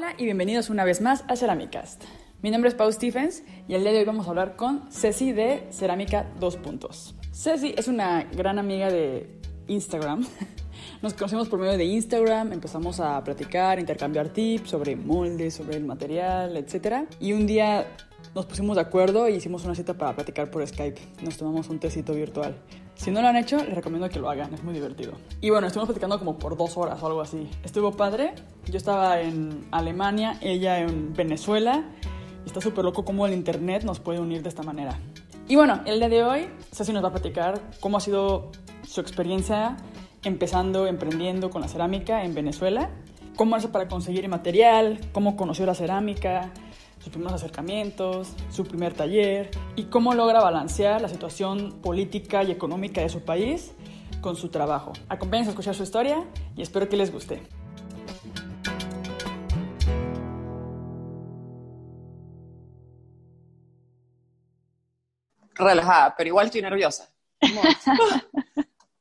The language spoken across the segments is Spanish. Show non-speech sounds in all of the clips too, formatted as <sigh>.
Hola y bienvenidos una vez más a Ceramicast. Mi nombre es Pau Stephens y el día de hoy vamos a hablar con Ceci de Cerámica 2 Puntos. Ceci es una gran amiga de Instagram. <laughs> Nos conocimos por medio de Instagram, empezamos a platicar, intercambiar tips sobre moldes, sobre el material, etc. Y un día nos pusimos de acuerdo y hicimos una cita para platicar por Skype. Nos tomamos un tecito virtual. Si no lo han hecho, les recomiendo que lo hagan, es muy divertido. Y bueno, estuvimos platicando como por dos horas o algo así. Estuvo padre. Yo estaba en Alemania, ella en Venezuela. Está súper loco cómo el internet nos puede unir de esta manera. Y bueno, el día de hoy, Ceci nos va a platicar cómo ha sido su experiencia empezando, emprendiendo con la cerámica en Venezuela, cómo hace para conseguir material, cómo conoció la cerámica, sus primeros acercamientos, su primer taller y cómo logra balancear la situación política y económica de su país con su trabajo. Acompáñense a escuchar su historia y espero que les guste. Relajada, pero igual estoy nerviosa. <laughs>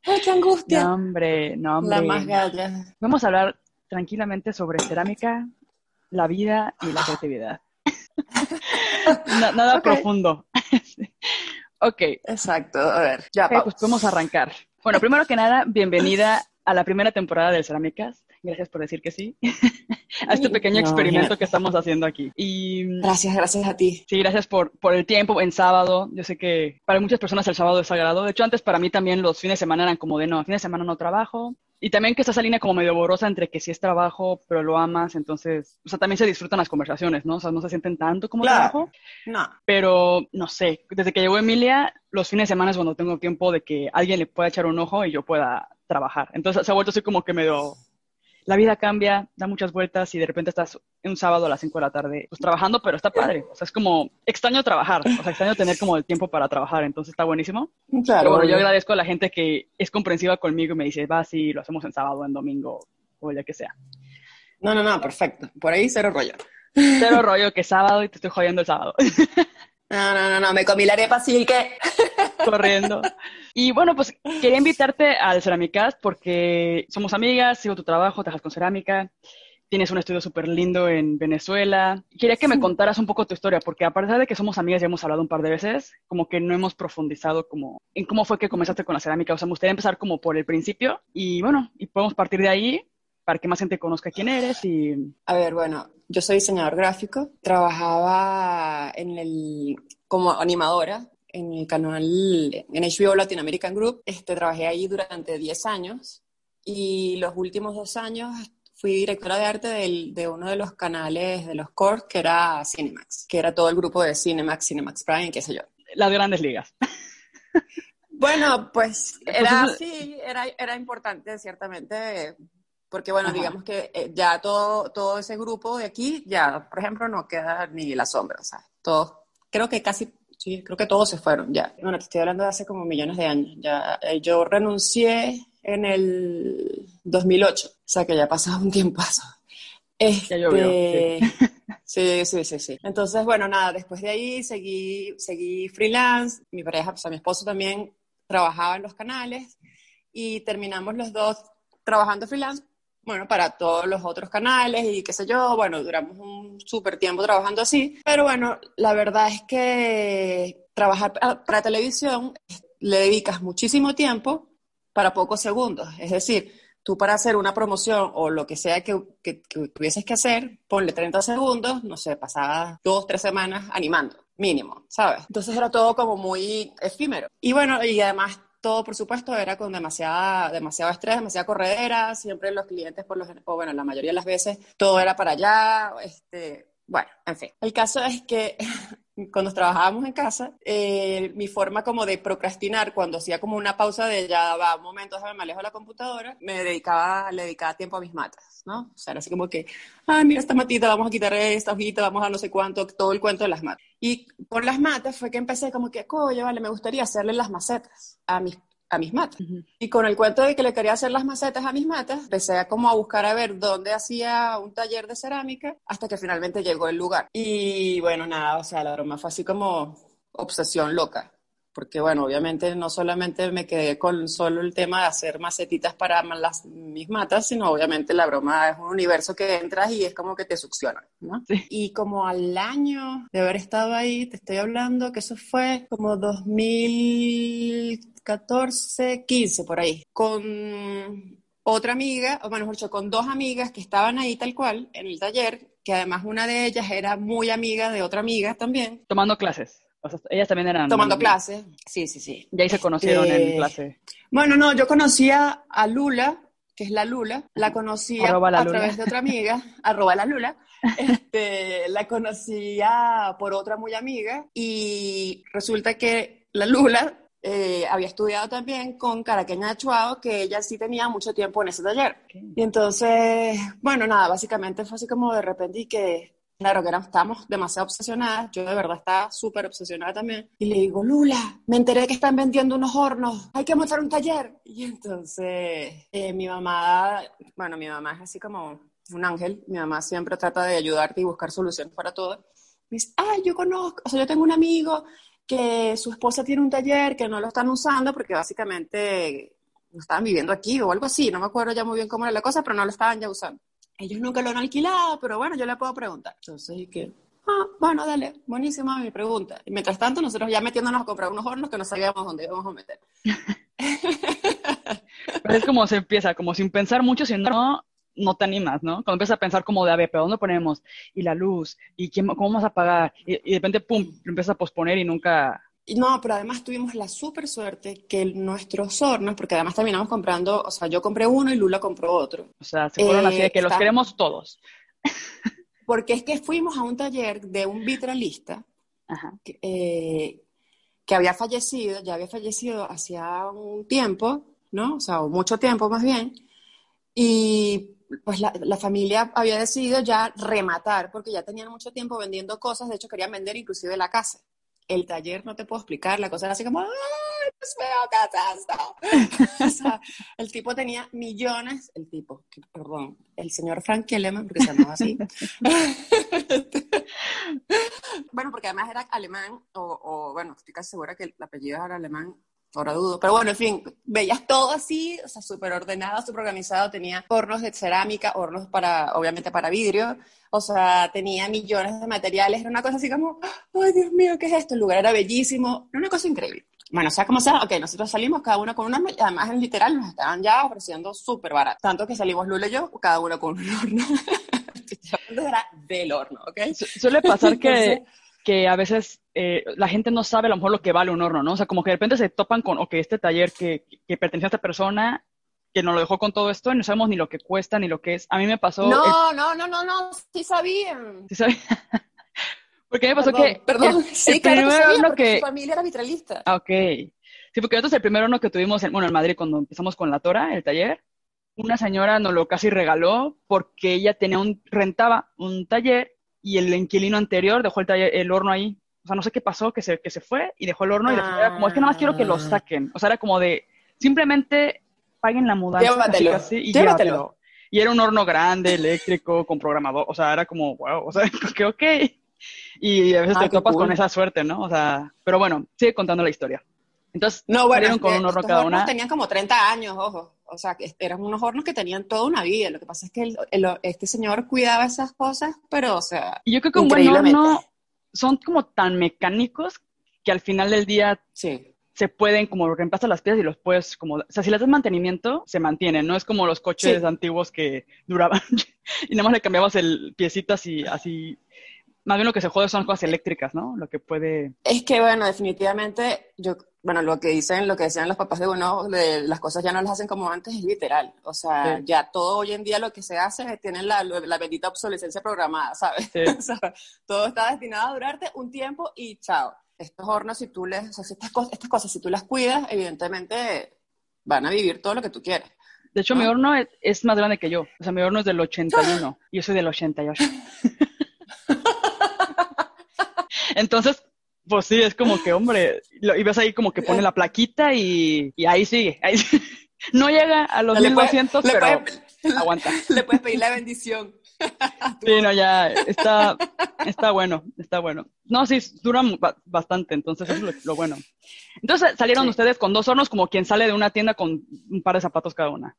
¡Ay, qué angustia! No, hombre, no, hombre. La más galla. Vamos a hablar tranquilamente sobre cerámica, la vida y la creatividad. <laughs> Na- nada profundo. <laughs> ok, Exacto, a ver, ya, pues podemos arrancar. Bueno, primero que nada, bienvenida a la primera temporada del Cerámicas. Gracias por decir que sí <laughs> a este pequeño experimento que estamos haciendo aquí. Y Gracias, gracias a ti. Sí, gracias por, por el tiempo en sábado. Yo sé que para muchas personas el sábado es sagrado. De hecho, antes para mí también los fines de semana eran como de no, fin de semana no trabajo. Y también que está esa línea como medio borrosa entre que sí es trabajo, pero lo amas. Entonces, o sea, también se disfrutan las conversaciones, ¿no? O sea, no se sienten tanto como Claro. trabajo. No, Pero, no sé, desde que llegó Emilia, los fines de semana es cuando tengo tiempo de que alguien le pueda echar un ojo y yo pueda trabajar. Entonces, se ha vuelto así como que medio... La vida cambia, da muchas vueltas y de repente estás un sábado a las 5 de la tarde pues trabajando, pero está padre. O sea, es como extraño trabajar, o sea, extraño tener como el tiempo para trabajar, entonces está buenísimo. claro. Pero bueno, yo agradezco a la gente que es comprensiva conmigo y me dice, va, sí, lo hacemos en sábado, en domingo o día que sea. No, no, no, perfecto. Por ahí cero rollo. Cero rollo que sábado y te estoy jodiendo el sábado. <laughs> No, no, no, no, me comí la arepa así que... <laughs> corriendo. Y bueno, pues quería invitarte al Ceramicast porque somos amigas, sigo tu trabajo, trabajas con cerámica, tienes un estudio súper lindo en Venezuela. Quería que me contaras un poco tu historia, porque a pesar de que somos amigas, ya hemos hablado un par de veces, como que no hemos profundizado como en cómo fue que comenzaste con la cerámica. O sea, me gustaría empezar como por el principio y bueno, y podemos partir de ahí para que más gente conozca quién eres y... A ver, bueno, yo soy diseñador gráfico, trabajaba en el, como animadora en el canal, en HBO Latin American Group. Este, trabajé ahí durante 10 años y los últimos dos años fui directora de arte del- de uno de los canales de los core, que era Cinemax, que era todo el grupo de Cinemax, Cinemax Prime, qué sé yo. Las grandes ligas. Bueno, pues era era, era importante ciertamente, porque bueno, Ajá. digamos que eh, ya todo, todo ese grupo de aquí, ya, por ejemplo, no queda ni la sombra, o sea, todos, creo que casi, sí, creo que todos se fueron ya. Bueno, te estoy hablando de hace como millones de años, ya, eh, yo renuncié en el 2008, o sea que ya ha pasado un tiempazo. Ya llovió, Este, <laughs> Sí, sí, sí, sí. Entonces, bueno, nada, después de ahí seguí, seguí freelance. Mi pareja, o sea, mi esposo también trabajaba en los canales y terminamos los dos trabajando freelance, bueno, para todos los otros canales y qué sé yo. Bueno, duramos un súper tiempo trabajando así. Pero bueno, la verdad es que trabajar para, televisión le dedicas muchísimo tiempo para pocos segundos. Es decir, tú para hacer una promoción o lo que sea que, que- que tuvieses que hacer, ponle 30 segundos, no sé, pasabas dos, tres semanas animando, mínimo, ¿sabes? Entonces era todo como muy efímero. Y bueno, y además todo, por supuesto, era con demasiada, demasiado estrés, demasiada corredera, siempre los clientes, por los, o bueno, la mayoría de las veces, todo era para allá, este, bueno, en fin. El caso es que cuando trabajábamos en casa, eh, mi forma como de procrastinar, cuando hacía como una pausa de ya va, un momento, déjame me alejo de la computadora, me dedicaba, le dedicaba tiempo a mis matas, ¿no? O sea, era así como que, ah, mira esta matita, vamos a quitar esta hojita, vamos a no sé cuánto, todo el cuento de las matas. Y por las matas fue que empecé como que, coño, vale, me gustaría hacerle las macetas a mis a mis matas. Y con el cuento de que le quería hacer las macetas a mis matas, empecé a como a buscar a ver dónde hacía un taller de cerámica hasta que finalmente llegó el lugar. Y bueno, nada, o sea, la broma fue así como obsesión loca. Porque bueno, obviamente no solamente me quedé con solo el tema de hacer macetitas para las, mis matas, sino obviamente la broma es un universo que entras y es como que te succiona, ¿no? Y como al año de haber estado ahí, te estoy hablando que eso fue como 2014, 15 por ahí, con otra amiga, o bueno, mejor dicho, con dos amigas que estaban ahí tal cual en el taller, que además una de ellas era muy amiga de otra amiga también. Tomando clases. O sea, ellas también eran. Tomando clases. Sí, sí, sí. Y ahí se conocieron en eh, clase. Bueno, no, yo conocía a Lula, que es la Lula, la conocía a través de otra amiga, <laughs> arroba la Lula. <laughs> Este, la conocía por otra muy amiga y resulta que la Lula eh, había estudiado también con Caraqueña Chuao, que ella sí tenía mucho tiempo en ese taller. Y entonces, bueno, nada, básicamente fue así como de repente y que, claro, que estábamos demasiado obsesionadas, yo de verdad estaba súper obsesionada también, y le digo, Lula, me enteré que están vendiendo unos hornos, hay que montar un taller. Y entonces, eh, mi mamá, bueno, mi mamá es así como un ángel, mi mamá siempre trata de ayudarte y buscar soluciones para todo. Me dice, ay, yo conozco, o sea, yo tengo un amigo que su esposa tiene un taller que no lo están usando porque básicamente lo estaban viviendo aquí o algo así, no me acuerdo ya muy bien cómo era la cosa, pero no lo estaban ya usando. Ellos nunca lo han alquilado, pero bueno, yo le puedo preguntar. Entonces. Ah, bueno, dale, buenísima mi pregunta. Y mientras tanto, nosotros ya metiéndonos a comprar unos hornos que no sabíamos dónde íbamos a meter. <laughs> Es como se empieza, como sin pensar mucho, sino no te animas, ¿no? Cuando empiezas a pensar como de, a ver, ¿pero dónde ponemos? Y la luz, y quién, cómo vamos a pagar, y, de repente, pum, lo empiezas a posponer y nunca... No, pero además tuvimos la súper suerte que nuestros hornos, porque además terminamos comprando, o sea, yo compré uno y Lula compró otro. O sea, se fueron así de que los eh, queremos todos. Porque es que fuimos a un taller de un vitralista Que, eh, que había fallecido, ya había fallecido hacía un tiempo, ¿no? O sea, mucho tiempo más bien. Y pues la, la, familia había decidido ya rematar, porque ya tenían mucho tiempo vendiendo cosas, de hecho querían vender inclusive la casa. El taller no te puedo explicar, la cosa era así como, ¡ay, pues veo qué <laughs> o sea, el tipo tenía millones, el tipo, perdón, el señor Frank Kellerman, porque se llamaba así. <laughs> bueno, porque además era alemán, o, o bueno, estoy casi segura que el apellido era alemán, ahora dudo. Pero bueno, en fin, veías todo así, o sea, súper ordenado, súper organizado. Tenía hornos de cerámica, hornos para, obviamente para vidrio. O sea, tenía millones de materiales. Era una cosa así como, ay, Dios mío, ¿qué es esto? El lugar era bellísimo. Era una cosa increíble. Bueno, sea como sea, ok, nosotros salimos cada uno con un horno, y además en literal nos estaban ya ofreciendo súper barato. Tanto que salimos Lula y yo, cada uno con un horno. <laughs> era del horno, ¿ok? suele pasar que que a veces eh, la gente no sabe a lo mejor lo que vale un horno, ¿no? O sea, como que de repente se topan con, ok, este taller que, que pertenece a esta persona, que nos lo dejó con todo esto y no sabemos ni lo que cuesta ni lo que es. A mí me pasó... No, no, no, no, no, sí sabían. Sí sabían. <laughs> porque a mí me pasó que... Perdón, sí, claro que porque su familia era vitralista. Ah, ok. Sí, porque nosotros el primer horno que tuvimos, en, bueno, en Madrid, cuando empezamos con la Tora, el taller, una señora nos lo casi regaló porque ella tenía un, rentaba un taller y el inquilino anterior dejó el, el horno ahí. O sea, no sé qué pasó, que se, que se fue y dejó el horno y la era como, es que nada más quiero que lo ah. saquen. O sea, era como de, simplemente paguen la mudanza. Llévatelo. Y llévatelo. Y era un horno grande, eléctrico, con programador. O sea, era como, wow, o sea, <laughs> que ok. Y a veces te topas con esa suerte, ¿no? O sea, pero bueno, sigue contando la historia. Entonces, no, bueno, con un horno cada una. Tenían como 30 años, ojo. O sea, que eran unos hornos que tenían toda una vida. Lo que pasa es que este señor cuidaba esas cosas, pero, o sea. Y yo creo que un buen horno son como tan mecánicos que al final del día sí. se pueden como reemplazar las piezas y los puedes como. O sea, si les das mantenimiento, se mantienen. No es como los coches antiguos que duraban <laughs> y nada más le cambiabas el piecito así, así más bien lo que se jode son cosas eléctricas, ¿no? Lo que puede... Es que, bueno, definitivamente, yo, bueno, lo que dicen, lo que decían los papás de uno, de las cosas ya no las hacen como antes, es literal. O sea, ya todo hoy en día lo que se hace es tienen la, la bendita obsolescencia programada, ¿sabes? <laughs> o sea, todo está destinado a durarte un tiempo y chao. Estos hornos, si tú les, o sea, estas, cosas, estas cosas, si tú las cuidas, evidentemente van a vivir todo lo que tú quieres. De hecho, mi horno es, es, más grande que yo. O sea, mi horno es del 81 y <laughs> yo soy del 88. Entonces, pues sí, es como que, hombre, y ves ahí como que pone la plaquita y, ahí sigue. <laughs> No llega a los 1200, pero <laughs> aguanta. Le puedes pedir la bendición. <laughs> Sí, no, ya está, está bueno. Está bueno. No, sí, duran bastante, entonces eso es lo, bueno. Entonces salieron ustedes con dos hornos como quien sale de una tienda con un par de zapatos cada una.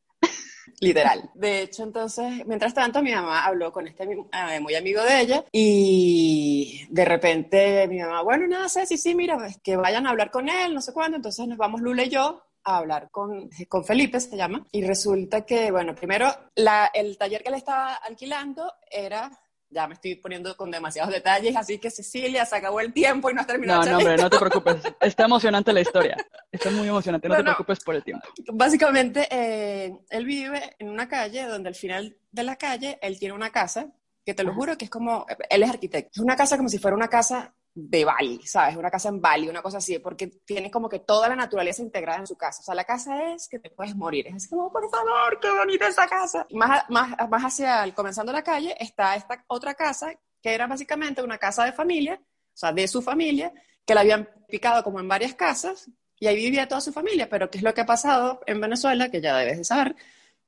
Literal. De hecho, entonces, mientras tanto, mi mamá habló con este eh, muy amigo de ella y de repente mi mamá, bueno, nada, sé, sí, sí, mira, pues, que vayan a hablar con él, no sé cuándo. Entonces nos vamos Lula y yo a hablar con, con Felipe, se llama, y resulta que, bueno, primero, la, el taller que le estaba alquilando era ya me estoy poniendo con demasiados detalles, así que Cecilia, se acabó el tiempo y no has terminado. No, no, hombre, no te preocupes. Está emocionante la historia. Está muy emocionante, no te preocupes por el tiempo. Básicamente, eh, él vive en una calle donde al final de la calle él tiene una casa, que te lo juro que es como, él es arquitecto. Es una casa como si fuera una casa de Bali, ¿sabes? Una casa en Bali, una cosa así, porque tiene como que toda la naturaleza integrada en su casa. O sea, la casa es que te puedes morir. Es como, por favor, qué bonita esa casa. Más, más, más hacia el, comenzando la calle está esta otra casa que era básicamente una casa de familia, o sea, de su familia, que la habían picado como en varias casas y ahí vivía toda su familia. Pero ¿qué es lo que ha pasado en Venezuela? Que ya debes de saber,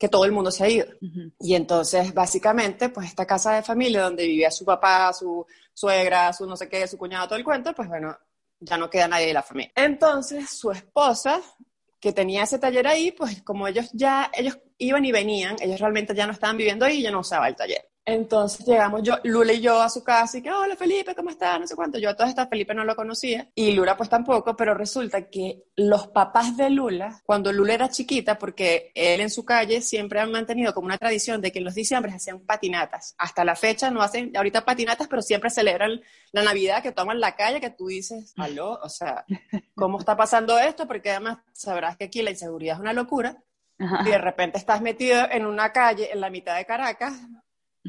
que todo el mundo se ha ido. Y entonces, básicamente, pues esta casa de familia donde vivía su papá, su suegra, su no sé qué, su cuñado, todo el cuento, pues bueno, ya no queda nadie de la familia. Entonces, su esposa, que tenía ese taller ahí, pues como ellos ya, ellos iban y venían, ellos realmente ya no estaban viviendo ahí y ya no usaba el taller. Entonces llegamos yo, Lula y yo a su casa y que, hola Felipe, ¿cómo estás? No sé cuánto. Yo a todas estas Felipe no lo conocía y Lula pues tampoco, pero resulta que los papás de Lula, cuando Lula era chiquita, porque él en su calle siempre han mantenido como una tradición de que en los diciembre hacían patinatas. Hasta la fecha no hacen ahorita patinatas, pero siempre celebran la Navidad que toman la calle, que tú dices, aló, o sea, ¿cómo está pasando esto? Porque además sabrás que aquí la inseguridad es una locura. Y de repente estás metido en una calle en la mitad de Caracas,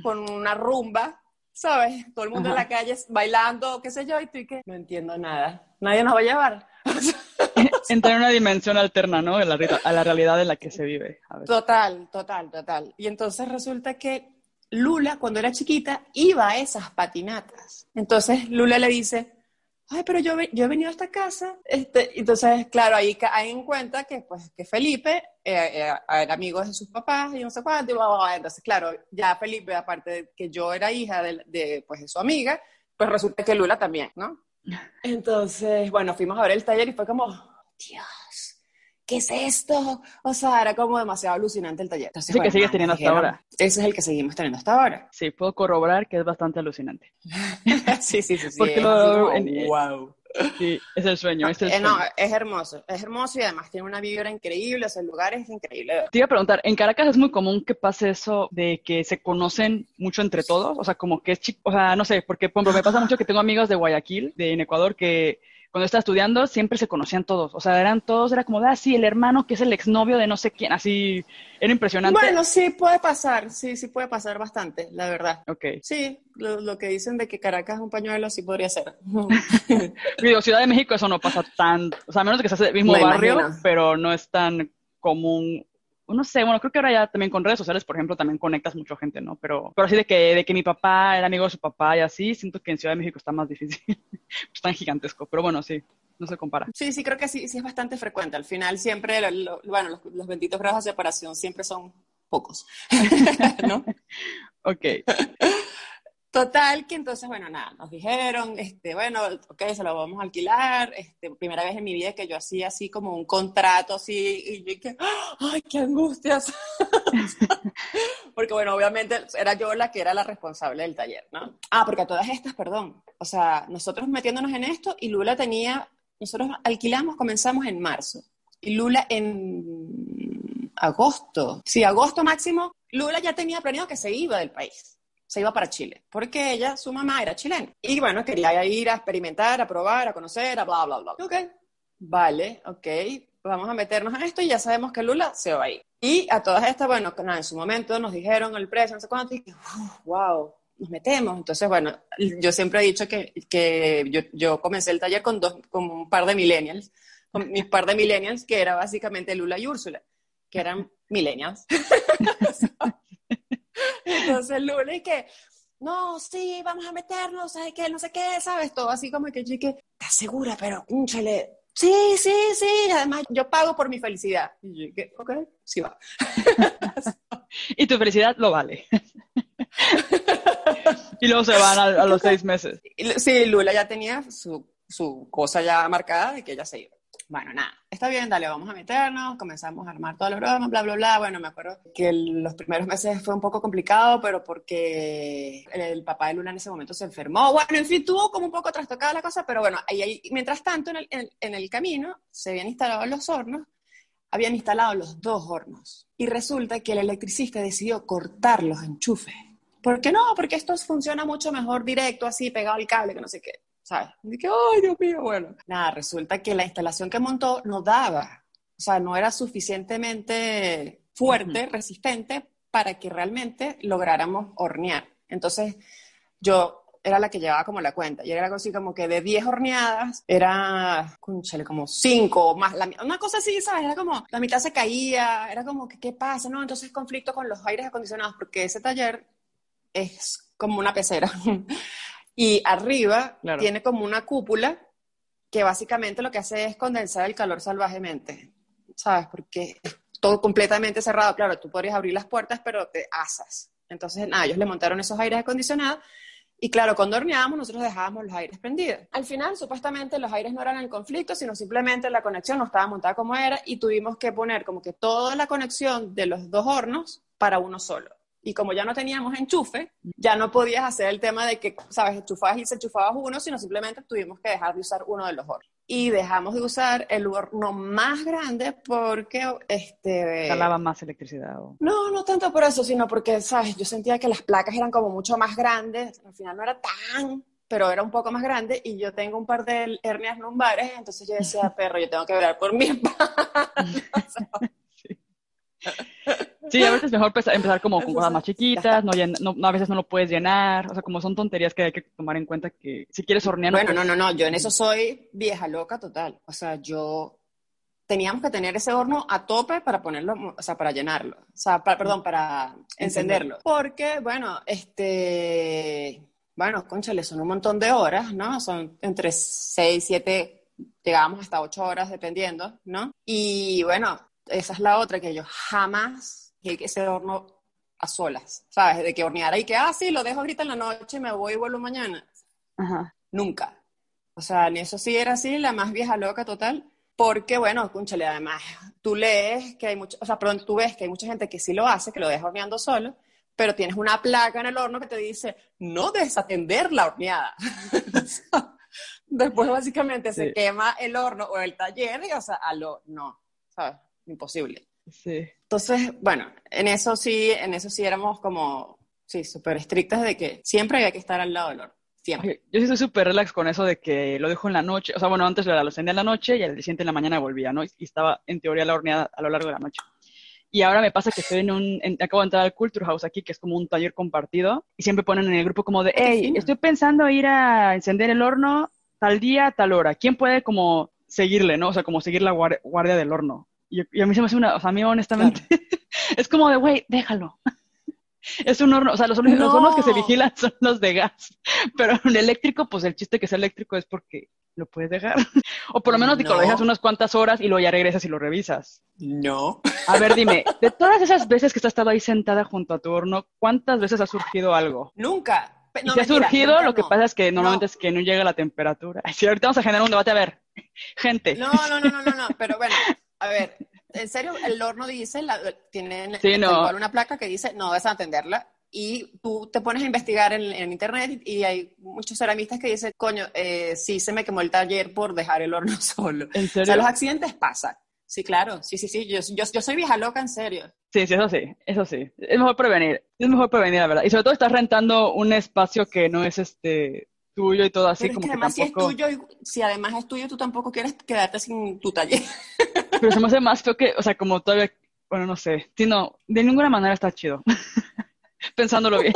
con una rumba, ¿sabes? Todo el mundo en la calle bailando, qué sé yo, y tú y que no entiendo nada. Nadie nos va a llevar. <laughs> Entrar en una dimensión alterna, ¿no? A la, a la realidad en la que se vive. Total, total, total. Y entonces resulta que Lula, cuando era chiquita, iba a esas patinatas. Entonces Lula le dice, ay, pero yo, yo he venido a esta casa. Este, entonces, claro, ahí cae en cuenta que, pues, que Felipe eh, eh, era amigo de sus papás y no sé cuánto. Y Entonces, claro, ya Felipe, aparte de que yo era hija de, de, pues, de su amiga, pues resulta que Lula también, ¿no? <laughs> Entonces, bueno, fuimos a ver el taller y fue como, Dios ¿qué es esto? O sea, era como demasiado alucinante el taller. sí, que sigues teniendo hasta ahora. Ese es el que seguimos teniendo hasta ahora. Sí, puedo corroborar que es bastante alucinante. <laughs> sí, sí, sí. sí Porque lo, wow. Sí, es el sueño, es el eh, No, es hermoso, es hermoso y además tiene una vibra increíble, o sea, el lugar es increíble. Te iba a preguntar, en Caracas es muy común que pase eso de que se conocen mucho entre todos, o sea, como que es chico, o sea, no sé, porque por ejemplo, me pasa mucho que tengo amigos de Guayaquil, de en Ecuador, que cuando estaba estudiando siempre se conocían todos, o sea, eran todos, era como, ah, sí, el hermano que es el exnovio de no sé quién, así, era impresionante. Bueno, sí, puede pasar, sí, sí puede pasar bastante, la verdad. Ok. Sí, lo, que dicen de que Caracas es un pañuelo, sí podría ser. <laughs> Digo, Ciudad de México eso no pasa tan, o sea, a menos que se hace el mismo barrio, pero no es tan común no sé, bueno, creo que ahora ya también con redes sociales, por ejemplo, también conectas mucha gente, ¿no? Pero, pero así de que, de que mi papá era amigo de su papá y así, siento que en Ciudad de México está más difícil. <laughs> es tan gigantesco, pero bueno, sí, no se compara. Sí, sí, creo que sí, sí es bastante frecuente. Al final siempre, bueno, los, los benditos grados de separación siempre son pocos, <laughs> ¿no? <laughs> ok. Total, que entonces, bueno, nada, nos dijeron, este, bueno, ok, se lo vamos a alquilar, este, primera vez en mi vida que yo hacía así como un contrato así, y yo dije, ay, qué angustias. <laughs> porque, bueno, obviamente era yo la que era la responsable del taller, ¿no? Ah, porque a todas estas, perdón, o sea, nosotros metiéndonos en esto y Lula tenía, nosotros alquilamos, comenzamos en marzo, y Lula en agosto, sí, agosto máximo, Lula ya tenía planeado que se iba del país se iba para Chile, porque ella, su mamá, era chilena. Y bueno, quería ir a experimentar, a probar, a conocer, a bla, bla, bla. Ok, vale, ok, vamos a meternos en esto y ya sabemos que Lula se va a ir. Y a todas estas, bueno, en su momento nos dijeron el precio, no sé cuánto, y wow, nos metemos. Entonces, bueno, yo siempre he dicho que, que yo, yo, comencé el taller con, dos, con un par de millennials, con mis par de millennials, que era básicamente Lula y Úrsula, que eran millennials. <laughs> <laughs> Entonces Lula y que, no, sí, vamos a meternos, ¿sabes qué? No sé qué, ¿sabes? Todo así como que, chique, ¿estás segura? Pero, cúnchale, sí, sí, sí, además yo pago por mi felicidad. Y yo ok, sí va. <laughs> y tu felicidad lo vale. y luego se van a, los seis meses. Sí, Lula ya tenía su, su cosa ya marcada de que ella se iba. Bueno, nada, está bien, dale, vamos a meternos, comenzamos a armar todo el broma, bla, bla, bla. Bueno, me acuerdo que los primeros meses fue un poco complicado, pero porque el, papá de Luna en ese momento se enfermó. Bueno, en fin, tuvo como un poco trastocada la cosa, pero bueno, ahí, mientras tanto, en el, en el camino se habían instalado los hornos, habían instalado los dos hornos. Y resulta que el electricista decidió cortar los enchufes. ¿Por qué no? Porque esto funciona mucho mejor directo, así, pegado al cable, que no sé qué. ¿Sabes? Y que, ay, Dios mío, bueno. Nada, resulta que la instalación que montó no daba, o sea, no era suficientemente fuerte, resistente, para que realmente lográramos hornear. Entonces, yo era la que llevaba como la cuenta. Y era algo así como que de 10 horneadas, era, cúnchale, como 5 o más. una cosa así, ¿sabes? Era como, la mitad se caía, era como que, ¿qué pasa? No, entonces conflicto con los aires acondicionados, porque ese taller es como una pecera. Y arriba tiene como una cúpula que básicamente lo que hace es condensar el calor salvajemente, ¿sabes? Porque es todo completamente cerrado. Claro, tú podrías abrir las puertas, pero te asas. Entonces, nada, ellos le montaron esos aires acondicionados y claro, cuando horneábamos nosotros dejábamos los aires prendidos. Al final, supuestamente los aires no eran el conflicto, sino simplemente la conexión no estaba montada como era y tuvimos que poner como que toda la conexión de los dos hornos para uno solo y como ya no teníamos enchufe, ya no podías hacer el tema de que, sabes, enchufabas y se enchufabas uno, sino simplemente tuvimos que dejar de usar uno de los hornos. Y dejamos de usar el horno más grande porque, este... Jalaba más electricidad. No, no tanto por eso, sino porque, sabes, yo sentía que las placas eran como mucho más grandes, al final no era tan pero era un poco más grande y yo tengo un par de hernias lumbares, entonces yo decía, <laughs> perro, yo tengo que velar por mi <laughs> Sí, a veces es mejor empezar como con cosas más chiquitas, no, a veces no lo puedes llenar, o sea, como son tonterías que hay que tomar en cuenta que si quieres hornear... Bueno, no, no, no, yo en eso soy vieja loca total, o sea, yo teníamos que tener ese horno a tope para ponerlo, o sea, para llenarlo, o sea, perdón, para encenderlo, porque, bueno, este, bueno, conchale, son un montón de horas, ¿no? Son entre 6, 7, llegábamos hasta 8 horas dependiendo, ¿no? Y bueno, esa es la otra que yo jamás que ese horno a solas, ¿sabes? De que horneara y que, ah, sí, lo dejo ahorita en la noche y me voy y vuelvo mañana. Ajá. Nunca. O sea, en eso sí era así, la más vieja loca total, porque, bueno, cúnchale, además, tú lees que hay mucho, o sea, pronto tú ves que hay mucha gente que sí lo hace, que lo deja horneando solo, pero tienes una placa en el horno que te dice, no desatender la horneada. <laughs> Después, básicamente, se quema el horno o el taller y, o sea, a lo, no, ¿sabes? Imposible. Sí. Entonces, bueno, en eso sí, en eso sí éramos como, sí, súper estrictas de que siempre había que estar al lado del horno. Siempre. Yo sí estoy súper relax con eso de que lo dejo en la noche, o sea, bueno, antes lo encendía en la noche y al día siguiente en la mañana volvía, ¿no? Y, estaba en teoría la horneada a lo largo de la noche. Y ahora me pasa que estoy en un, acabo de entrar al Culture House aquí, que es como un taller compartido, y siempre ponen en el grupo como de, hey, estoy pensando ir a encender el horno tal día, tal hora. ¿Quién puede como seguirle, no? O sea, como seguir la guardia del horno. Y, a mí se me hace una, o sea, a mí honestamente, <laughs> es como de, güey, déjalo. <laughs> Es un horno, o sea, los hornos, que se vigilan <laughs> son los de gas, pero un eléctrico, pues el chiste que sea eléctrico es porque lo puedes dejar. O por lo menos no. lo dejas unas cuantas horas y luego ya regresas y lo revisas. No. A ver, dime, de todas esas veces que has estado ahí sentada junto a tu horno, ¿cuántas veces ha surgido algo? Nunca. y si ha surgido, lo que pasa es que normalmente es que no llega la temperatura. Si ahorita vamos a generar un debate, a ver, gente. No, no, no, no, no, no, pero bueno, a ver, en serio, el horno dice, la, tiene una placa que dice, no vas a atenderla. Y tú te pones a investigar en, internet y hay muchos ceramistas que dicen, coño, eh, sí se me quemó el taller por dejar el horno <laughs> solo. ¿En serio? O sea, los accidentes pasan. Sí, claro, sí, sí, sí, yo, yo, yo, soy vieja loca, en serio. Sí, sí, eso sí, eso sí. Es mejor prevenir, es mejor prevenir, la verdad. Y sobre todo estás rentando un espacio que no es este tuyo y todo así. como que además si es tuyo, si además es tuyo, tú tampoco quieres quedarte sin tu taller. <laughs> Pero se me hace más feo que, o sea, como todavía, bueno, no sé, si no, de ninguna manera está chido. <laughs> Pensándolo bien.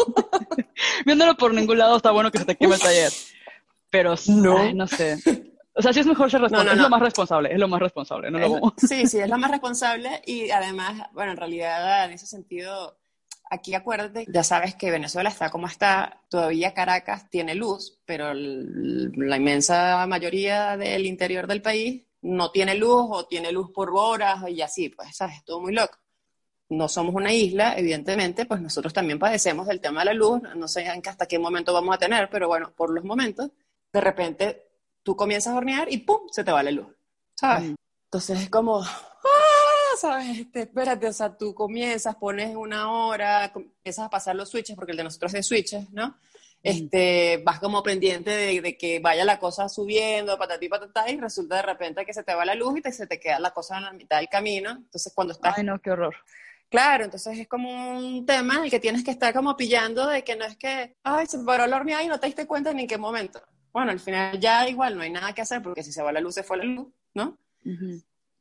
<laughs> Viéndolo por ningún lado está bueno que se te queme el taller. Pero no, no sé. O sea, sí es mejor ser responsable, es lo más responsable, es lo más responsable, no lo Sí, sí, es lo más responsable y además, bueno, en realidad en ese sentido Aquí acuérdate, ya sabes que Venezuela está como está, todavía Caracas tiene luz, pero la inmensa mayoría del interior del país no tiene luz o tiene luz por horas y así, pues, ¿sabes? Todo muy loco. no somos una isla, evidentemente, pues nosotros también padecemos del tema de la luz, no sé hasta qué momento vamos a tener, pero bueno, por los momentos, de repente tú comienzas a hornear y ¡pum! se te va la luz, ¿sabes? Entonces es como. ¿Sabes? Este, espérate, o sea, tú comienzas, pones una hora, empiezas a pasar los switches, porque el de nosotros es de switches, ¿no? Este, vas como pendiente de, que vaya la cosa subiendo, patatí, patatá, y resulta de repente que se te va la luz y te, se te queda la cosa en la mitad del camino. Entonces, cuando estás... Ay, no, qué horror. Claro, entonces es como un tema en el que tienes que estar como pillando de que no es que, ay, se paró la horneada y no te diste cuenta ni en qué momento. Bueno, al final ya igual no hay nada que hacer porque si se va la luz, se fue la luz, ¿no?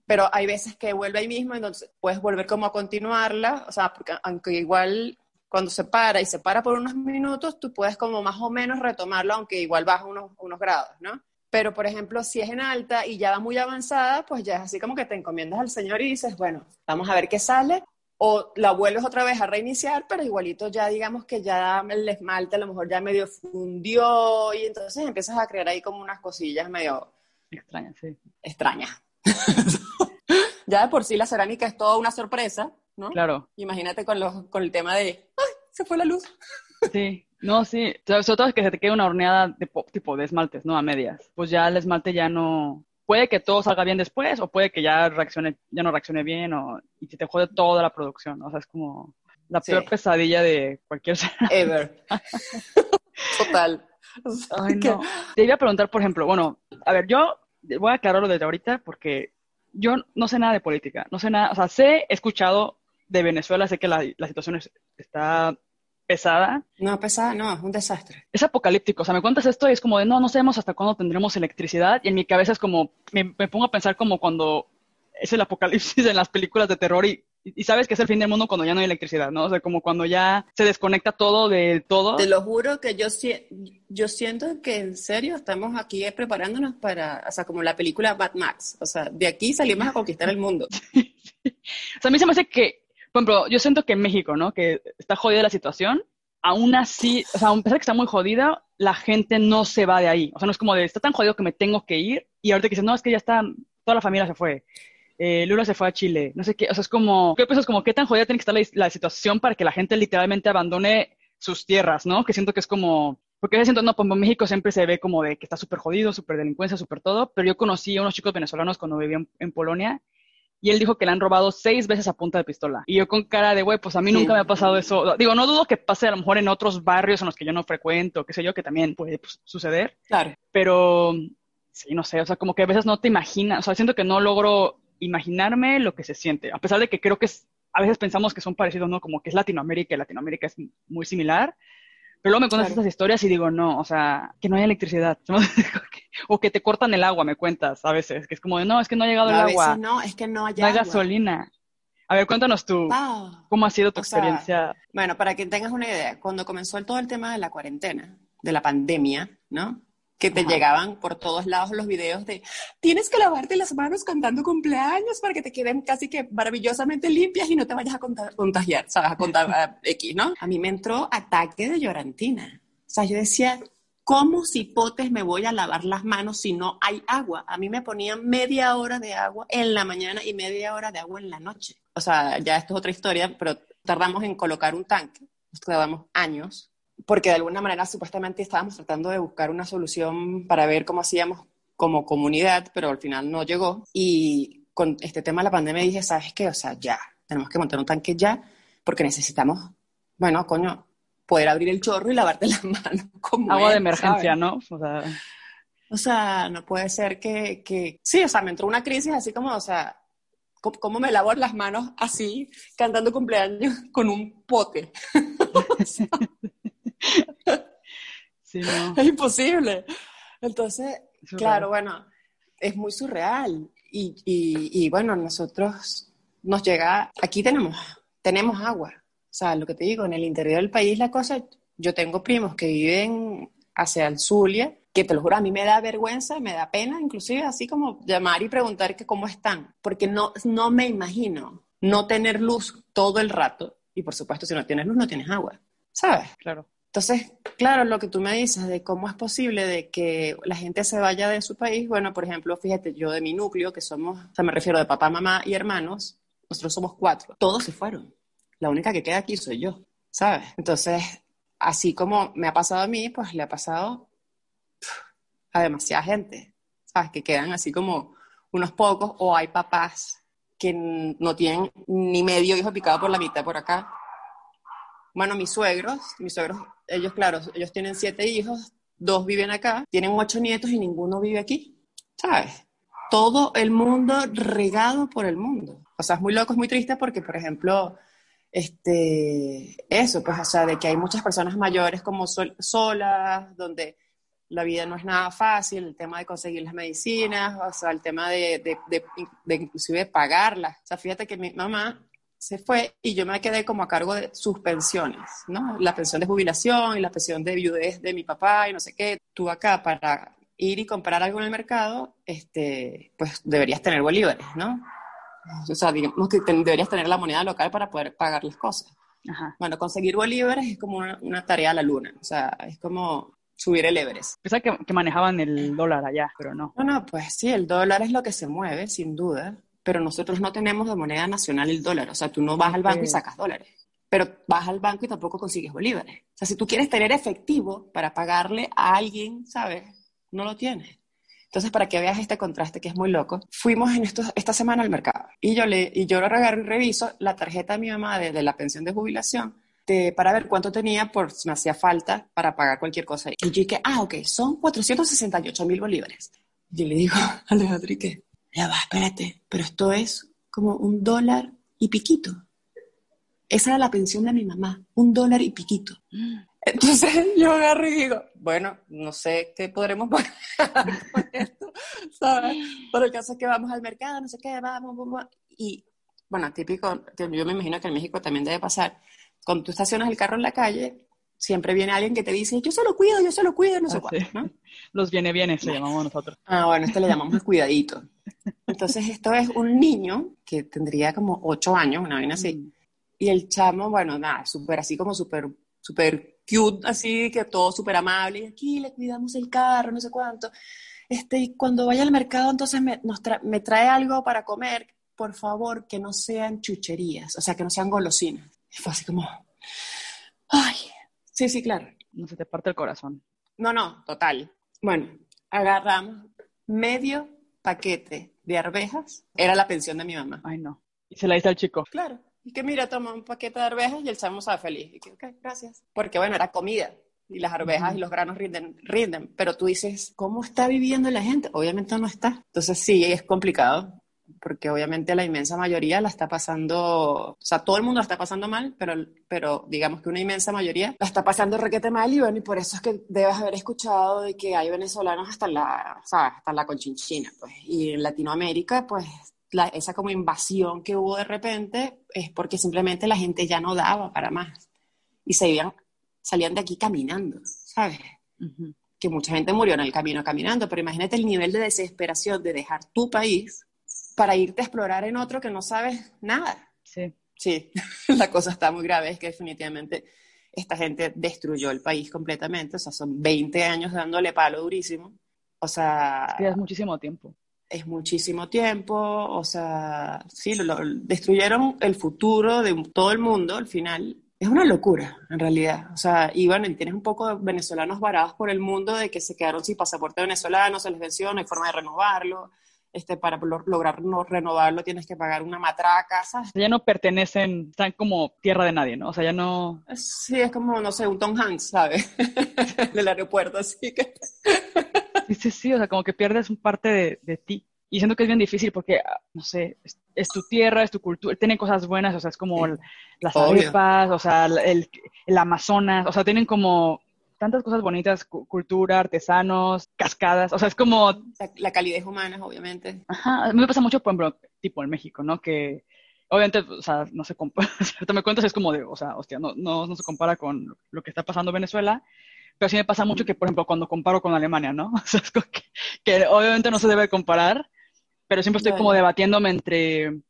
Pero hay veces que vuelve ahí mismo, entonces puedes volver como a continuarla, o sea, porque aunque igual cuando se para y se para por unos minutos, tú puedes como más o menos retomarlo, aunque igual baja unos, unos grados, ¿no? Pero, por ejemplo, si es en alta y ya va muy avanzada, pues ya es así como que te encomiendas al Señor y dices, bueno, vamos a ver qué sale o la vuelves otra vez a reiniciar, pero igualito ya digamos que ya el esmalte a lo mejor ya medio fundió y entonces empiezas a crear ahí como unas cosillas medio extrañas, sí. Extrañas. <laughs> ya de por sí la cerámica es toda una sorpresa, ¿no? Claro. Imagínate con, los, con el tema de, ¡ay! Se fue la luz. <laughs> Sí, no, sí. Sobre todo es que se te quede una horneada de tipo de esmaltes, ¿no? A medias. Pues ya el esmalte ya no, puede que todo salga bien después o puede que ya reaccione, ya no reaccione bien o, y se te jode toda la producción. O sea, es como la peor pesadilla de cualquier. Ever. <laughs> Total. Ay, no. Te iba a preguntar, por ejemplo, bueno, a ver, yo voy a aclararlo desde ahorita porque yo no sé nada de política, no sé nada, o sea, sé, he escuchado de Venezuela, sé que la, la situación está pesada. No, pesada, no, es un desastre. Es apocalíptico, o sea, me cuentas esto y es como de, no, no sabemos hasta cuándo tendremos electricidad, y en mi cabeza es como, me, pongo a pensar como cuando es el apocalipsis <laughs> en las películas de terror y, y, sabes que es el fin del mundo cuando ya no hay electricidad, ¿no? O sea, como cuando ya se desconecta todo de todo. Te lo juro que yo, yo siento que en serio estamos aquí preparándonos para, o sea, como la película Bad Max, o sea, de aquí salimos a conquistar el mundo. <laughs> o sea, a mí se me hace que por ejemplo, yo siento que en México, ¿no? Que está jodida la situación, aún así, o sea, a pesar de que está muy jodida, la gente no se va de ahí. O sea, no es como de, está tan jodido que me tengo que ir, y ahorita que dices, no, es que ya está, toda la familia se fue. Eh, Lula se fue a Chile, no sé qué, o sea, es como, ¿qué piensas? Como, ¿qué tan jodida tiene que estar la, situación para que la gente literalmente abandone sus tierras, ¿no? Que siento que es como, porque yo siento, no, pues México siempre se ve como de que está súper jodido, súper delincuencia, súper todo, pero yo conocí a unos chicos venezolanos cuando vivían en Polonia y él dijo que le han robado seis veces a punta de pistola. Y yo con cara de, güey, pues a mí nunca me ha pasado eso. Digo, no dudo que pase a lo mejor en otros barrios en los que yo no frecuento, qué sé yo, que también puede pues, suceder. Claro. Pero, sí, no sé, o sea, como que a veces no te imaginas, o sea, siento que no logro imaginarme lo que se siente, a pesar de que creo que es, a veces pensamos que son parecidos, ¿no? Como que es Latinoamérica y Latinoamérica es muy similar. Pero luego me cuentas estas historias y digo, no, o sea, que no hay electricidad. <laughs> o que te cortan el agua, me cuentas a veces, que es como de, no, es que no ha llegado el agua. no, es que no hay, no hay gasolina. A ver, cuéntanos tú, ¿cómo ha sido tu experiencia? bueno, para que tengas una idea, cuando comenzó todo el tema de la cuarentena, de la pandemia, ¿no? Que te llegaban por todos lados los videos de tienes que lavarte las manos cantando cumpleaños para que te queden casi que maravillosamente limpias y no te vayas a contagiar, ¿sabes? A contar X, ¿no? A mí me entró ataque de llorantina. O sea, yo decía, ¿cómo cipotes me voy a lavar las manos si no hay agua? A mí me ponían media hora de agua en la mañana y media hora de agua en la noche. O sea, ya esto es otra historia, pero tardamos en colocar un tanque, nos tardamos años porque de alguna manera supuestamente estábamos tratando de buscar una solución para ver cómo hacíamos como comunidad, pero al final no llegó. Y con este tema de la pandemia dije, ¿sabes qué? O sea, ya, tenemos que montar un tanque ya, porque necesitamos, bueno, coño, poder abrir el chorro y lavarte <laughs> las manos. Como Agua de emergencia, ¿no? O sea, no puede ser que, que, sí, o sea, me entró una crisis así como, o sea, ¿cómo me lavo las manos así, cantando cumpleaños con un pote? <laughs> <laughs> Es imposible. Entonces, claro, bueno, es muy surreal. Y, y, bueno, nosotros nos llega, aquí tenemos, tenemos agua. O sea, lo que te digo, en el interior del país la cosa, yo tengo primos que viven hacia el Zulia, que te lo juro, a mí me da vergüenza, me da pena, inclusive así como llamar y preguntar que cómo están, porque no, no me imagino no tener luz todo el rato. Y por supuesto, si no tienes luz, no tienes agua. ¿Sabes? Claro. Entonces, claro, lo que tú me dices de cómo es posible de que la gente se vaya de su país, bueno, por ejemplo, fíjate, yo de mi núcleo, que somos, o sea, me refiero de papá, mamá y hermanos, nosotros somos cuatro, todos se fueron. la única que queda aquí soy yo, ¿sabes? Entonces, así como me ha pasado a mí, pues le ha pasado a demasiada gente, ¿sabes? Que quedan así como unos pocos, o hay papás que no tienen ni medio hijo picado por la mitad por acá. Bueno, mis suegros, mis suegros, ellos, claro, ellos tienen siete hijos, dos viven acá, tienen ocho nietos y ninguno vive aquí, ¿sabes? Todo el mundo regado por el mundo. O sea, es muy loco, es muy triste porque, por ejemplo, este, eso, pues, o sea, de que hay muchas personas mayores como solas, donde la vida no es nada fácil, el tema de conseguir las medicinas, o sea, el tema de, de, de, de inclusive pagarlas. O sea, fíjate que mi mamá se fue y yo me quedé como a cargo de sus pensiones, ¿no? La pensión de jubilación y la pensión de viudez de mi papá y no sé qué. Tú acá para ir y comprar algo en el mercado, este, pues deberías tener bolívares, ¿no? O sea, digamos que deberías tener la moneda local para poder pagar las cosas. Bueno, conseguir bolívares es como una, una, tarea a la luna, o sea, es como subir el Everest. Pensaba que, que manejaban el dólar allá, pero no. No, no, pues sí, el dólar es lo que se mueve, sin duda, pero nosotros no tenemos de moneda nacional el dólar, o sea, tú no vas al banco y sacas dólares, pero vas al banco y tampoco consigues bolívares. O sea, si tú quieres tener efectivo para pagarle a alguien, ¿sabes? No lo tienes. Entonces, para que veas este contraste que es muy loco, fuimos en esta semana al mercado y yo, le, y yo agarro y reviso la tarjeta de mi mamá de, de la pensión de jubilación para ver cuánto tenía por si me hacía falta para pagar cualquier cosa. Y yo dije, ah, ok, son 468 mil bolívares. Y le digo <laughs> a Alejandro, ¿y qué? Ya va, espérate, pero esto es como un dólar y piquito. Esa era la pensión de mi mamá, un dólar y piquito. Entonces <laughs> yo agarro y digo, bueno, no sé qué podremos pagar <laughs> con esto, ¿sabes? Por el caso es que vamos al mercado, no sé qué, vamos, vamos. Y bueno, típico, yo me imagino que en México también debe pasar cuando tú estacionas el carro en la calle, siempre viene alguien que te dice, yo solo cuido, yo solo cuido, no sé ah, ¿no? <laughs> Los viene bienes se llamamos nosotros. Ah, bueno, este le llamamos el cuidadito. Entonces, esto es un niño que tendría como ocho años, una vaina así. Mm. Y el chamo, bueno, nada, súper así como súper, súper cute, así que todo súper amable. Y aquí le cuidamos el carro, no sé cuánto. Este, y cuando vaya al mercado, entonces me, me trae algo para comer, por favor, que no sean chucherías, o sea, que no sean golosinas. Y fue así como, ay, sí, sí, claro. No se te parte el corazón. No, no, total. Bueno, agarramos medio paquete de arvejas. Era la pensión de mi mamá. Ay, no. Y se la hice al chico. Claro. Y que mira, toma un paquete de arvejas y el chamo estaba feliz. Y que, ok, gracias. Porque bueno, era comida. Y las arvejas y los granos rinden, rinden. Pero tú dices, ¿cómo está viviendo la gente? Obviamente no está. Entonces sí, es complicado porque obviamente la inmensa mayoría la está pasando, o sea, todo el mundo la está pasando mal, pero, pero digamos que una inmensa mayoría la está pasando requete mal y bueno, y por eso es que debes haber escuchado de que hay venezolanos hasta la, o sea, hasta la conchinchina, pues, y en Latinoamérica, pues, la, esa como invasión que hubo de repente es porque simplemente la gente ya no daba para más y se iban, salían de aquí caminando, ¿sabes? Que mucha gente murió en el camino caminando, pero imagínate el nivel de desesperación de dejar tu país para irte a explorar en otro que no sabes nada. Sí. Sí, <laughs> la cosa está muy grave, es que definitivamente esta gente destruyó el país completamente, o sea, son 20 años dándole palo durísimo, o sea... Es muchísimo tiempo. Es muchísimo tiempo, o sea, sí, lo, destruyeron el futuro de todo el mundo al final. Es una locura, en realidad. O sea, y bueno, tienes un poco de venezolanos varados por el mundo de que se quedaron sin pasaporte venezolano, se les venció, no hay forma de renovarlo este, para lograr no renovarlo tienes que pagar una matraca, ¿sabes? Ya no pertenecen, están como tierra de nadie, ¿no? O sea, ya no... Sí, es como, no sé, un Tom Hanks, ¿sabes? <laughs> Del aeropuerto, así que... sí, sí, sí, o sea, como que pierdes un parte de, de ti. Y siento que es bien difícil porque, ah, no sé, es, tu tierra, es tu cultura, tiene cosas buenas, o sea, es como las arepas, o sea, el, el Amazonas, o sea, tienen como tantas cosas bonitas, cultura, artesanos, cascadas, o sea, es como... La, calidez humana, obviamente. Ajá, me pasa mucho, por ejemplo, tipo en México, ¿no? Que obviamente, o sea, no se compara, <laughs> me cuentas, es como de, o sea, hostia, no, no, no se compara con lo que está pasando en Venezuela, pero sí me pasa mucho que, por ejemplo, cuando comparo con Alemania, ¿no? <laughs> O sea, es como que, que obviamente no se debe comparar, pero siempre estoy como debatiéndome entre,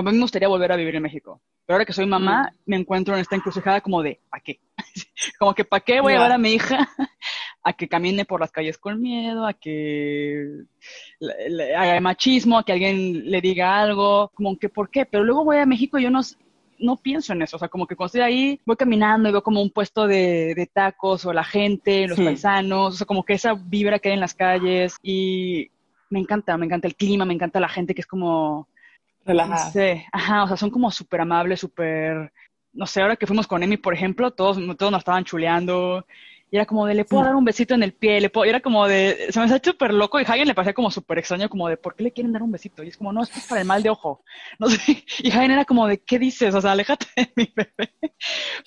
a mí me gustaría volver a vivir en México, pero ahora que soy mamá, me encuentro en esta encrucijada como de, ¿para qué? <laughs> como que ¿para qué voy a llevar a mi hija <laughs> a que camine por las calles con miedo, a que haga machismo, a que alguien le diga algo, como que ¿por qué? Pero luego voy a México y yo no, no pienso en eso, o sea, como que cuando estoy ahí, voy caminando y veo como un puesto de, tacos o la gente, los paisanos, o sea, como que esa vibra que hay en las calles y me encanta, me encanta el clima, me encanta la gente que es como... Relajada. Sé, ajá, o sea, son como súper amables, súper... No sé, ahora que fuimos con Emi, por ejemplo, todos, todos nos estaban chuleando y era como de, le puedo dar un besito en el pie, le puedo, y era como de, se me ha hecho súper loco y Hagen le parecía como súper extraño, como de, ¿por qué le quieren dar un besito? Y es como, no, es para el mal de ojo. No sé, <laughs> y Hagen era como de, ¿qué dices? O sea, aléjate de mi bebé. <laughs>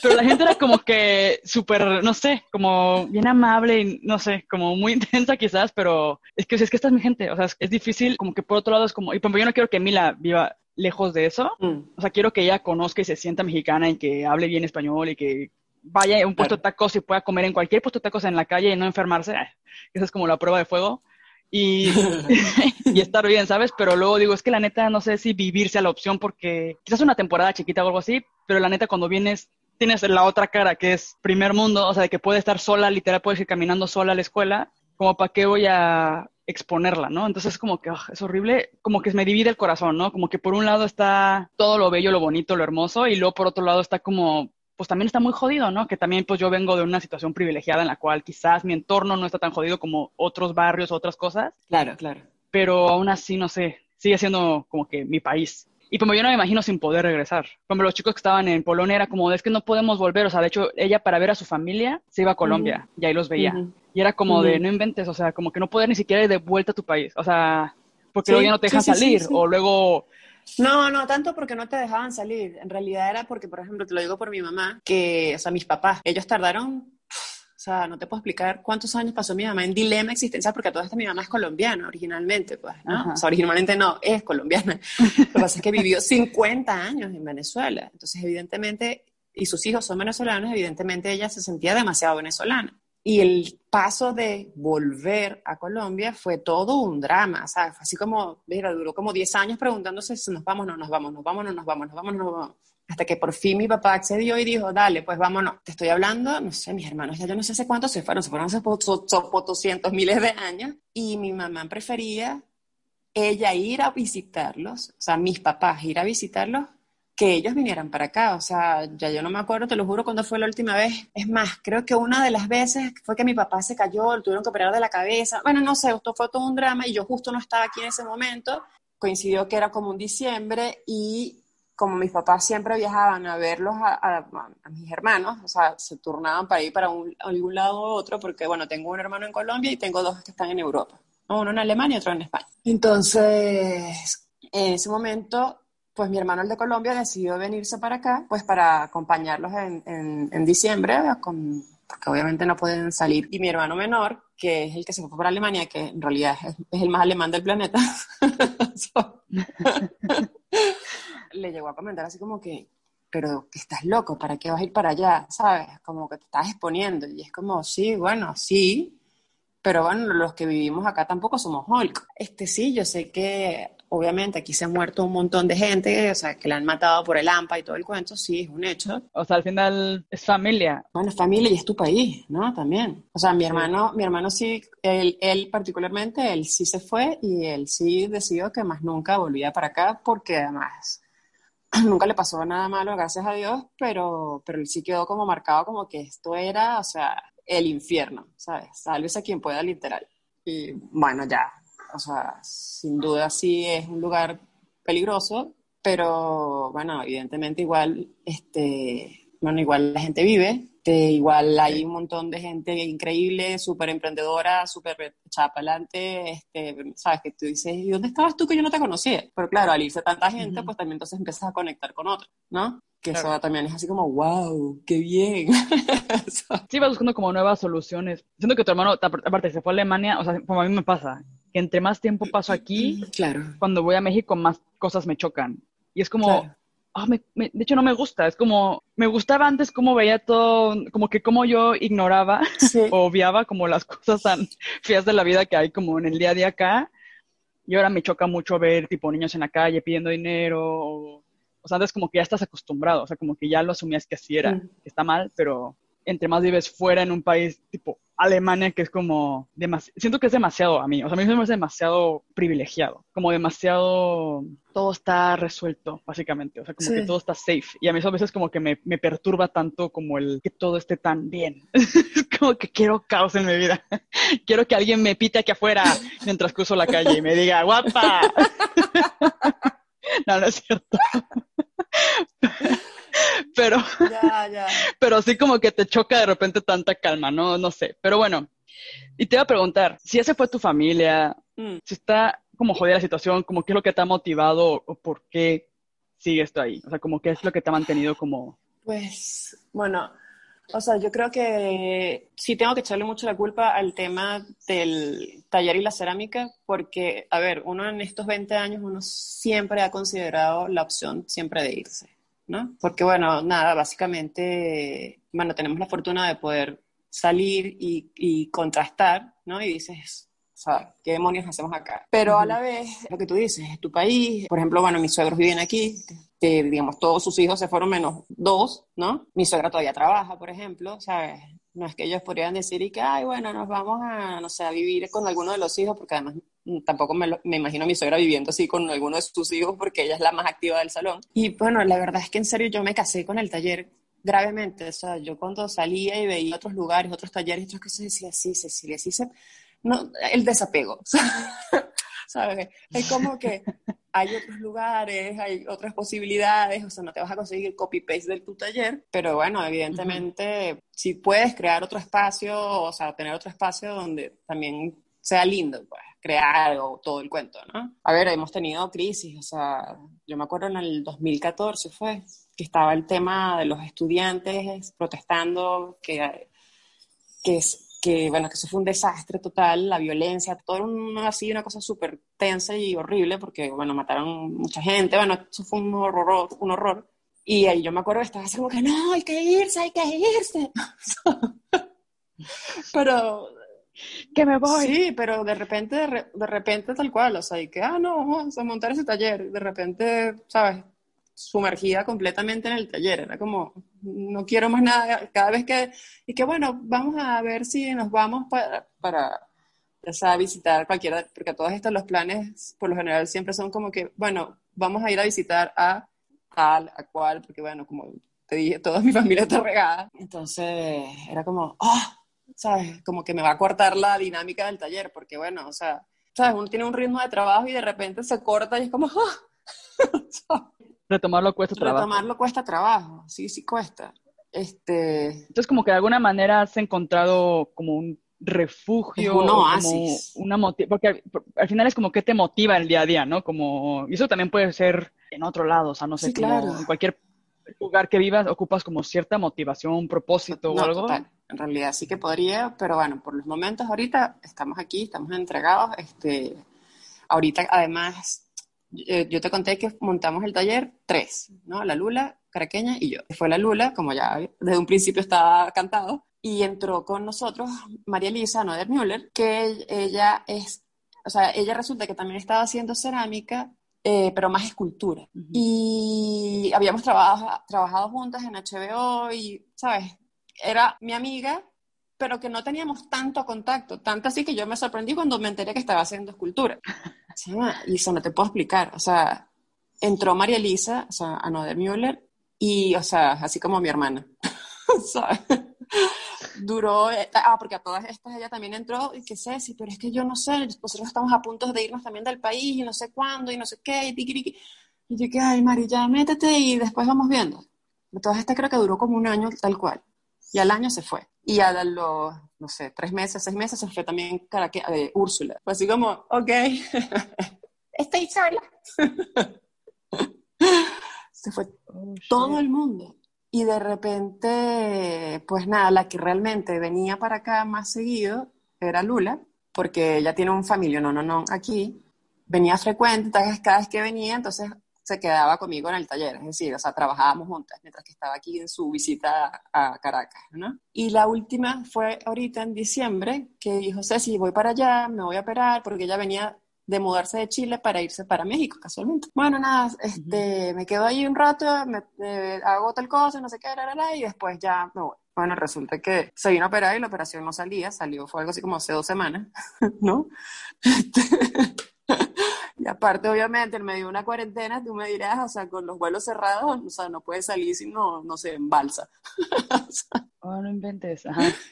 Pero la gente era como que súper, no sé, como bien amable y no sé, como muy <laughs> intensa quizás, pero es que, es que esta es mi gente, o sea, es, difícil, como que por otro lado es como, y por yo no quiero que Mila viva lejos de eso. Mm. O sea, quiero que ella conozca y se sienta mexicana y que hable bien español y que vaya a un puesto de tacos y pueda comer en cualquier puesto de tacos en la calle y no enfermarse. Esa es como la prueba de fuego. Y, <laughs> <laughs> y, estar bien, ¿sabes? Pero luego digo, es que la neta no sé si vivirse a la opción porque quizás una temporada chiquita o algo así, pero la neta cuando vienes tienes la otra cara que es primer mundo, o sea, de que puede estar sola, literal puedes ir caminando sola a la escuela, como para qué voy a exponerla, ¿no? Entonces es como que ah, es horrible, como que me divide el corazón, ¿no? Como que por un lado está todo lo bello, lo bonito, lo hermoso, y luego por otro lado está como pues también está muy jodido, ¿no? Que también pues yo vengo de una situación privilegiada en la cual quizás mi entorno no está tan jodido como otros barrios o otras cosas. Claro, claro. Pero aún así, no sé, sigue siendo como que mi país. Y como yo no me imagino sin poder regresar. Como los chicos que estaban en Polonia era como, es que no podemos volver. O sea, de hecho, ella para ver a su familia se iba a Colombia y ahí los veía. Y era como de, no inventes, o sea, como que no poder ni siquiera ir de vuelta a tu país. O sea, porque luego ya no te dejan salir. O luego no, no tanto porque no te dejaban salir. En realidad era porque, por ejemplo, te lo digo por mi mamá, que, o sea, mis papás, ellos tardaron, o sea, no te puedo explicar cuántos años pasó mi mamá en dilema existencial, porque toda esta mi mamá es colombiana originalmente, pues, ¿no? O sea, originalmente no, es colombiana. Lo que pasa es que vivió 50 años en Venezuela. Entonces, evidentemente, y sus hijos son venezolanos, evidentemente ella se sentía demasiado venezolana. Y el paso de volver a Colombia fue todo un drama, ¿sabes? Fue así como, mira, duró como 10 años preguntándose si nos vamos, no nos vamos, nos vamos, no nos vamos, nos vamos, no nos vamos. Hasta que por fin mi papá accedió y dijo, dale, pues vámonos. Te estoy hablando, no sé, mis hermanos ya yo no sé hace cuántos se fueron, se fueron hace 200 miles de años. Y mi mamá prefería ella ir a visitarlos, o sea, mis papás ir a visitarlos que ellos vinieran para acá. O sea, ya yo no me acuerdo, te lo juro, cuándo fue la última vez. Es más, creo que una de las veces fue que mi papá se cayó, lo tuvieron que operar de la cabeza. Bueno, no sé, esto fue todo un drama y yo justo no estaba aquí en ese momento. Coincidió que era como un diciembre y como mis papás siempre viajaban a verlos a, mis hermanos, o sea, se turnaban para ir para un, algún lado u otro, porque bueno, tengo un hermano en Colombia y tengo dos que están en Europa, uno en Alemania y otro en España. Entonces, en ese momento pues mi hermano el de Colombia decidió venirse para acá, pues para acompañarlos en, en, diciembre, con, porque obviamente no pueden salir. Y mi hermano menor, que es el que se fue para Alemania, que en realidad es, el más alemán del planeta, <laughs> <laughs> le llegó a comentar así como que, pero que estás loco, ¿para qué vas a ir para allá? ¿Sabes? Como que te estás exponiendo. Y es como, sí, bueno, sí, pero bueno, los que vivimos acá tampoco somos Hulk. Este sí, yo sé que obviamente aquí se ha muerto un montón de gente, o sea, que la han matado por el AMPA y todo el cuento, sí, es un hecho. O sea, al final es familia. Bueno, es familia y es tu país, ¿no? También. O sea, mi hermano, mi hermano sí, él, él particularmente, él sí se fue y él sí decidió que más nunca volvía para acá porque además <clears throat> nunca le pasó nada malo, gracias a Dios, pero, pero él sí quedó como marcado como que esto era, o sea, el infierno, ¿sabes? Sálvese a quien pueda, literal. Y bueno, ya, o sea, sin duda sí es un lugar peligroso, pero bueno, evidentemente igual, este, bueno, igual la gente vive, este, igual hay un montón de gente increíble, súper emprendedora, súper echada para adelante, este, sabes que tú dices, ¿y dónde estabas tú que yo no te conocía? Pero claro, al irse tanta gente, pues también entonces empiezas a conectar con otros, ¿no? Que eso también es así como, wow, qué bien. <laughs> sí, vas buscando como nuevas soluciones. Siento que tu hermano, aparte, se fue a Alemania, o sea, como a mí me pasa, que entre más tiempo paso aquí, claro. cuando voy a México, más cosas me chocan. Y es como, ah, de hecho no me gusta, es como, me gustaba antes cómo veía todo, como que como yo ignoraba <laughs> o obviaba como las cosas tan feas de la vida que hay como en el día a día acá. Y ahora me choca mucho ver tipo niños en la calle pidiendo dinero o, o sea, antes como que ya estás acostumbrado, o sea, como que ya lo asumías que así era, que está mal, pero entre más vives fuera en un país tipo Alemania, que es como, siento que es demasiado a mí, o sea, a mí me parece demasiado privilegiado, como demasiado, todo está resuelto, básicamente, o sea, como que todo está safe. Y a mí eso a veces como que me, me perturba tanto como el que todo esté tan bien. <laughs> como que quiero caos en mi vida. <laughs> quiero que alguien me pite aquí afuera mientras cruzo la calle y me diga, guapa. <laughs> no, no es cierto. <laughs> pero, <laughs> pero así como que te choca de repente tanta calma, no, no sé. Pero bueno, y te iba a preguntar, si ese fue tu familia, mm. si está como jodida la situación, como qué es lo que te ha motivado o por qué sigue esto ahí, o sea, como qué es lo que te ha mantenido como... Pues, bueno, o sea, yo creo que sí tengo que echarle mucho la culpa al tema del taller y la cerámica, porque, a ver, uno en estos 20 años, uno siempre ha considerado la opción siempre de irse. ¿No? Porque bueno, nada, básicamente, bueno, tenemos la fortuna de poder salir y, contrastar, ¿no? Y dices, o sea, ¿qué demonios hacemos acá? Pero a la vez, lo que tú dices, es tu país. Por ejemplo, bueno, mis suegros viven aquí, que, digamos, todos sus hijos se fueron menos dos, ¿no? Mi suegra todavía trabaja, por ejemplo, ¿sabes? No es que ellos podrían decir y que, ay, bueno, nos vamos a, no sé, a vivir con alguno de los hijos, porque además tampoco me, me, imagino a mi suegra viviendo así con alguno de sus hijos, porque ella es la más activa del salón. Y bueno, la verdad es que en serio yo me casé con el taller gravemente. O sea, yo cuando salía y veía otros lugares, otros talleres, otras cosas, decía, sí, Cecilia, sí, se... no, el desapego. <laughs> ¿Sabes? Es como que hay otros lugares, hay otras posibilidades, o sea, no te vas a conseguir copy-paste de tu taller, pero bueno, evidentemente, si puedes crear otro espacio, o sea, tener otro espacio donde también sea lindo, pues, crear algo, todo el cuento, ¿no? A ver, hemos tenido crisis, o sea, yo me acuerdo en el 2014 fue, que estaba el tema de los estudiantes protestando, que, que es que bueno, que eso fue un desastre total, la violencia, todo una, así, una cosa súper tensa y horrible, porque bueno, mataron mucha gente, bueno, eso fue un horror, un horror. Y ahí yo me acuerdo que estaba así como que, no, hay que irse, hay que irse. <laughs> pero... Que me voy. Sí, pero de repente, de, repente tal cual, o sea, y que, ah, no, vamos a montar ese taller. De repente, ¿sabes? sumergida completamente en el taller, era como, no quiero más nada, cada vez que, y que bueno, vamos a ver si nos vamos para, para ya sea, visitar cualquiera, porque todos estos los planes, por lo general, siempre son como que, bueno, vamos a ir a visitar a tal, a cual, porque bueno, como te dije, toda mi <laughs> familia está regada, entonces era como, oh, ¿sabes? Como que me va a cortar la dinámica del taller, porque bueno, o sea, ¿sabes? Uno tiene un ritmo de trabajo y de repente se corta y es como, oh. <laughs> Retomarlo cuesta trabajo. Retomarlo cuesta trabajo, sí, sí cuesta. Este... Entonces, como que de alguna manera has encontrado como un refugio, un oasis. Como una porque al, final es como que te motiva el día a día, ¿no? Como, y eso también puede ser en otro lado, o sea, no sé, claro. en cualquier lugar que vivas ocupas como cierta motivación, un propósito o algo. Total. En realidad sí que podría, pero bueno, por los momentos ahorita estamos aquí, estamos entregados, este, ahorita además eh, yo te conté que montamos el taller tres, ¿no? La Lula, Caraqueña y yo. Fue la Lula, como ya desde un principio estaba cantado, y entró con nosotros María Elisa Noder Müller, que ella es, o sea, ella resulta que también estaba haciendo cerámica, eh, pero más escultura. Y habíamos trabajado, trabajado juntas en HBO y, ¿sabes? Era mi amiga, pero que no teníamos tanto contacto, tanto así que yo me sorprendí cuando me enteré que estaba haciendo escultura. <laughs> y eso no te puedo explicar. O sea, entró María Elisa, o sea, Noder Müller, y, o sea, así como mi hermana. <laughs> Duró, eh, ah, porque a todas estas ella también entró, y que sé, sí, pero es que yo no sé, nosotros estamos a punto de irnos también del país, y no sé cuándo, y no sé qué, y tiqui, Y yo que, ay, Mari, ya métete y después vamos viendo. Todas estas creo que duró como un año tal cual. Y al año se fue. Y a los, no sé, tres meses, seis meses se fue también eh, Úrsula. Fue así como, ok, <laughs> estoy sola. se fue oh, todo el mundo. Y de repente, pues nada, la que realmente venía para acá más seguido era Lula, porque ella tiene un familia, no, no, no, aquí. Venía frecuente, cada vez que venía, entonces se quedaba conmigo en el taller, es decir, o sea, trabajábamos juntas mientras que estaba aquí en su visita a Caracas, ¿no? Y la última fue ahorita en diciembre, que dijo, Ceci, voy para allá, me voy a operar, porque ella venía de mudarse de Chile para irse para México, casualmente. Bueno, nada, este, me quedo ahí un rato, me, hago tal cosa, no sé qué, y después ya me voy. Bueno, resulta que se vino a operar y la operación no salía, salió, fue algo así como hace dos semanas, <laughs> ¿no? <laughs> Este, y aparte, obviamente, en medio de una cuarentena, tú me dirás, o sea, con los vuelos cerrados, o sea, no puedes salir si no, no sé, en balsa. <laughs> oh, no inventes.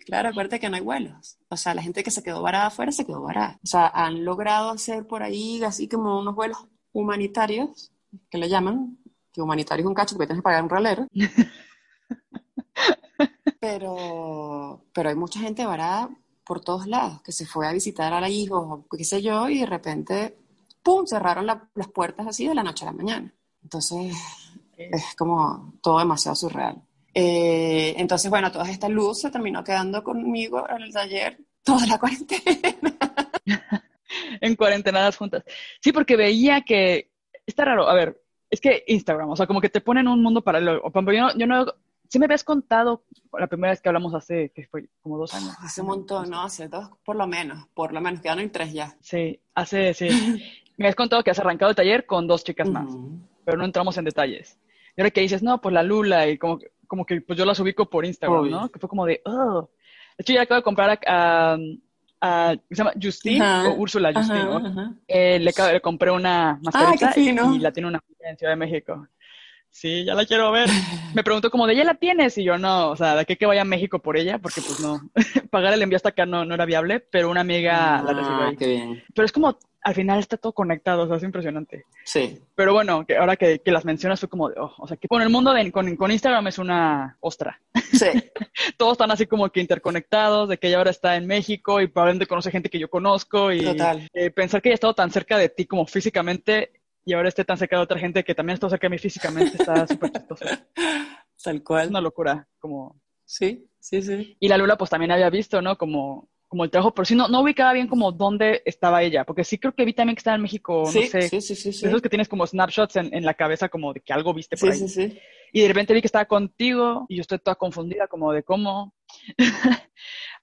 Claro, acuérdate que no hay vuelos. O sea, la gente que se quedó varada afuera se quedó varada. O sea, han logrado hacer por ahí así como unos vuelos humanitarios, que le llaman, que humanitario es un cacho porque tienes que pagar un ralero. <laughs> pero, pero hay mucha gente varada por todos lados, que se fue a visitar a la hijo, qué sé yo, y de repente ¡pum!, cerraron las puertas así de la noche a la mañana. Entonces, es como todo demasiado surreal. Eh, entonces, bueno, toda esta luz se terminó quedando conmigo en el taller toda la <laughs> cuarentena. <laughs> en cuarentenadas juntas. Sí, porque veía que está raro. A ver, es que Instagram, o sea, como que te ponen un mundo paralelo. Yo no, yo no sí me habías contado la primera vez que hablamos hace, que fue como dos años. Hace un montón, ¿no? Hace dos, por lo menos, por lo menos, quedaron en tres ya. Sí, hace, sí. <laughs> me has contado que has arrancado el taller con dos chicas más, pero no entramos en detalles. Y ahora que dices, no, pues la Lula, y como, como que pues yo las ubico por Instagram, ¿no? Que fue como de, oh. De hecho, ya acabo de comprar a, a, se llama Justine o Úrsula Justine, ¿no? Eh, le, le, compré una mascarita y, y, la tiene una en Ciudad de México. Sí, ya la quiero ver. Me preguntó como de, ¿ya la tienes? Y yo, no, o sea, ¿de qué que vaya a México por ella? Porque pues no, <laughs> pagar el envío hasta acá no, no era viable, pero una amiga la recibió ahí. Qué bien. Pero es como al final está todo conectado, o sea, es impresionante. Sí. Pero bueno, que ahora que, que las mencionas fue como de, oh, o sea, que con el mundo de, con, con, Instagram es una ostra. Sí. <laughs> Todos están así como que interconectados, de que ella ahora está en México y probablemente conoce gente que yo conozco y Total. Eh, pensar que ella ha estado tan cerca de ti como físicamente y ahora esté tan cerca de otra gente que también está cerca de mí físicamente está <laughs> súper chistoso. Tal cual. Es una locura, como... Sí, sí, sí. Y la Lula pues también había visto, ¿no? Como como el trabajo, pero sí no, no ubicaba bien como dónde estaba ella, porque sí creo que vi también que estaba en México, no sé, sí, sí, sí, sí. esos que tienes como snapshots en, en, la cabeza como de que algo viste por sí, ahí. Sí, sí. Y de repente vi que estaba contigo y yo estoy toda confundida como de cómo... <laughs>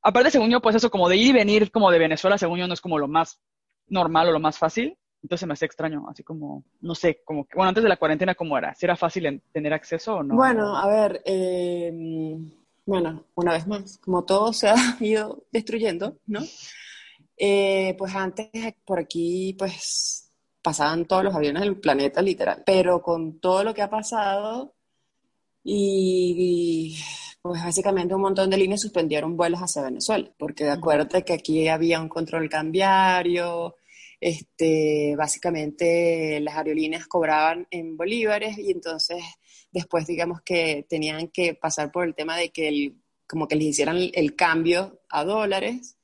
Aparte, según yo, pues eso como de ir y venir como de Venezuela, según yo, no es como lo más normal o lo más fácil. Entonces me hace extraño, así como, no sé, como, bueno, antes de la cuarentena, ¿cómo era? ¿Si era fácil tener acceso o no? Bueno, a ver, eh, bueno, una vez más, como todo se <laughs> ha ido destruyendo, ¿no? Eh, pues antes por aquí, pues pasaban todos los aviones del planeta, literal. Pero con todo lo que ha pasado y, pues básicamente un montón de líneas suspendieron vuelos hacia Venezuela, porque de acuerdo que aquí había un control cambiario, este, básicamente las aerolíneas cobraban en bolívares y entonces después digamos que tenían que pasar por el tema de que el, como que les hicieran el cambio a dólares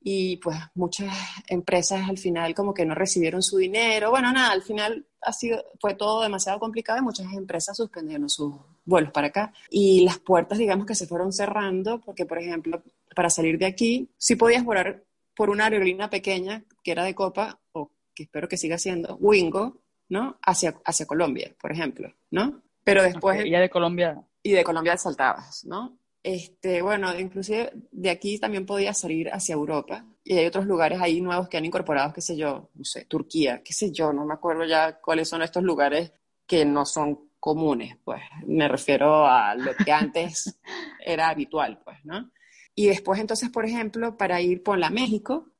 y pues muchas empresas al final como que no recibieron su dinero. Bueno, nada, al final ha sido, fue todo demasiado complicado y muchas empresas suspendieron sus vuelos para acá. Y las puertas, digamos que se fueron cerrando porque, por ejemplo, para salir de aquí, sí podías volar por una aerolínea pequeña que era de Copa, o que espero que siga siendo, Wingo, ¿no? Hacia, hacia Colombia, por ejemplo, ¿no? Pero después... Okay, de Colombia. Y de Colombia saltabas, ¿no? Este, bueno, inclusive de aquí también podías salir hacia Europa y hay otros lugares ahí nuevos que han incorporado, qué sé yo, no sé, Turquía, qué sé yo, no me acuerdo ya cuáles son estos lugares que no son comunes, pues me refiero a lo que antes <laughs> era habitual, pues, ¿no? Y después entonces, por ejemplo, para ir por la México,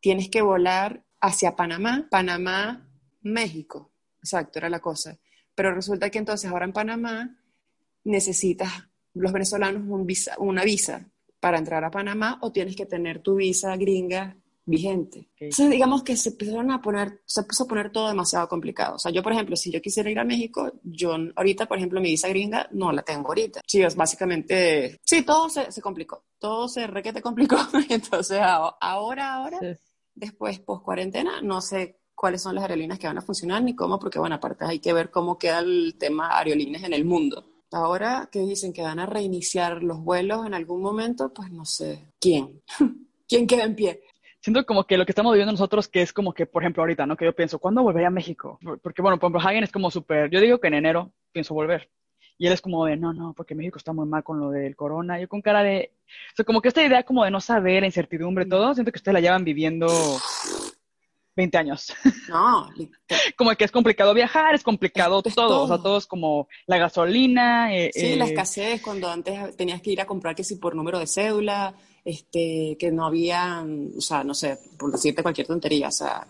tienes que volar hacia Panamá, Panamá, México, exacto, era la cosa. Pero resulta que entonces ahora en Panamá necesitas los venezolanos un visa, una visa para entrar a Panamá o tienes que tener tu visa gringa vigente. Okay. Entonces, digamos que se empezaron a poner, se empezó a poner todo demasiado complicado. O sea, yo, por ejemplo, si yo quisiera ir a México, yo ahorita, por ejemplo, mi visa gringa no la tengo ahorita. Sí, es básicamente, sí, todo se, se complicó, todo se requete complicó. <laughs> Entonces, ahora, ahora, sí. después, post cuarentena, no sé cuáles son las aerolíneas que van a funcionar ni cómo, porque bueno, aparte hay que ver cómo queda el tema aerolíneas en el mundo. Ahora que dicen que van a reiniciar los vuelos en algún momento, pues no sé quién. <laughs> ¿Quién queda en pie? Siento como que lo que estamos viviendo nosotros, que es como que, por ejemplo, ahorita, ¿no? Que yo pienso, ¿cuándo volveré a México? Porque, bueno, por ejemplo, Hagen es como súper, yo digo que en enero pienso volver. Y él es como de, no, no, porque México está muy mal con lo del corona. Yo con cara de, o sea, como que esta idea como de no saber, la incertidumbre, todo, siento que ustedes la llevan viviendo 20 años. <laughs> No, como que es complicado viajar, es complicado todo, o sea, todo es como la gasolina. Eh, sí, la eh, escasez, cuando antes tenías que ir a comprar que si por número de cédula, este, que no había, o sea, no sé, por decirte cualquier tontería, o sea,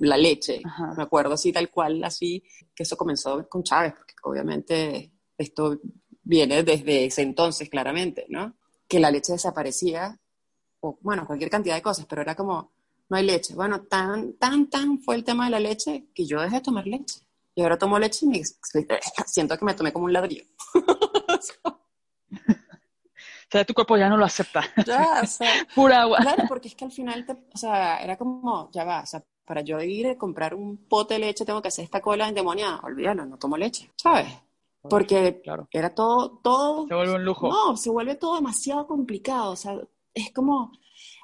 la leche, me acuerdo así tal cual, así, que eso comenzó con Chávez, porque obviamente esto viene desde ese entonces, claramente, ¿no? Que la leche desaparecía, o bueno, cualquier cantidad de cosas, pero era como, no hay leche. Bueno, tan, tan, tan fue el tema de la leche que yo dejé de tomar leche. Y ahora tomo leche y me siento que me tomé como un ladrillo. <laughs> o sea, tu cuerpo ya no lo acepta. Ya, o sea, <laughs> Pura agua. Claro, porque es que al final, o sea, era como, ya va, o sea, para yo ir a comprar un pote de leche tengo que hacer esta cola endemoniada. Olvídalo, no tomo leche, ¿sabes? Porque claro. era todo, todo... Se vuelve un lujo. No, se vuelve todo demasiado complicado. O sea, es como,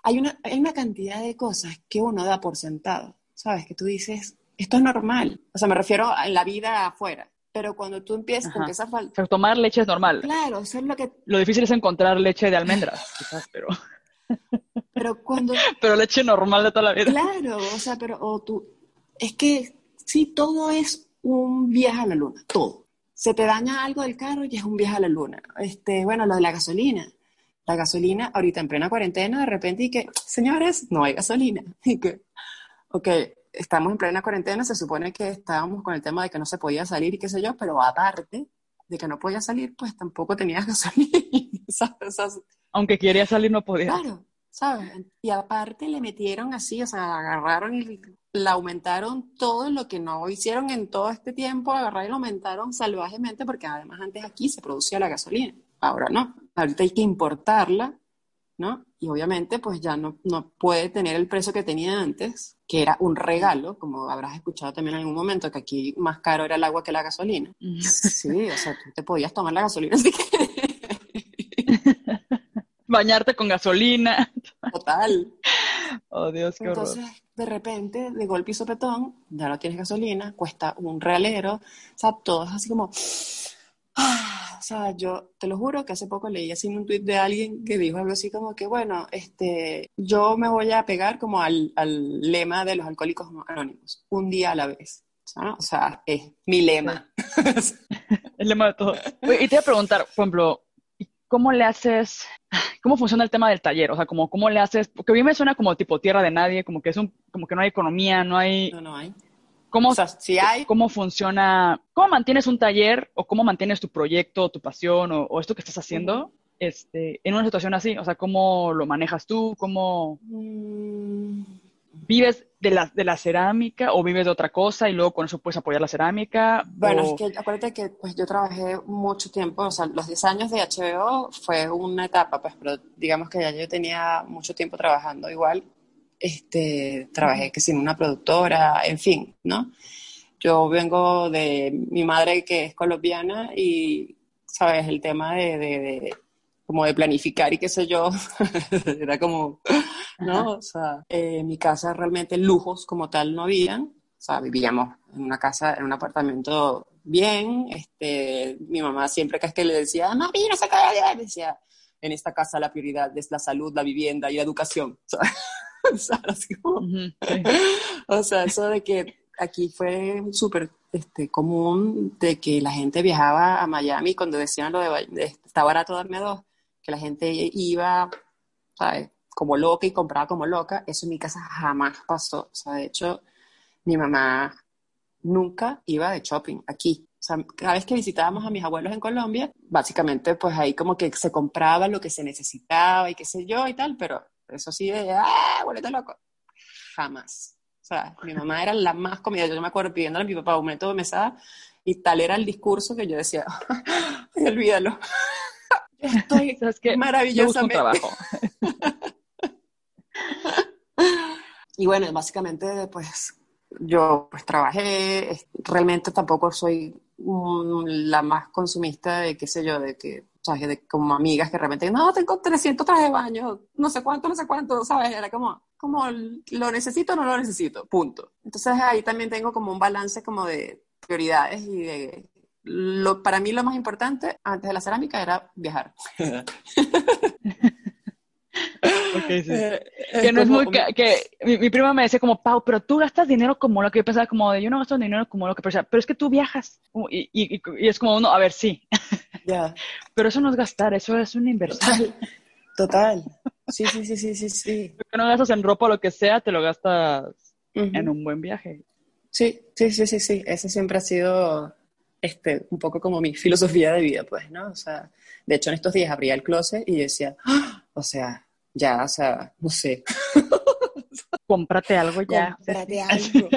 hay una, hay una cantidad de cosas que uno da por sentado, ¿sabes? Que tú dices, esto es normal. O sea, me refiero a la vida afuera. Pero cuando tú empiezas, con esa falta... Pero tomar leche es normal. Claro, eso es lo que... Lo difícil es encontrar leche de almendras, <laughs> quizás, pero... <laughs> Pero cuando... <laughs> pero leche normal de toda la vida. Claro, o sea, pero o tú... Es que sí, todo es un viaje a la luna, todo. Se te daña algo del carro y es un viaje a la luna. Este, bueno, lo de la gasolina la gasolina, ahorita en plena cuarentena, de repente, y que, señores, no hay gasolina. <laughs> Y que, ok, estamos en plena cuarentena, se supone que estábamos con el tema de que no se podía salir y qué sé yo, pero aparte de que no podía salir, pues tampoco tenías <laughs> gasolina. Aunque quería salir, no podía. Claro, ¿sabes? Y aparte le metieron así, o sea, agarraron y la aumentaron todo lo que no hicieron en todo este tiempo, agarraron y lo aumentaron salvajemente, porque además antes aquí se producía la gasolina ahora no, ahorita hay que importarla, ¿no? Y obviamente pues ya no, no puede tener el precio que tenía antes, que era un regalo, como habrás escuchado también en algún momento, que aquí más caro era el agua que la gasolina. Sí, o sea, tú te podías tomar la gasolina si <laughs> Bañarte con gasolina. Total. Oh, Dios, qué Entonces, de repente, de golpe y sopetón, ya no tienes gasolina, cuesta un realero, o sea, todo es así como... ¡ah! o sea, yo te lo juro que hace poco leí así un tuit de alguien que dijo algo así como que, bueno, este, yo me voy a pegar como al, al lema de los alcohólicos anónimos, un día a la vez. O sea, es mi lema. <laughs> El lema de todo. Y te voy a preguntar, por ejemplo, ¿cómo le haces, cómo funciona el tema del taller? O sea, como, ¿cómo le haces? Porque a mí me suena como tipo tierra de nadie, como que es un, como que no hay economía, no hay... No, no hay. ¿Cómo, si hay... ¿Cómo funciona? ¿Cómo mantienes un taller o cómo mantienes tu proyecto, tu pasión o, esto que estás haciendo este, en una situación así? O sea, ¿cómo lo manejas tú? ¿Cómo mm. vives de la, de la cerámica o vives de otra cosa y luego con eso puedes apoyar la cerámica? Bueno, es que acuérdate que pues, yo trabajé mucho tiempo, o sea, los 10 años de HBO fue una etapa, pues, pero digamos que ya yo tenía mucho tiempo trabajando igual este, trabajé que sin una productora, en fin, ¿no? Yo vengo de mi madre que es colombiana y, ¿sabes? El tema de, como de planificar y qué sé yo, <laughs> era como, ¿no? O sea, en mi casa realmente lujos como tal no habían, o sea, vivíamos en una casa, en un apartamento bien, este, mi mamá siempre que es que le decía, mami, no se cae, decía, en esta casa la prioridad es la salud, la vivienda y la educación. <laughs> <laughs> O sea, eso de que aquí fue súper este, común de que la gente viajaba a Miami cuando decían lo de, está barato darme dos, que la gente iba, ¿sabes? Como loca y compraba como loca. Eso en mi casa jamás pasó. O sea, de hecho, mi mamá nunca iba de shopping aquí. O sea, cada vez que visitábamos a mis abuelos en Colombia, básicamente pues ahí como que se compraba lo que se necesitaba y qué sé yo y tal, pero eso sí de, ¡ah, boleto loco! Jamás. O sea, mi mamá era la más comida. Yo me acuerdo pidiéndole a mi papá un método de mesada y tal era el discurso que yo decía, <laughs> ¡ay, olvídalo! <laughs> estoy <laughs> maravillosamente. trabajo. y bueno, básicamente, pues yo pues trabajé, realmente tampoco soy la más consumista de, qué sé yo, de que de como amigas que realmente, no, tengo 300 trajes de baño, no sé cuánto, no sé cuánto, ¿sabes? Era como, como, lo necesito o no lo necesito, punto. Entonces ahí también tengo como un balance como de prioridades y de, lo, para mí lo más importante antes de la cerámica era viajar. Okay, sí. Eh, que no es muy... Que, mi, prima me decía como, Pau, pero tú gastas dinero como lo que yo pensaba, como de, yo no gasto dinero como lo que pensaba, pero es que tú viajas. Y, y, y es como uno, a ver, sí. Ya. pero eso no es gastar, eso es una inversión. Total. Sí, sí, sí, sí, sí, sí. que no gastas en ropa o lo que sea, te lo gastas en un buen viaje. Sí, sí, sí, sí, sí. Ese siempre ha sido este, un poco como mi filosofía de vida, pues, ¿no? O sea, de hecho en estos días abría el closet y decía, ¡Ah! o sea, ya, o sea, no sé. <laughs> Cómprate algo ya. Cómprate <laughs> algo.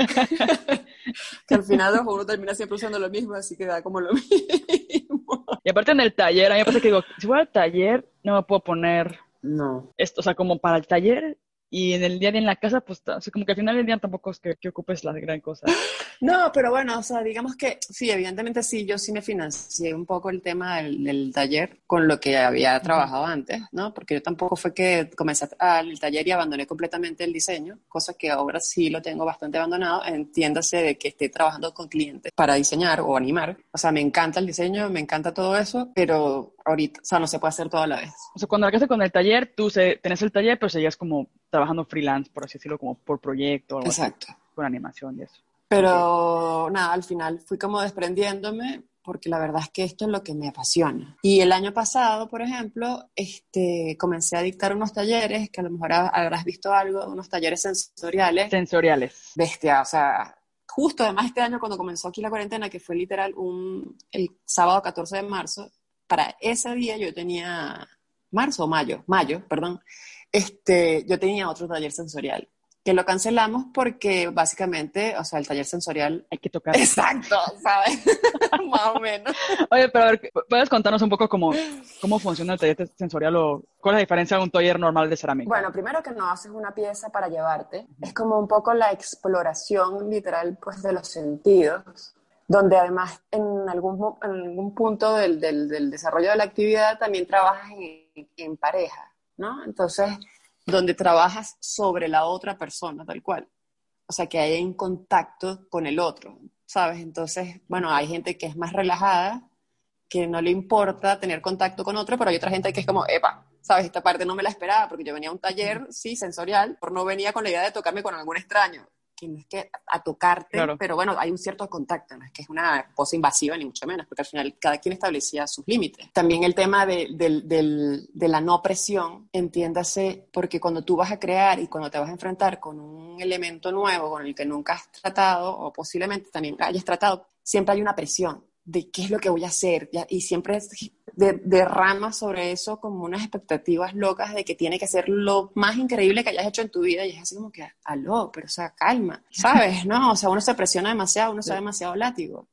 <laughs> que al final uno termina siempre usando lo mismo, así que da como lo <laughs> mismo. Y aparte en el taller, a mí me pasa que digo, si voy al taller, no me puedo poner no. Esto, o sea, como para el taller y en el día de en la casa, pues, como que al final del día tampoco es que, que, ocupes la gran cosa. <laughs> No, pero bueno, o sea, digamos que sí, evidentemente sí, yo sí me financié un poco el tema del, taller con lo que había trabajado antes, ¿no? Porque yo tampoco fue que comencé al taller y abandoné completamente el diseño, cosa que ahora sí lo tengo bastante abandonado, entiéndase de que esté trabajando con clientes para diseñar o animar. O sea, me encanta el diseño, me encanta todo eso, pero ahorita, o sea, no se puede hacer todo a la vez. O sea, cuando arrancaste con el taller, tú se, tenés el taller, pero seguías como trabajando freelance, por así decirlo, como por proyecto. O Exacto. con animación y eso. Pero nada, al final fui como desprendiéndome porque la verdad es que esto es lo que me apasiona. Y el año pasado, por ejemplo, este, comencé a dictar unos talleres, que a lo mejor habrás visto algo, unos talleres sensoriales. Sensoriales. Bestia, o sea, justo además este año cuando comenzó aquí la cuarentena, que fue literal un, el sábado 14 de marzo, para ese día yo tenía, marzo o mayo, mayo, perdón, este, yo tenía otro taller sensorial que lo cancelamos porque básicamente, o sea, el taller sensorial... Hay que tocar. Exacto, ¿sabes? <laughs> Más o menos. Oye, pero a ver, ¿puedes contarnos un poco cómo, cómo funciona el taller sensorial o cuál es la diferencia de un taller normal de cerámica? Bueno, primero que no haces una pieza para llevarte, es como un poco la exploración literal pues de los sentidos donde además en algún, en algún punto del, del, desarrollo de la actividad también trabajas en, en, pareja, ¿no? Entonces, donde trabajas sobre la otra persona, tal cual. O sea, que hay en contacto con el otro, ¿sabes? Entonces, bueno, hay gente que es más relajada, que no le importa tener contacto con otro, pero hay otra gente que es como, epa, ¿sabes? Esta parte no me la esperaba porque yo venía a un taller, sí, sensorial, pero no venía con la idea de tocarme con algún extraño no es que a tocarte, pero bueno, hay un cierto contacto, no es que es una cosa invasiva ni mucho menos, porque al final cada quien establecía sus límites. También el tema de, de, la no presión, entiéndase, porque cuando tú vas a crear y cuando te vas a enfrentar con un elemento nuevo con el que nunca has tratado o posiblemente también hayas tratado, siempre hay una presión de qué es lo que voy a hacer. Y siempre derrama sobre eso como unas expectativas locas de que tiene que ser lo más increíble que hayas hecho en tu vida. Y es así como que, aló, pero o sea, calma, <laughs> ¿sabes? No, o sea, uno se presiona demasiado, uno está demasiado látigo.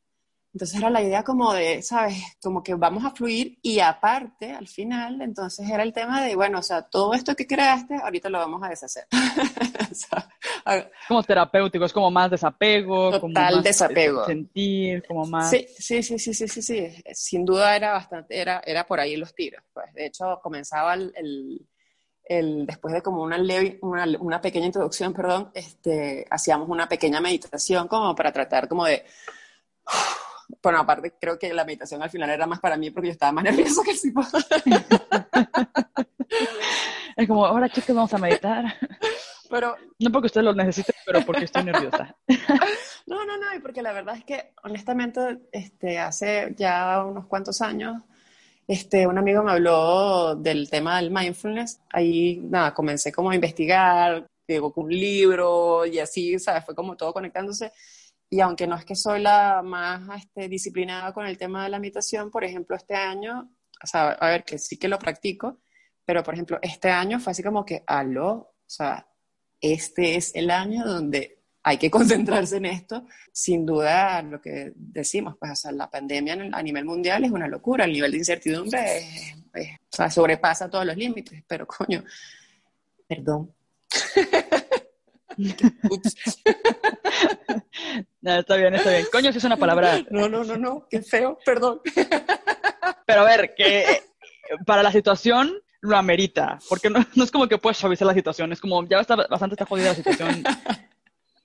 Entonces era la idea como de, ¿sabes? Como que vamos a fluir y aparte, al final, entonces era el tema de, bueno, o sea, todo esto que creaste, ahorita lo vamos a deshacer. <laughs> como terapéutico, es como más desapego. Total como más desapego. Sentir, como más... Sí, sí, sí, sí, sí, sí, sí. Sin duda era bastante, era, era por ahí los tiros. Pues. De hecho, comenzaba el, el, después de como una, leve, una, una, pequeña introducción, perdón, este, hacíamos una pequeña meditación como para tratar como de bueno, aparte creo que la meditación al final era más para mí porque yo estaba más <laughs> nerviosa que el tipo. es como, ahora chicos, vamos a meditar. Pero, no porque usted lo necesite, pero porque estoy nerviosa. <laughs> no, no, no, y porque la verdad es que honestamente este, hace ya unos cuantos años este, un amigo me habló del tema del mindfulness. Ahí, nada, comencé como a investigar, llegó con un libro y así, ¿sabes? Fue como todo conectándose. Y aunque no es que soy la más este, disciplinada con el tema de la meditación, por ejemplo, este año, o sea, a ver, que sí que lo practico, pero por ejemplo, este año fue así como que, aló, o sea, este es el año donde hay que <laughs> concentrarse en esto. Sin duda, lo que decimos, pues, o sea, la pandemia a nivel mundial es una locura, el nivel de incertidumbre o sea, sobrepasa todos los límites, pero coño, perdón. <laughs> <laughs> Ups. Está bien, está bien. Coño, si es una palabra. No, no, no, no, qué feo, perdón. Pero a ver, que para la situación lo amerita, porque no, es como que puedes suavizar la situación, es como ya está, bastante está jodida la situación.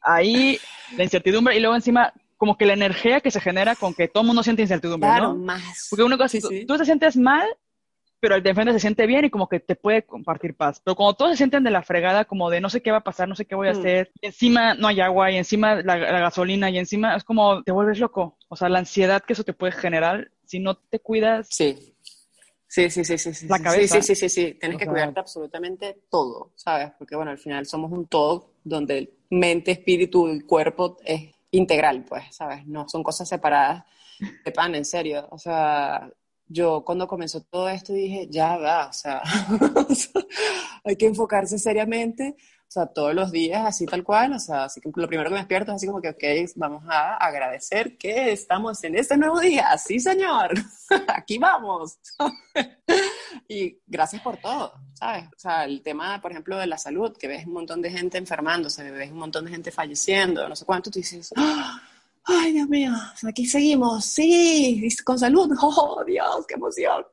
Ahí, la incertidumbre, y luego encima, como que la energía que se genera con que todo el mundo siente incertidumbre, claro, ¿no? más. Porque uno cosa, tú te sientes mal, pero el de enfrente se siente bien y como que te puede compartir paz. Pero cuando todos se sienten de la fregada, como de no sé qué va a pasar, no sé qué voy a mm. hacer, y encima no hay agua, y encima la, gasolina, y encima es como te vuelves loco. O sea, la ansiedad que eso te puede generar si no te cuidas. Sí. Sí, sí, sí, sí. La cabeza. Sí, sí, sí, sí. Tienes que cuidarte absolutamente todo, ¿sabes? Porque, bueno, al final somos un todo donde mente, espíritu y cuerpo es integral, pues, ¿sabes? No son cosas separadas de pan, en serio. O sea, yo cuando comenzó todo esto dije, ya va, <laughs> o sea, hay que enfocarse seriamente, o sea, todos los días, así tal cual, o sea, así que lo primero que me despierto es así como que, ok, vamos a agradecer que estamos en este nuevo día, sí señor, <laughs> aquí vamos. <laughs> y gracias por todo, ¿sabes? O sea, el tema, por ejemplo, de la salud, que ves un montón de gente enfermándose, ves un montón de gente falleciendo, no sé cuánto, tú dices, ¡Ah! Ay, Dios mío, aquí seguimos, sí, con salud, <laughs> oh, Dios, qué emoción,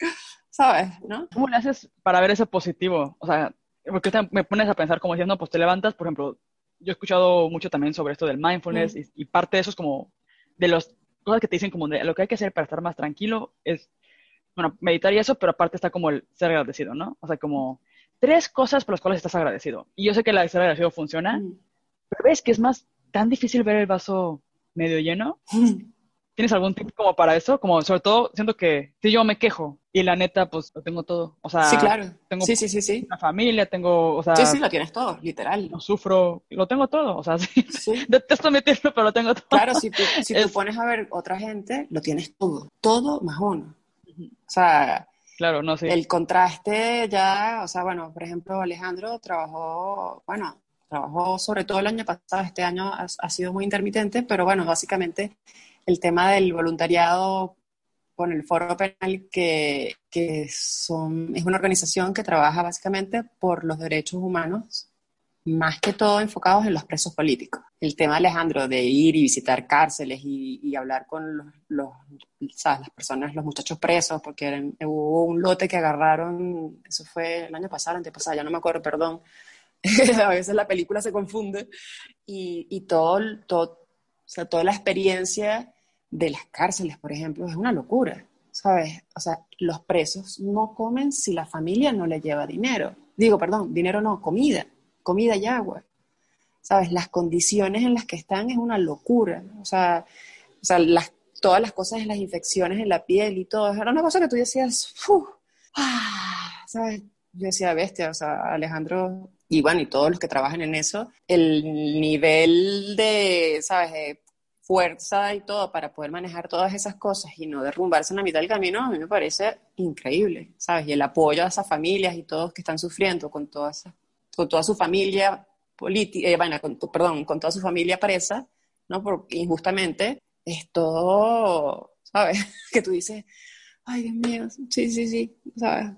¿sabes? ¿no? ¿Cómo le haces para ver ese positivo? O sea, porque me pones a pensar como diciendo, pues te levantas, por ejemplo, yo he escuchado mucho también sobre esto del mindfulness y, parte de eso es como de las cosas que te dicen como de lo que hay que hacer para estar más tranquilo es, bueno, meditar y eso, pero aparte está como el ser agradecido, ¿no? O sea, como tres cosas por las cuales estás agradecido. Y yo sé que la de ser agradecido funciona, pero ves que es más tan difícil ver el vaso medio lleno. <laughs> ¿Tienes algún tip como para eso? Como sobre todo, siento que si yo me quejo y la neta, pues lo tengo todo. O sea, sí, claro. Tengo sí, sí, sí, sí. una familia, tengo, o sea. Sí, sí, lo tienes todo, literal. No sufro, lo tengo todo. O sea, sí. <laughs> Detesto meterlo, pero lo tengo todo. Claro, si tú, si tú pones a ver otra gente, lo tienes todo. Todo más uno. O sea, Claro, no sé. El contraste ya, o sea, bueno, por ejemplo, Alejandro trabajó, bueno, trabajó sobre todo el año pasado, este año ha, sido muy intermitente, pero bueno, básicamente el tema del voluntariado con el Foro Penal, que, que son, es una organización que trabaja básicamente por los derechos humanos, más que todo enfocados en los presos políticos. El tema, Alejandro, de ir y visitar cárceles y, hablar con los, los las personas, los muchachos presos, porque hubo un lote que agarraron, eso fue el año pasado, antepasado, ya no me acuerdo, perdón, <laughs> a veces la película se confunde, y, y todo, todo, o sea, toda la experiencia de las cárceles, por ejemplo, es una locura, ¿sabes? O sea, los presos no comen si la familia no le lleva dinero. Digo, perdón, dinero no, comida, comida y agua. ¿Sabes? Las condiciones en las que están es una locura. O sea, o sea las, todas las cosas, las infecciones en la piel y todo, era una cosa que tú decías, ah", ¿sabes? Yo decía, bestia, o sea, Alejandro y bueno, y todos los que trabajan en eso, el nivel de, ¿sabes?, de fuerza y todo para poder manejar todas esas cosas y no derrumbarse en la mitad del camino, a mí me parece increíble, ¿sabes? Y el apoyo a esas familias y todos que están sufriendo con toda, con toda su familia política, eh, bueno, perdón, con toda su familia presa, ¿no? Porque injustamente es todo, ¿sabes? <laughs> que tú dices, ay Dios mío, sí, sí, sí, ¿sabes?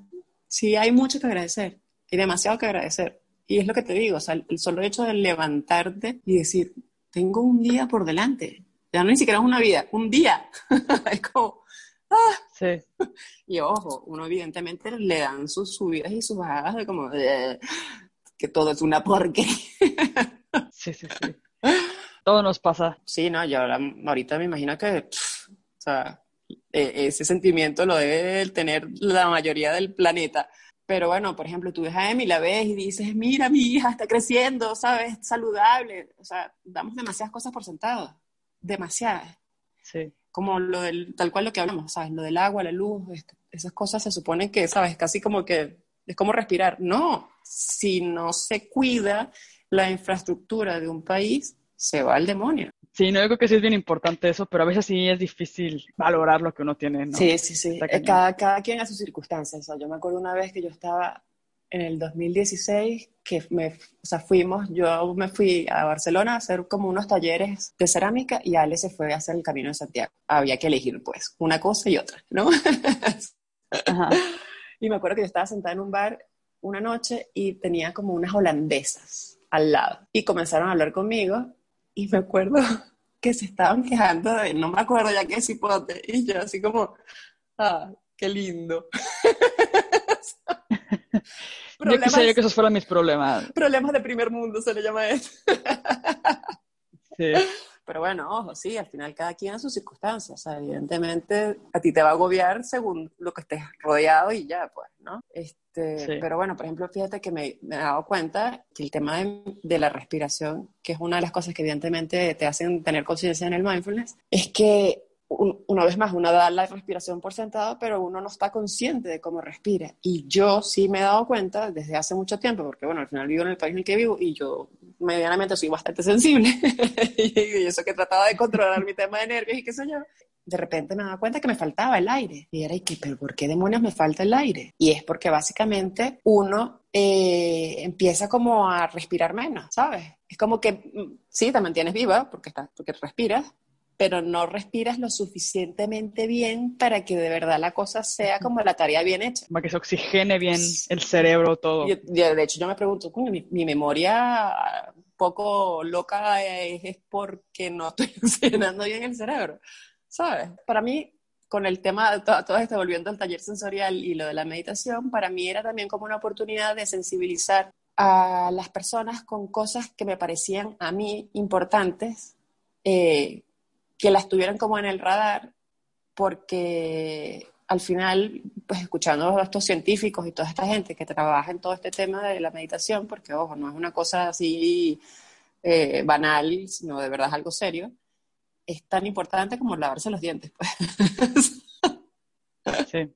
Sí, hay mucho que agradecer, hay demasiado que agradecer. Y es lo que te digo, o sea, el solo hecho de levantarte y decir, tengo un día por delante, ya no ni siquiera es una vida, un día. <laughs> es como, ¡ah! Sí. Y ojo, uno evidentemente le dan sus subidas y sus bajadas de como, que todo es una porquería. <laughs> sí, sí, sí. Todo nos pasa. Sí, no, yo ahorita me imagino que, o sea, e, ese sentimiento lo debe tener la mayoría del planeta. Pero bueno, por ejemplo, tú ves a Emi, la ves y dices, mira, mi hija está creciendo, ¿sabes? Saludable. O sea, damos demasiadas cosas por sentado. Demasiadas. Sí. Como lo del, tal cual lo que hablamos, ¿sabes? Lo del agua, la luz, este, esas cosas se supone que, ¿sabes? Casi como que es como respirar. No, si no se cuida la infraestructura de un país, se va al demonio. Sí, no, yo creo que sí es bien importante eso, pero a veces sí es difícil valorar lo que uno tiene, ¿no? Sí, sí, sí. Eh, cada, cada quien a sus circunstancias. yo me acuerdo una vez que yo estaba en el 2016, que me, o sea, fuimos, yo me fui a Barcelona a hacer como unos talleres de cerámica y Ale se fue a hacer el Camino de Santiago. Había que elegir, pues, una cosa y otra, ¿no? Ajá. <laughs> Y me acuerdo que yo estaba sentada en un bar una noche y tenía como unas holandesas al lado. Y comenzaron a hablar conmigo y me acuerdo <laughs> que se estaban quejando de, no me acuerdo ya qué cipote, y yo así como, ah, qué lindo. <laughs> yo quisiera que esos fueran mis problemas. Problemas de primer mundo se le llama eso. sí. Pero bueno, ojo, sí, al final cada quien en sus circunstancias. O sea, evidentemente a ti te va a agobiar según lo que estés rodeado y ya, pues, ¿no? Este, Pero bueno, por ejemplo, fíjate que me, me, he dado cuenta que el tema de, la respiración, que es una de las cosas que evidentemente te hacen tener conciencia en el mindfulness, es que una vez más, uno da la respiración por sentado, pero uno no está consciente de cómo respira. Y yo sí me he dado cuenta desde hace mucho tiempo, porque bueno, al final vivo en el país en el que vivo y yo medianamente soy bastante sensible. <laughs> y eso que trataba de controlar mi tema de nervios y qué sé yo. De repente me daba cuenta que me faltaba el aire. Y era, ¿y qué? ¿Pero por qué demonios me falta el aire? Y es porque básicamente uno eh, empieza como a respirar menos, ¿sabes? Es como que mm, sí, te mantienes viva porque, estás, porque respiras, pero no respiras lo suficientemente bien para que de verdad la cosa sea como la tarea bien hecha. Para que se oxigene bien el cerebro, todo. de hecho, yo me pregunto, mi, mi memoria un poco loca es, es porque no estoy <laughs> oxigenando bien el cerebro, ¿sabes? Para mí, con el tema, todo, todo esto, volviendo al taller sensorial y lo de la meditación, para mí era también como una oportunidad de sensibilizar a las personas con cosas que me parecían a mí importantes, eh, que las tuvieran como en el radar, porque al final, pues escuchando a estos científicos y toda esta gente que trabaja en todo este tema de la meditación, porque ojo, no es una cosa así eh, banal, sino de verdad es algo serio, es tan importante como lavarse los dientes. Pues. Sí.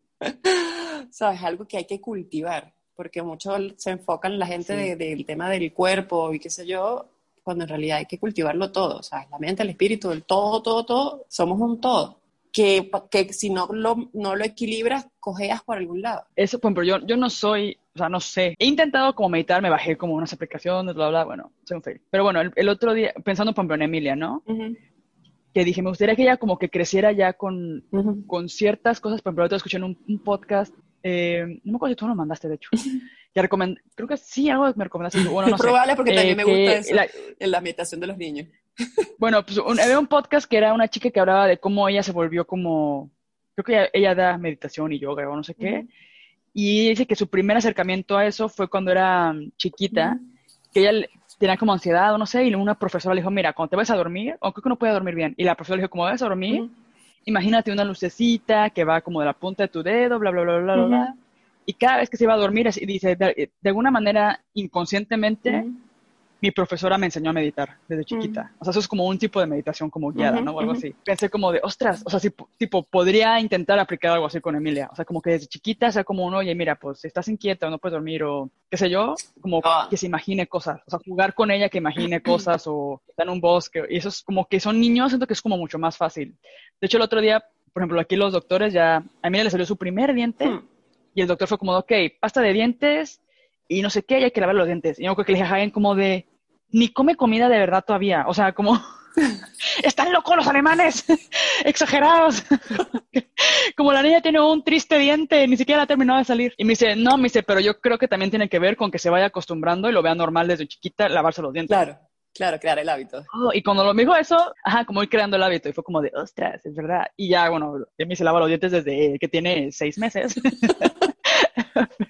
¿Sabes? Algo que hay que cultivar, porque mucho se enfocan en la gente del tema del cuerpo y qué sé yo, cuando en realidad hay que cultivarlo todo, o sea, la mente, el espíritu, el todo, todo, todo, somos un todo. Que, que si no lo, no lo equilibras, cojeas por algún lado. Eso, por ejemplo, yo, yo no soy, o sea, no sé. He intentado como meditar, me bajé como unas aplicaciones, bla, bla, bueno, soy un fail. Pero bueno, el, otro día, pensando, por ejemplo, en Emilia, ¿no? Que dije, me gustaría que ella como que creciera ya con, con ciertas cosas. Por ejemplo, otro escuché en un, un podcast, eh, no me acuerdo si tú lo mandaste, de hecho, <laughs> creo que sí, algo me recomendaste. Bueno, <laughs> no es probable porque también eh, me gusta eso, la, en la meditación de los niños. <laughs> Bueno, pues había un podcast que era una chica que hablaba de cómo ella se volvió como, creo que ella, da meditación y yoga o no sé qué, y dice que su primer acercamiento a eso fue cuando era chiquita, que ella tenía como ansiedad o no sé, y una profesora le dijo, mira, cuando te vas a dormir, o creo que no puede dormir bien, y la profesora le dijo, como vas a dormir, imagínate una lucecita que va como de la punta de tu dedo, bla, bla, bla, bla, bla, y cada vez que se iba a dormir, y dice, de, alguna manera, inconscientemente, mi profesora me enseñó a meditar desde chiquita. O sea, eso es como un tipo de meditación como guiada, ¿no? O algo así. Pensé como de, ostras, o sea, si, tipo, podría intentar aplicar algo así con Emilia. O sea, como que desde chiquita sea como uno, oye, mira, pues si estás inquieta o no puedes dormir o qué sé yo, como ah. que se imagine cosas. O sea, jugar con ella que imagine cosas o está en un bosque. Y eso es como que son niños, siento que es como mucho más fácil. De hecho, el otro día, por ejemplo, aquí los doctores ya, a Emilia le salió su primer diente. Y el doctor fue como, ok, pasta de dientes y no sé qué, y hay que lavar los dientes. Y yo creo que le dije como de, ni come comida de verdad todavía. O sea, como, <laughs> están locos los alemanes, <laughs> exagerados. <laughs> como la niña tiene un triste diente, ni siquiera ha terminado de salir. Y me dice, no, me dice, pero yo creo que también tiene que ver con que se vaya acostumbrando y lo vea normal desde chiquita lavarse los dientes. Claro. Claro, crear el hábito. Oh, y cuando lo me dijo eso, ajá, como ir creando el hábito. Y fue como de, ostras, es verdad. Y ya, bueno, mí se lava los dientes desde que tiene seis meses. <laughs>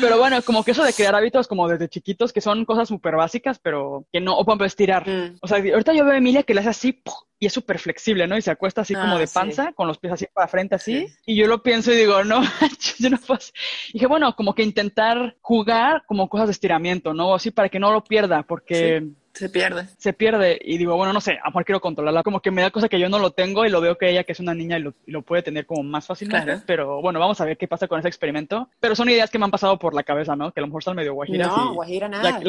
pero, bueno, como que eso de crear hábitos como desde chiquitos, que son cosas súper básicas, pero que no, o por ejemplo, estirar. Mm. O sea, ahorita yo veo a Emilia que le hace así, y es súper flexible, ¿no? Y se acuesta así como ah, de panza, con los pies así para frente, así. Y yo lo pienso y digo, no, <laughs> yo no puedo. Y dije, bueno, como que intentar jugar como cosas de estiramiento, ¿no? Así para que no lo pierda, porque... Se pierde. Se pierde. Y digo, bueno, no sé, a mejor quiero controlarla. Como que me da cosa que yo no lo tengo y lo veo que ella, que es una niña, y lo, puede tener como más fácilmente. Pero bueno, vamos a ver qué pasa con ese experimento. Pero son ideas que me han pasado por la cabeza, ¿no? Que a lo mejor están medio guajiras. No, guajira nada.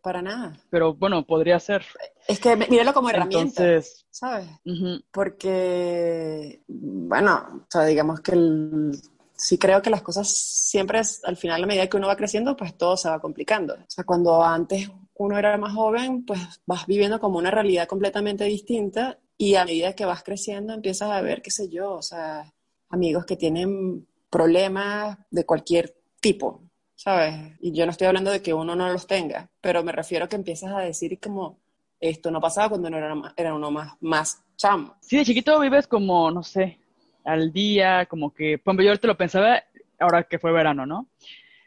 para nada. Pero bueno, podría ser. Es que míralo como herramienta. ¿Sabes? Porque, bueno, o sea, digamos que sí creo que las cosas siempre, al final, a medida que uno va creciendo, pues todo se va complicando. O sea, cuando antes uno era más joven, pues vas viviendo como una realidad completamente distinta y a medida que vas creciendo empiezas a ver, qué sé yo, o sea, amigos que tienen problemas de cualquier tipo, ¿sabes? Y yo no estoy hablando de que uno no los tenga, pero me refiero a que empiezas a decir como, esto no pasaba cuando uno era, era uno más, más chamo. Sí, de chiquito vives como, no sé, al día, como que, pues yo te lo pensaba ahora que fue verano, ¿no?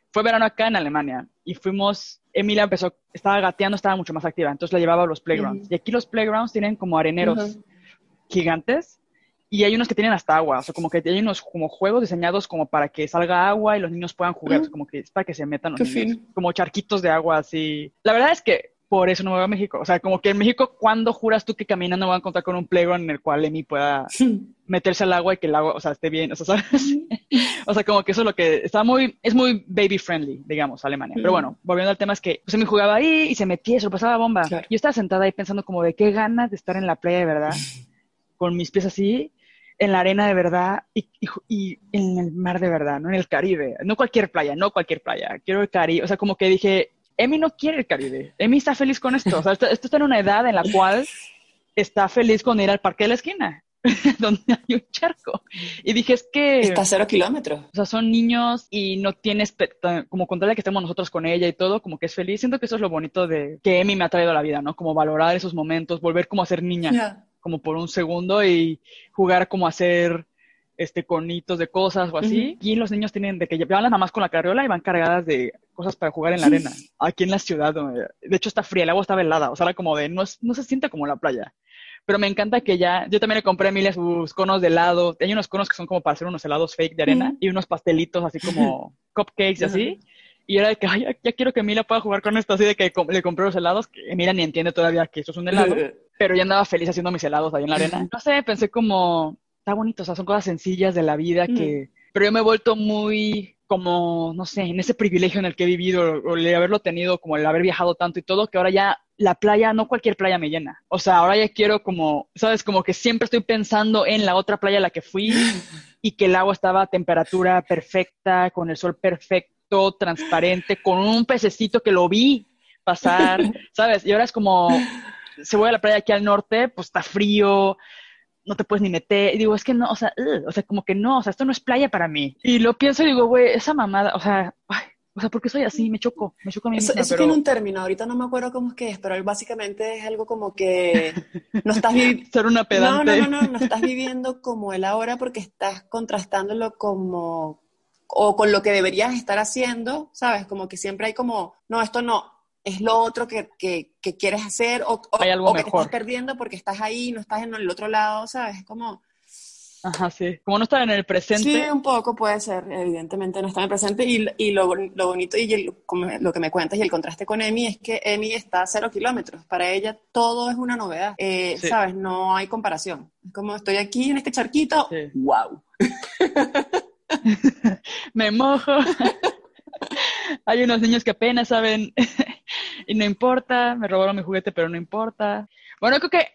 Fue verano acá en Alemania y fuimos, Emilia empezó, estaba gateando, estaba mucho más activa, entonces la llevaba a los playgrounds. Y aquí los playgrounds tienen como areneros gigantes y hay unos que tienen hasta agua, o sea, como que hay unos como juegos diseñados como para que salga agua y los niños puedan jugar, como que es para que se metan los niños, como charquitos de agua así. La verdad es que por eso no me voy a México. O sea, como que en México, ¿cuándo juras tú que caminando voy a encontrar con un playground en el cual Emi pueda <laughs> meterse al agua y que el agua, o sea, esté bien? O sea, ¿sabes? <laughs> o sea, como que eso es lo que está muy, es muy baby friendly, digamos, Alemania. Pero bueno, volviendo al tema es que pues, Emi jugaba ahí y se metía, se lo pasaba bomba. Yo estaba sentada ahí pensando como de qué ganas de estar en la playa de verdad, <laughs> con mis pies así, en la arena de verdad y, y, en el mar de verdad, no en el Caribe. No cualquier playa, no cualquier playa. Quiero el Caribe. O sea, como que dije, Emi no quiere el Caribe. Emi está feliz con esto. O sea, esto, está en una edad en la cual está feliz con ir al parque de la esquina, <laughs> donde hay un charco. Y dije, es que... Está a cero kilómetros. O sea, son niños y no tienes, como contarle que estemos nosotros con ella y todo, como que es feliz. Siento que eso es lo bonito de que Emi me ha traído a la vida, ¿no? Como valorar esos momentos, volver como a ser niña, como por un segundo y jugar como a ser este, conitos de cosas o así. Y los niños tienen de que llevan las mamás con la carriola y van cargadas de cosas para jugar en la arena. Aquí en la ciudad, de hecho está fría, el agua está helada, o sea, era como de, no, no se siente como la playa. Pero me encanta que ya, yo también le compré a Emilia sus conos de helado. Hay unos conos que son como para hacer unos helados fake de arena y unos pastelitos así como <laughs> cupcakes y así. Y era de que, ay, ya, quiero que Emilia pueda jugar con esto, así de que le compré los helados, que Emilia ni entiende todavía que eso es un helado, <laughs> pero ya andaba feliz haciendo mis helados ahí en la arena. No sé, pensé como, está bonito, o sea, son cosas sencillas de la vida que... Pero yo me he vuelto muy como, no sé, en ese privilegio en el que he vivido, o el haberlo tenido, como el haber viajado tanto y todo, que ahora ya la playa, no cualquier playa me llena. O sea, ahora ya quiero como, sabes, como que siempre estoy pensando en la otra playa a la que fui y que el agua estaba a temperatura perfecta, con el sol perfecto, transparente, con un pececito que lo vi pasar, <laughs> ¿sabes? Y ahora es como, se voy a la playa aquí al norte, pues está frío, no te puedes ni meter. Y digo, es que no, o sea, o sea, como que no, o sea, esto no es playa para mí. Y lo pienso y digo, güey, esa mamada, o sea, ay, o sea, ¿por qué soy así? Me choco, me choco a mí Eso, misma, eso tiene un término, ahorita no me acuerdo cómo es que es, pero básicamente es algo como que no estás viviendo... <laughs> Ser una pedante. No, no, no, no, no estás viviendo como el ahora porque estás contrastándolo como... o con lo que deberías estar haciendo, ¿sabes? Como que siempre hay como, no, esto no, es lo otro que, que, que quieres hacer o, o, o que te estás perdiendo porque estás ahí, no estás en el otro lado, ¿sabes? Como... Ajá, sí. Como no estar en el presente. Sí, un poco puede ser, evidentemente no estar en el presente. Y, y lo, lo, bonito y el, lo que me cuentas y el contraste con Emi es que Emi está a cero kilómetros. Para ella todo es una novedad, eh, sí. ¿sabes? No hay comparación. Es como estoy aquí en este charquito, sí. wow. <laughs> me mojo. <laughs> hay unos niños que apenas saben y no importa, me robaron mi juguete, pero no importa. Bueno, creo que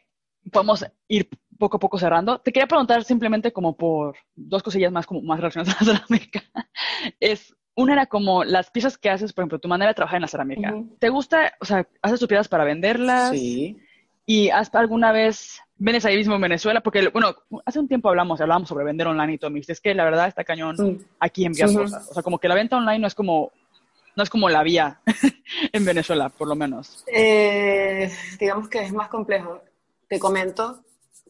podemos ir poco a poco cerrando. Te quería preguntar simplemente como por dos cosillas más, como más relacionadas a la cerámica. <laughs> Es, una era como las piezas que haces, por ejemplo, tu manera de trabajar en la cerámica. Uh -huh. ¿Te gusta, o sea, haces tus piezas para venderlas? Sí. ¿Y has alguna vez, vienes ahí mismo en Venezuela? Porque, bueno, hace un tiempo hablamos, hablábamos sobre vender online y todo. Me dijiste, es que la verdad está cañón aquí envías -huh. cosas. O sea, como que la venta online no es como no es como la vía <laughs> en Venezuela, por lo menos. Eh, digamos que es más complejo. Te comento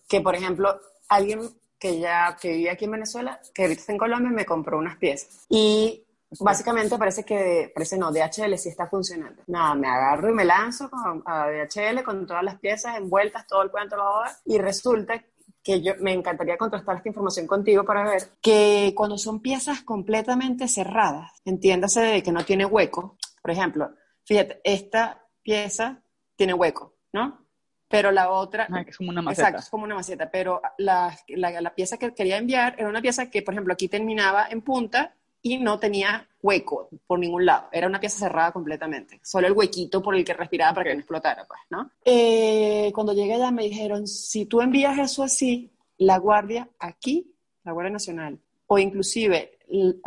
que, por ejemplo, alguien que ya que vivía aquí en Venezuela, que ahorita está en Colombia, me compró unas piezas. Y básicamente parece que, parece no, DHL sí está funcionando. Nada, me agarro y me lanzo con, a DHL con todas las piezas envueltas, todo el cuento, y resulta que yo me encantaría contrastar esta información contigo para ver que cuando son piezas completamente cerradas, entiéndase de que no tiene hueco, por ejemplo, fíjate, esta pieza tiene hueco, ¿no? Pero la otra... Ah, es como una maceta. Exacto, es como una maceta, pero la, la, la pieza que quería enviar era una pieza que, por ejemplo, aquí terminaba en punta y no tenía hueco por ningún lado. Era una pieza cerrada completamente. Solo el huequito por el que respiraba para que no explotara, pues, ¿no? Eh, cuando llegué allá me dijeron, si tú envías eso así, la Guardia aquí, la Guardia Nacional, o inclusive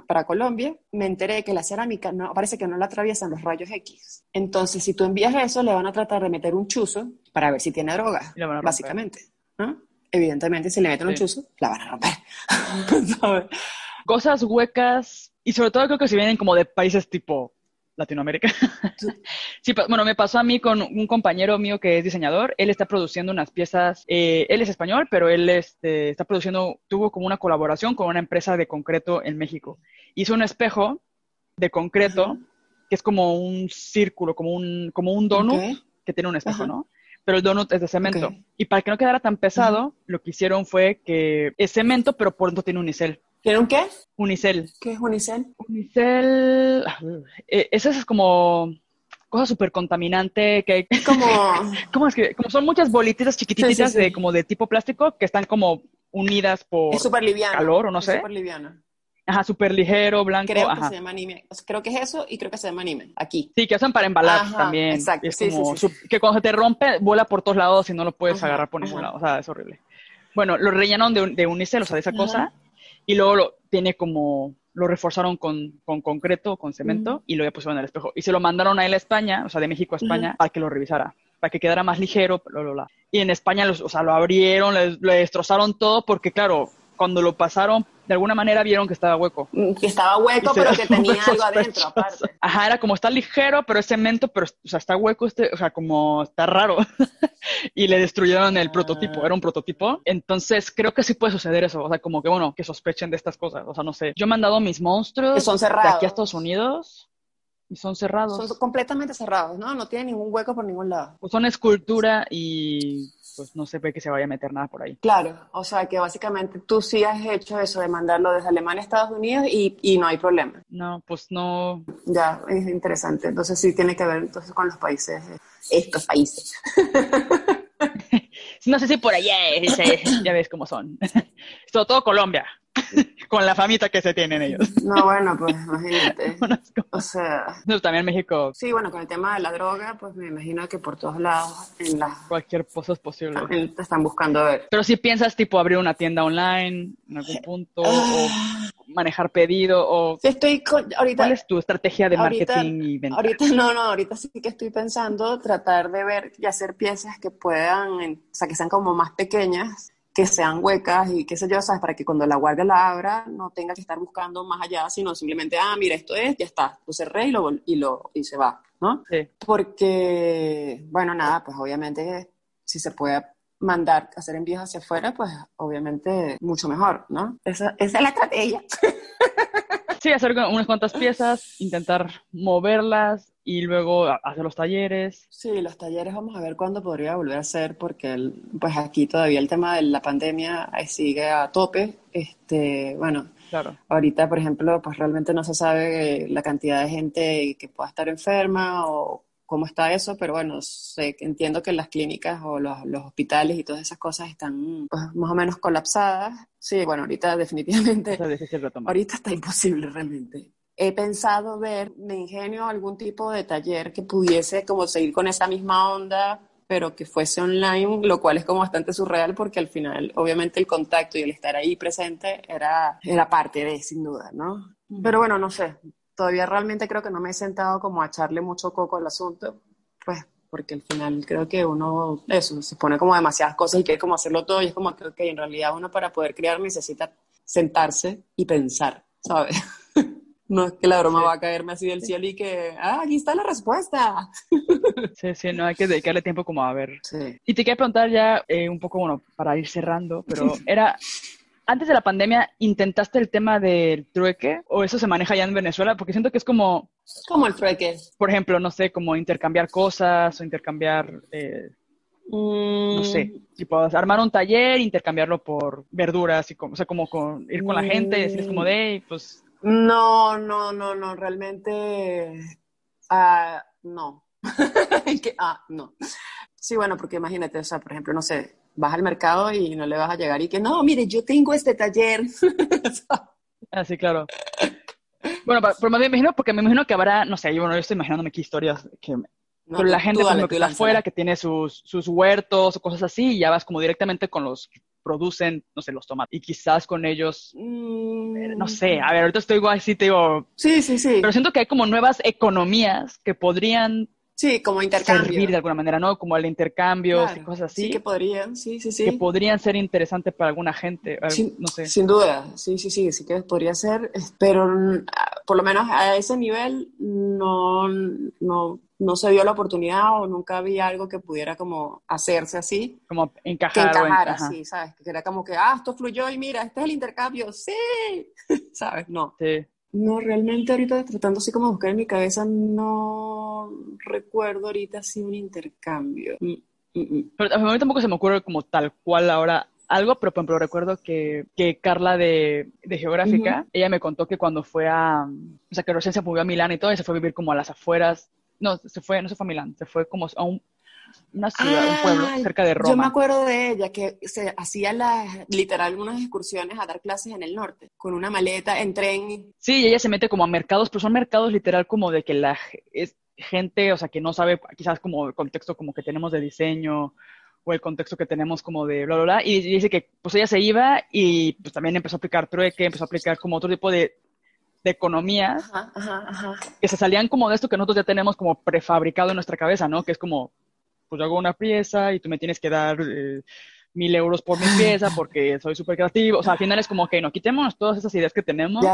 para Colombia, me enteré que la cerámica no, parece que no la atraviesan los rayos X. Entonces, si tú envías eso, le van a tratar de meter un chuzo para ver si tiene droga, básicamente. ¿no? Evidentemente, si le meten sí. un chuzo, la van a romper. <laughs> Cosas huecas, y sobre todo creo que si vienen como de países tipo Latinoamérica. sí, <laughs> bueno, me pasó a mí con un compañero mío que es diseñador. Él está produciendo unas piezas, eh, él es español, pero él este, está produciendo, tuvo como una colaboración con una empresa de concreto en México. Hizo un espejo de concreto uh -huh. que es como un círculo, como un, como un donut que tiene un espejo, ¿no? Pero el donut es de cemento. Y para que no quedara tan pesado, lo que hicieron fue que es cemento, pero por dentro tiene unicel. ¿Tiene un qué? Unicel. ¿Qué es unicel? Unicel, eh, eso es como cosa súper contaminante que como <laughs> ¿cómo es que como son muchas bolititas chiquititas de como de tipo plástico que están como unidas por es liviano, calor o no es sé súper liviano Ajá, súper ligero, blanco. Creo que se llama anime. Creo que es eso y creo que se llama anime. Aquí. Sí, que hacen para embalar también. Exacto. Es como que cuando se te rompe, vuela por todos lados y no lo puedes agarrar por ningún lado. O sea, es horrible. Bueno, lo rellenaron de, de unicel, o sea, de esa cosa, y luego lo, tiene como lo reforzaron con, con concreto, con cemento, y lo pusieron en el espejo. Y se lo mandaron a él a España, o sea, de México a España, para que lo revisara, para que quedara más ligero, bla, bla, bla. Y en España, los, o sea, lo abrieron, le destrozaron todo, porque claro, cuando lo pasaron, de alguna manera vieron que estaba hueco. Mm, que estaba hueco, pero que tenía algo adentro, aparte. Ajá, era como está ligero, pero es cemento, pero o sea, está hueco, este, o sea, como está raro. <laughs> y le destruyeron el prototipo, era un prototipo. Entonces, creo que sí puede suceder eso, o sea, como que, bueno, que sospechen de estas cosas, o sea, no sé. Yo he mandado mis monstruos que son cerrados. de aquí a Estados Unidos y son cerrados. Son completamente cerrados, ¿no? No tienen ningún hueco por ningún lado. Pues son escultura y pues no se ve que se vaya a meter nada por ahí. Claro, o sea que básicamente tú sí has hecho eso de mandarlo desde Alemania a Estados Unidos y, y no hay problema. No, pues no. Ya, es interesante. Entonces sí tiene que ver entonces con los países, estos países. <laughs> no sé si por allá, ya ves cómo son. <laughs> Sobre todo Colombia. <laughs> con la famita que se tienen ellos. No, bueno, pues imagínate. <laughs> o sea. también México. Sí, bueno, con el tema de la droga, pues me imagino que por todos lados, en la. Cualquier cosa es posible. te están buscando ver. Pero si piensas, tipo, abrir una tienda online en algún punto, o manejar pedido, o. Estoy ahorita. ¿Cuál es tu estrategia de marketing y venta? Ahorita, no, no, ahorita sí que estoy pensando tratar de ver y hacer piezas que puedan, o sea, que sean como más pequeñas que sean huecas y qué sé yo, ¿sabes? Para que cuando la guardia la abra no tenga que estar buscando más allá, sino simplemente, ah, mira, esto es, ya está, lo cerré y, lo, y, lo, y se va, ¿no? Sí. Porque, bueno, nada, pues obviamente si se puede mandar, hacer envíos hacia afuera, pues obviamente mucho mejor, ¿no? Esa, esa es la estrategia. <laughs> Sí, hacer unas cuantas piezas, intentar moverlas y luego hacer los talleres. Sí, los talleres vamos a ver cuándo podría volver a hacer porque pues aquí todavía el tema de la pandemia sigue a tope. Este, bueno, claro. ahorita, por ejemplo, pues realmente no se sabe la cantidad de gente que pueda estar enferma o cómo está eso, pero bueno, sé, entiendo que las clínicas o los, hospitales y todas esas cosas están pues, más o menos colapsadas. Sí, bueno, ahorita <laughs> definitivamente, ahorita está imposible realmente. He pensado ver, me ingenio, algún tipo de taller que pudiese como seguir con esa misma onda, pero que fuese online, lo cual es como bastante surreal porque al final, obviamente, el contacto y el estar ahí presente era, era parte de, sin duda, ¿no? Pero bueno, no sé, todavía realmente creo que no me he sentado como a echarle mucho coco al asunto, pues porque al final creo que uno, eso, se pone como demasiadas cosas y quiere como hacerlo todo y es como que en realidad uno para poder crear necesita sentarse y pensar, ¿sabes? <laughs> No es que la broma va a caerme así del cielo y que, ah, aquí está la respuesta. Sí, sí, no hay que dedicarle tiempo como a ver. Sí. Y te quería preguntar ya eh, un poco, bueno, para ir cerrando, pero <laughs> era, antes de la pandemia, ¿intentaste el tema del trueque? ¿O eso se maneja ya en Venezuela? Porque siento que es como... Como el trueque. Por ejemplo, no sé, como intercambiar cosas o intercambiar... Eh, no sé, mm. tipo armar un taller, intercambiarlo por verduras y como, o sea, como con, ir con la gente y decirles como de, pues... No, no, no, no, realmente, ah, no. <laughs> ah, no. Sí, bueno, porque imagínate, o sea, por ejemplo, no sé, vas al mercado y no le vas a llegar y que no, mire, yo tengo este taller. <laughs> ah, sí, claro. Bueno, pero me imagino, porque me imagino que habrá, no sé, yo, bueno, yo estoy imaginándome aquí historias que... pero la gente como que está afuera, que tiene sus, sus huertos o cosas así, y ya vas como directamente con los que producen, no sé, los tomates. Y quizás con ellos, mm. no sé, a ver, ahorita estoy igual así, te digo... Sí, sí, sí. Pero siento que hay como nuevas economías que podrían Sí, como intercambio. Servir de alguna manera, ¿no? Como el intercambio y cosas así. Sí, que podrían, sí, sí, sí. Que podrían ser interesantes para alguna gente, no sé. Sin duda, sí, sí, sí, sí que podría ser, pero mm, por lo menos a ese nivel no, no, no se dio la oportunidad o nunca había algo que pudiera como hacerse así. Como encajar. Que encajara, sí, ¿sabes? Que era como que, ah, esto fluyó y mira, este es el intercambio, sí, <laughs> ¿sabes? No. Sí. No, realmente ahorita tratando así como de buscar en mi cabeza, no recuerdo ahorita así un intercambio. Mm, mm, mm. Pero a mí tampoco se me ocurre como tal cual ahora algo, pero por ejemplo recuerdo que, que Carla de, de Geográfica, ella me contó que cuando fue a, o sea, que recién se movió a Milán y todo, y se fue a vivir como a las afueras, no, se fue, no se fue a Milán, se fue como a un, una ciudad, un pueblo cerca de Roma. Yo me acuerdo de ella que se hacía las, literal unas excursiones a dar clases en el norte, con una maleta en tren. Sí, y ella se mete como a mercados, pero son mercados literal como de que la es gente, o sea, que no sabe quizás como el contexto como que tenemos de diseño o el contexto que tenemos como de bla, bla, bla. Y dice que pues ella se iba y pues también empezó a aplicar trueque, empezó a aplicar como otro tipo de, de economía que se salían como de esto que nosotros ya tenemos como prefabricado en nuestra cabeza, ¿no? Que es como, pues yo hago una pieza y tú me tienes que dar eh, mil euros por mi pieza <laughs> porque soy súper creativo. O sea, al final es como que no, quitemos todas esas ideas que tenemos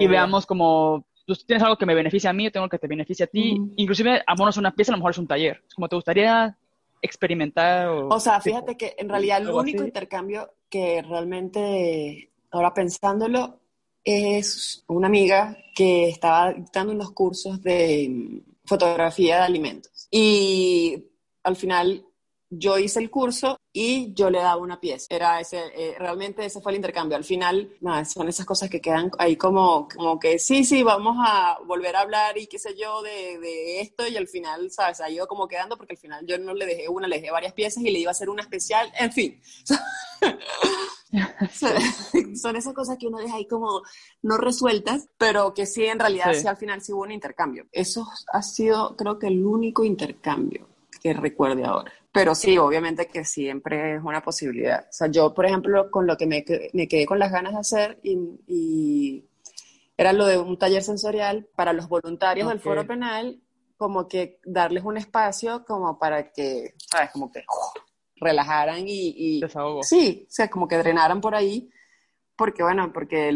y veamos como tú tienes algo que me beneficia a mí, yo tengo que te beneficia a ti. Inclusive, amonos una pieza, a lo mejor es un taller. Es como te gustaría experimentar. O, sea, fíjate que en realidad el único intercambio que realmente, ahora pensándolo, es una amiga que estaba dando unos cursos de fotografía de alimentos. Y al final yo hice el curso y yo le daba una pieza. Era ese, eh, realmente ese fue el intercambio. Al final, nada, son esas cosas que quedan ahí como, como que sí, sí, vamos a volver a hablar y qué sé yo de, de esto y al final, ¿sabes? Ha ido como quedando porque al final yo no le dejé una, le dejé varias piezas y le iba a hacer una especial, en fin. <laughs> <laughs> son esas cosas que uno deja ahí como no resueltas, pero que sí, en realidad, sí, al final sí hubo un intercambio. Eso ha sido, creo que, el único intercambio que recuerde ahora. Pero sí, obviamente que siempre es una posibilidad. O sea, yo, por ejemplo, con lo que me, me quedé con las ganas de hacer y, era lo de un taller sensorial para los voluntarios del foro penal, como que darles un espacio como para que, ¿sabes? Como que relajaran y... y Sí, o sea, como que drenaran por ahí porque bueno, porque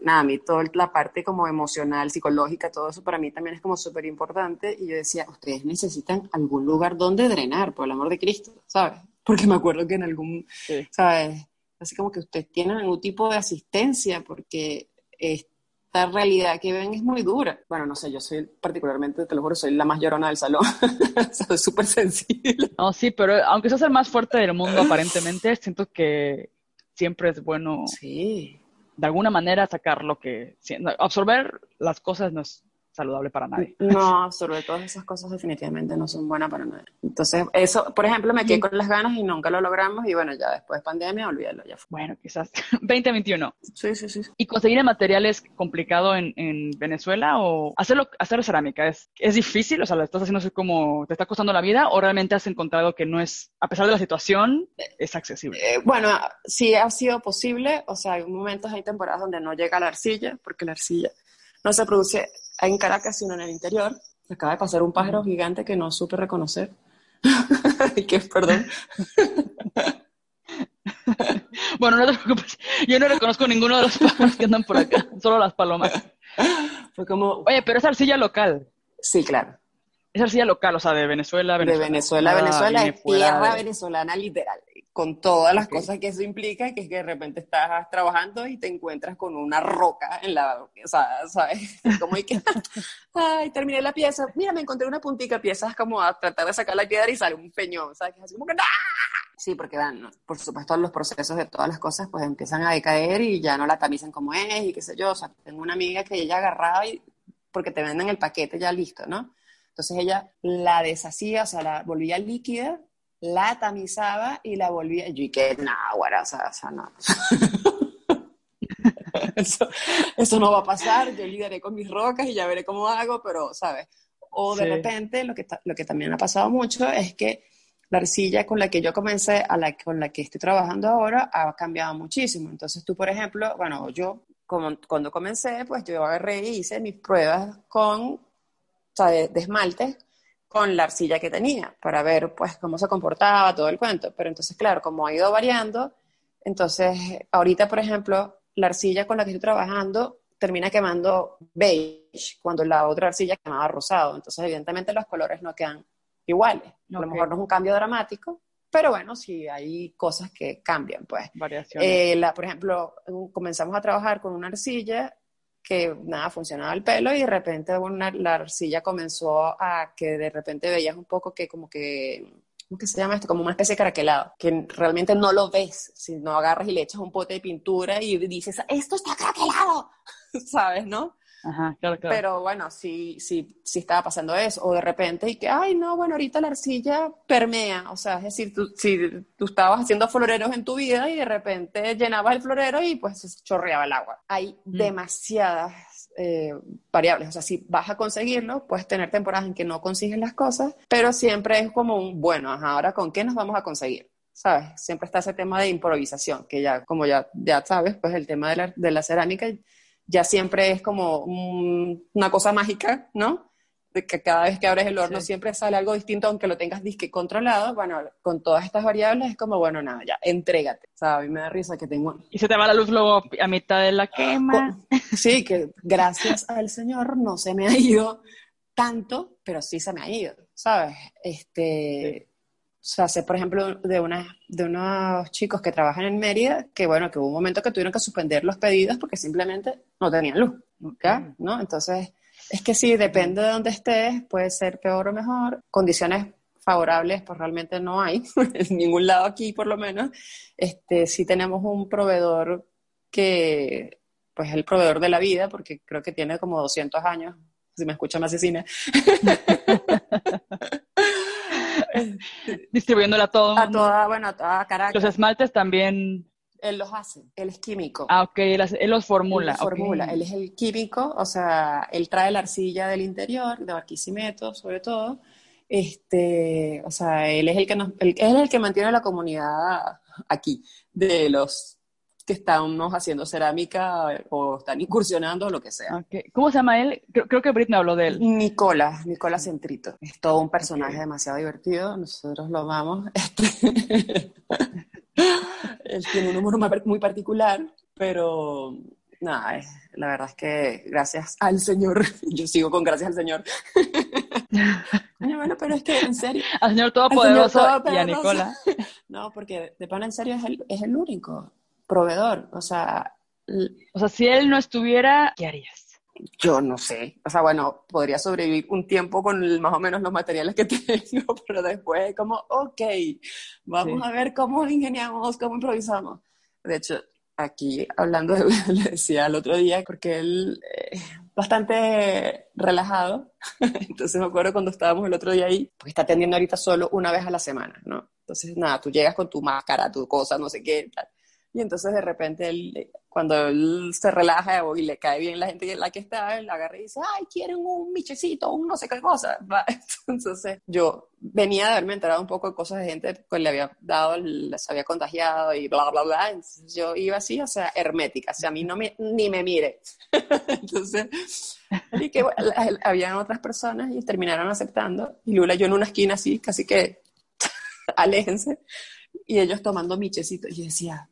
nada, a mí toda la parte como emocional, psicológica, todo eso para mí también es como súper importante y yo decía, ustedes necesitan algún lugar donde drenar, por el amor de Cristo, ¿sabes? Porque me acuerdo que en algún, ¿sabes? Así como que ustedes tienen algún tipo de asistencia porque esta realidad que ven es muy dura. Bueno, no sé, yo soy particularmente, te lo juro, soy la más llorona del salón, <laughs> soy súper sensible. No, sí, pero aunque seas el más fuerte del mundo <laughs> aparentemente, siento que siempre es bueno sí. de alguna manera sacar lo que, absorber las cosas no es saludable para nadie. <laughs> No, sobre todas esas cosas definitivamente no son buenas para nadie. Entonces, eso, por ejemplo, me quedé con las ganas y nunca lo logramos y bueno, ya después de pandemia, olvídalo, ya fue. Bueno, quizás <laughs> 2021. Sí, sí, sí. ¿Y conseguir el material es complicado en, en Venezuela o hacerlo, hacer cerámica es, es difícil? O sea, ¿lo estás haciendo así como te está costando la vida o realmente has encontrado que no es, a pesar de la situación, es accesible? Eh, bueno, sí ha sido posible, o sea, hay momentos, hay temporadas donde no llega la arcilla, porque la arcilla no se produce en Caracas, sino en el interior. Acaba de pasar un pájaro gigante que no supe reconocer. <laughs> que, perdón. <laughs> bueno, no te preocupes. Yo no reconozco ninguno de los pájaros que andan por acá, solo las palomas. Fue como... Oye, pero es arcilla local. Sí, claro. Es arcilla local, o sea, de Venezuela, Venezuela. De Venezuela, Venezuela, es tierra venezolana literal con todas las cosas que eso implica, que es que de repente estás trabajando y te encuentras con una roca en la, o sea, ¿sabes? <laughs> Como hay que, ay, terminé la pieza, mira, me encontré una puntica, piezas como a tratar de sacar la piedra y sale un peñón, ¿sabes? Así como que, Sí, porque dan, por supuesto los procesos de todas las cosas pues empiezan a decaer y ya no la tamizan como es y qué sé yo, o sea, tengo una amiga que ella agarraba y, porque te venden el paquete ya listo, ¿no? Entonces ella la deshacía, o sea, la volvía líquida la tamizaba y la volvía. Yo y que, no, bueno, o sea, no. <laughs> eso, no va a pasar, yo lidiaré con mis rocas y ya veré cómo hago, pero, ¿sabes? O de repente, lo que, lo que también ha pasado mucho es que la arcilla con la que yo comencé, a la, con la que estoy trabajando ahora, ha cambiado muchísimo. Entonces tú, por ejemplo, bueno, yo como, cuando comencé, pues yo agarré y hice mis pruebas con, sea, de, de esmalte con la arcilla que tenía para ver pues cómo se comportaba todo el cuento. Pero entonces, claro, como ha ido variando, entonces ahorita, por ejemplo, la arcilla con la que estoy trabajando termina quemando beige cuando la otra arcilla quemaba rosado. Entonces, evidentemente los colores no quedan iguales. A lo mejor no es un cambio dramático, pero bueno, sí hay cosas que cambian, pues. Variaciones. Eh, la, por ejemplo, comenzamos a trabajar con una arcilla que nada, funcionaba el pelo y de repente una, la arcilla comenzó a que de repente veías un poco que como que, ¿cómo se llama esto? Como una especie de craquelado, que realmente no lo ves si no agarras y le echas un pote de pintura y dices, esto está craquelado, <laughs> ¿sabes, no? Ajá, claro, claro. Pero bueno, sí, sí, sí estaba pasando eso. O de repente, y que, ay, no, bueno, ahorita la arcilla permea. O sea, es decir, tú, si tú estabas haciendo floreros en tu vida y de repente llenabas el florero y pues chorreaba el agua. Hay Mm. demasiadas eh, variables. O sea, si vas a conseguirlo, puedes tener temporadas en que no consigues las cosas, pero siempre es como un, bueno, ajá, ahora con qué nos vamos a conseguir. ¿Sabes? Siempre está ese tema de improvisación, que ya, como ya, ya sabes, pues el tema de la, de la cerámica ya siempre es como un- una cosa mágica, ¿no? De que cada vez que abres el horno Sí. siempre sale algo distinto, aunque lo tengas disque controlado. Bueno, con todas estas variables es como, bueno, nada, ya, entrégate. O sea, a mí me da risa que tengo... Y se te va la luz luego a mitad de la quema. co- Sí, que gracias al Señor no se me ha ido tanto, pero sí se me ha ido, ¿sabes? Este... O sea, sé, por ejemplo, de, una, de unos chicos que trabajan en Mérida, que bueno, que hubo un momento que tuvieron que suspender los pedidos porque simplemente no tenían luz, ¿ya? ¿No? Entonces, es que sí, depende de dónde estés, puede ser peor o mejor. Condiciones favorables, pues realmente no hay, <laughs> en ningún lado aquí por lo menos. Este, sí tenemos un proveedor que, pues, es el proveedor de la vida, porque creo que tiene como 200 años, si me escucha más asesina. <laughs> <laughs> Distribuyéndola a todo. A toda, bueno, a toda Los Caracas. esmaltes también. Él los hace, él es químico. Ah, ok, él, hace- él los formula. Él los formula. Él es el químico, o sea, él trae la arcilla del interior, de Barquisimeto, sobre todo. Este, o sea, él es el que nos, él, él es el que mantiene la comunidad aquí, de los que estamos haciendo cerámica o están incursionando o lo que sea. Ok. ¿Cómo se llama él? Creo, creo que Brit me habló de él. Nicola, Nicola Centrito. Es todo un personaje Ok. demasiado divertido, nosotros lo amamos. <laughs> Este, Él tiene un humor muy- particular, pero nada, es- la verdad es que gracias al Señor, <laughs> yo sigo con gracias al Señor. <laughs> Bueno, pero es que en serio, Al señor Todopoderoso y a. Nicola. no, porque de pan en serio es el, es el único proveedor, o sea, O sea, si él no estuviera, ¿qué harías? Yo no sé. O sea, bueno, podría sobrevivir un tiempo con el- más o menos los materiales que <laughs> tengo, pero después es como, ok, vamos Sí. a ver cómo ingeniamos, cómo improvisamos. De hecho, aquí hablando, de, <laughs> le decía el otro día, porque él es bastante relajado. <laughs> Entonces me acuerdo cuando estábamos el otro día ahí, porque está atendiendo ahorita solo una vez a la semana, ¿no? Entonces, nada, tú llegas con tu máscara, tu cosa, no sé qué, tal. Y entonces de repente él, cuando él se relaja y le cae bien la gente en la que está, él agarra y dice, ay, quieren un michecito, un no sé qué cosa. <laughs> Entonces yo venía de haberme enterado un poco de cosas de gente que le había dado, les había contagiado y bla, bla, bla. Entonces yo iba así, o sea, hermética, o sea, a mí no me, ni me mire. <laughs> Entonces, y que bueno, habían otras personas y terminaron aceptando. Y Lula, yo en una esquina así, casi que <laughs> aléjense. Y ellos tomando michecitos. Y decía,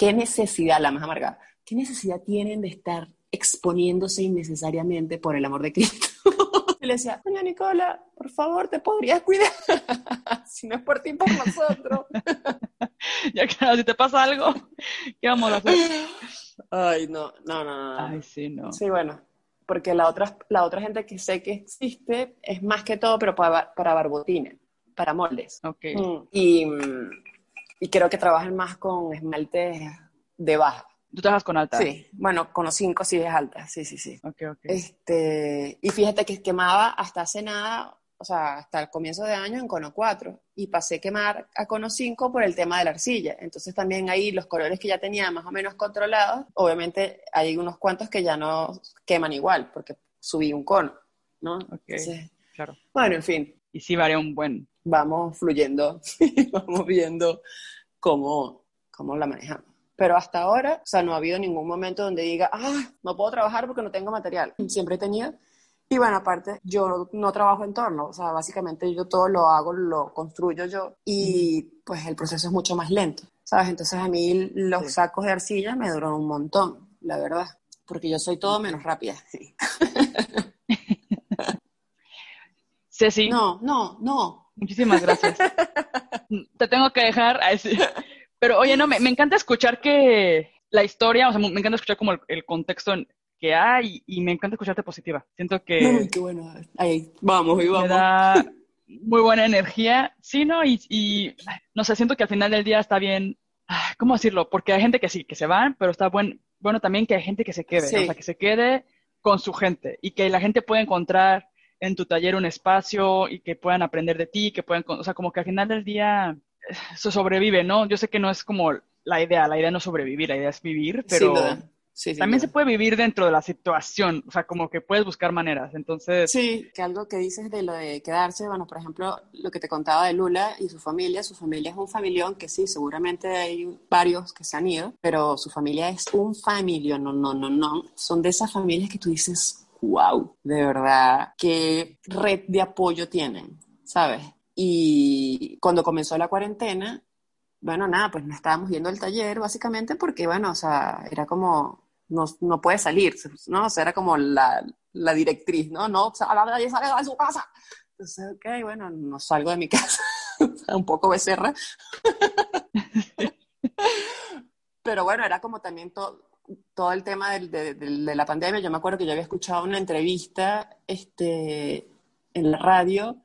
¿qué necesidad, la más amargada, qué necesidad tienen de estar exponiéndose innecesariamente por el amor de Cristo? <laughs> y le decía, doña Nicola, por favor, te podrías cuidar. <laughs> si no es por ti, por nosotros. <laughs> Ya claro, si te pasa algo, ¿qué vamos a hacer? Ay, no, no, no, no. Ay, sí, no. Sí, bueno, porque la otra, la otra gente que sé que existe es más que todo, pero para, para barbotines, para moldes. Ok. Mm, Y, mm, y creo que trabajan más con esmaltes de baja. Tú trabajas con alta. Sí, bueno, con los cinco sí es alta, sí, sí, sí. Ok, ok. Este, y fíjate que quemaba hasta hace nada, o sea, hasta el comienzo de año en cono 4 y pasé a quemar a cono 5 por el tema de la arcilla. Entonces también ahí los colores que ya tenía más o menos controlados, obviamente hay unos cuantos que ya no queman igual porque subí un cono, ¿no? Ok. Entonces, Claro. bueno, en fin, Y sí varía un buen. Vamos fluyendo, <laughs> vamos viendo cómo, cómo la manejamos. Pero hasta ahora, o sea, no ha habido ningún momento donde diga, ah, no puedo trabajar porque no tengo material. Siempre he tenido. Y bueno, aparte, yo no trabajo en torno, o sea, básicamente yo todo lo hago, lo construyo yo y pues el proceso es mucho más lento, ¿sabes? Entonces a mí los Sí. sacos de arcilla me duran un montón, la verdad, porque yo soy todo menos rápida. Sí. <laughs> <laughs> Ceci, No, no, no. Muchísimas gracias. <laughs> Te tengo que dejar. Pero oye, no, me, me encanta escuchar que la historia, o sea, me encanta escuchar como el, el contexto en que hay y me encanta escucharte positiva. Siento que... qué bueno. Ahí, vamos, y vamos. Me da muy buena energía. Sí, ¿no? Y, y, no sé, siento que al final del día está bien, ¿cómo decirlo? Porque hay gente que sí, que se van, pero está buen, bueno también que hay gente que se quede, o sea, que se quede con su gente y que la gente pueda encontrar en tu taller un espacio y que puedan aprender de ti, que puedan, o sea, como que al final del día eso sobrevive, ¿no? Yo sé que no es como la idea, la idea no es sobrevivir, la idea es vivir, pero también se puede vivir dentro de la situación, o sea, como que puedes buscar maneras, entonces... Sí, que algo que dices de lo de quedarse, bueno, por ejemplo, lo que te contaba de Lula y su familia, su familia es un familión que sí, seguramente hay varios que se han ido, pero su familia es un familión, no, no, no, no, son de esas familias que tú dices, wow, de verdad, qué red de apoyo tienen, ¿sabes? Y cuando comenzó la cuarentena, bueno, nada, pues no estábamos yendo al taller básicamente porque, bueno, o sea, era como, no, no puede salir, ¿no? O sea, era como la, la directriz, ¿no? No, nadie sale de su casa. Entonces, ok, bueno, no salgo de mi casa, un poco becerra. Pero bueno, era como también todo todo el tema de, de, la pandemia, yo me acuerdo que yo había escuchado una entrevista este, en la radio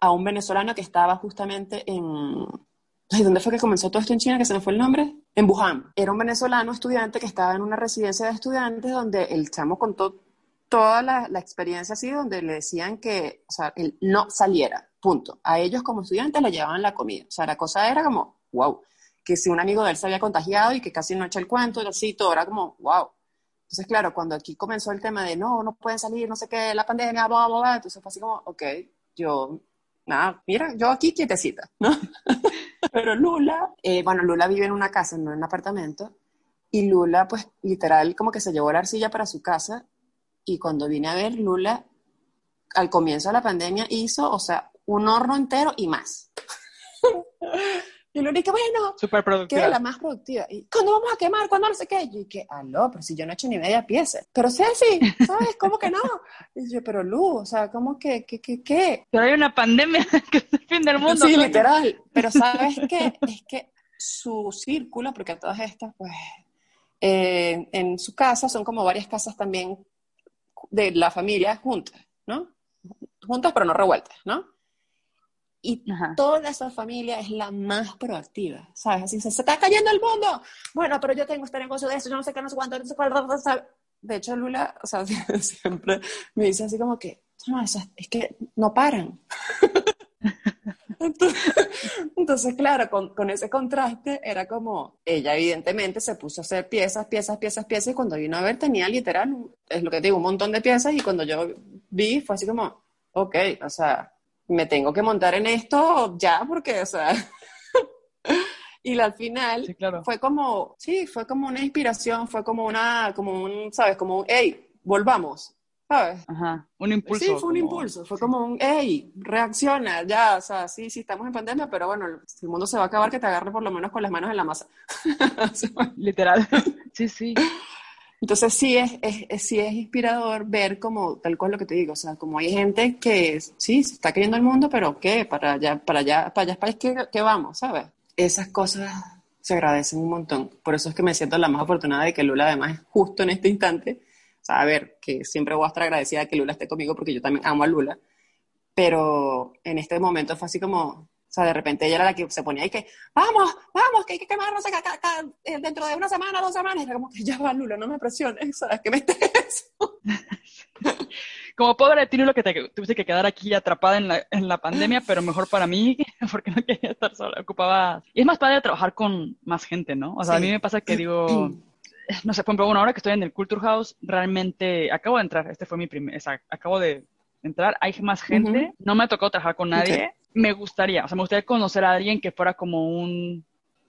a un venezolano que estaba justamente en... ¿Dónde fue que comenzó todo esto en China? Que se me fue el nombre. En Wuhan. Era un venezolano estudiante que estaba en una residencia de estudiantes donde el chamo contó toda la, la experiencia así, donde le decían que, o sea, él no saliera, punto. A ellos como estudiantes le llevaban la comida. O sea, la cosa era como, wow que si un amigo de él se había contagiado y que casi no echa el cuento, y así, todo era como, wow. Entonces, claro, cuando aquí comenzó el tema de no, no pueden salir, no sé qué, la pandemia, bla, bla, bla, entonces fue así como, ok, yo, nada, mira, yo aquí quietecita, ¿no? <laughs> Pero Lula, eh, bueno, Lula vive en una casa, no en un apartamento, y Lula, pues, literal, como que se llevó la arcilla para su casa, y cuando vine a ver, Lula, al comienzo de la pandemia, hizo, o sea, un horno entero y más. <laughs> Y lo dije, bueno, Super productiva. que la más productiva. Y cuando vamos a quemar, cuando no sé qué. Y yo dije, aló, pero si yo no he hecho ni media pieza. Pero Ceci, ¿sabes? ¿Cómo que no? Y yo, pero Lu, o sea, ¿cómo que, qué, qué, qué? Pero hay una pandemia <laughs> que es el fin del mundo. Sí, literal. Pero ¿sabes qué? Es que su círculo, porque todas estas, pues, eh, en su casa son como varias casas también de la familia juntas, ¿no? Juntas pero no revueltas, ¿no? Y toda esa familia es la más proactiva, ¿sabes? Así se, se está cayendo el mundo. Bueno, pero yo tengo este negocio de eso, yo no sé qué, no sé cuánto, no sé cuál, De hecho, Lula, o sea, <laughs> siempre me dice así como que, no, es, es que no paran. <laughs> Entonces, claro, con, con, ese contraste era como, ella evidentemente se puso a hacer piezas, piezas, piezas, piezas, y cuando vino a ver tenía literal, es lo que te digo, un montón de piezas, y cuando yo vi fue así como, ok, o sea, me tengo que montar en esto ya porque, o sea, <laughs> y al final fue como, sí, fue como una inspiración, fue como una, como un, ¿sabes? Como un, hey, volvamos, ¿sabes? Ajá, un impulso. Sí, fue un impulso, fue como un, hey, reacciona, ya, o sea, sí, sí, estamos en pandemia, pero bueno, el mundo se va a acabar que te agarre por lo menos con las manos en la masa. <laughs> Literal, <laughs> sí, sí. Entonces sí es, es, sí es inspirador ver como, tal cual lo que te digo, o sea, como hay gente que sí, se está cayendo el mundo, pero ¿qué? Para allá, para allá, para allá, para allá, ¿qué, vamos? ¿Sabes? Esas cosas se agradecen un montón. Por eso es que me siento la más afortunada de que Lula además es justo en este instante. O sea, a ver, que siempre voy a estar agradecida de que Lula esté conmigo porque yo también amo a Lula. Pero en este momento fue así como, sea, de repente ella era la que se ponía y que, vamos, vamos, que hay que quemarnos acá, acá, eh, dentro de una semana, dos semanas. Era como que ya va, Lula, no me presiones, <laughs> ¿sabes? Que me estés <laughs> como pobre de ti, lo que te tuviste que quedar aquí atrapada en la, en la pandemia, pero mejor para mí, <laughs> porque no quería estar sola, ocupaba... Y es más padre trabajar con más gente, ¿no? O sea, a mí me pasa que digo, no sé, por ejemplo, bueno, ahora que estoy en el Culture House, realmente acabo de entrar, este fue mi primer, acabo de entrar, hay más gente, no me ha tocado trabajar con nadie, me gustaría, o sea, me gustaría conocer a alguien que fuera como un,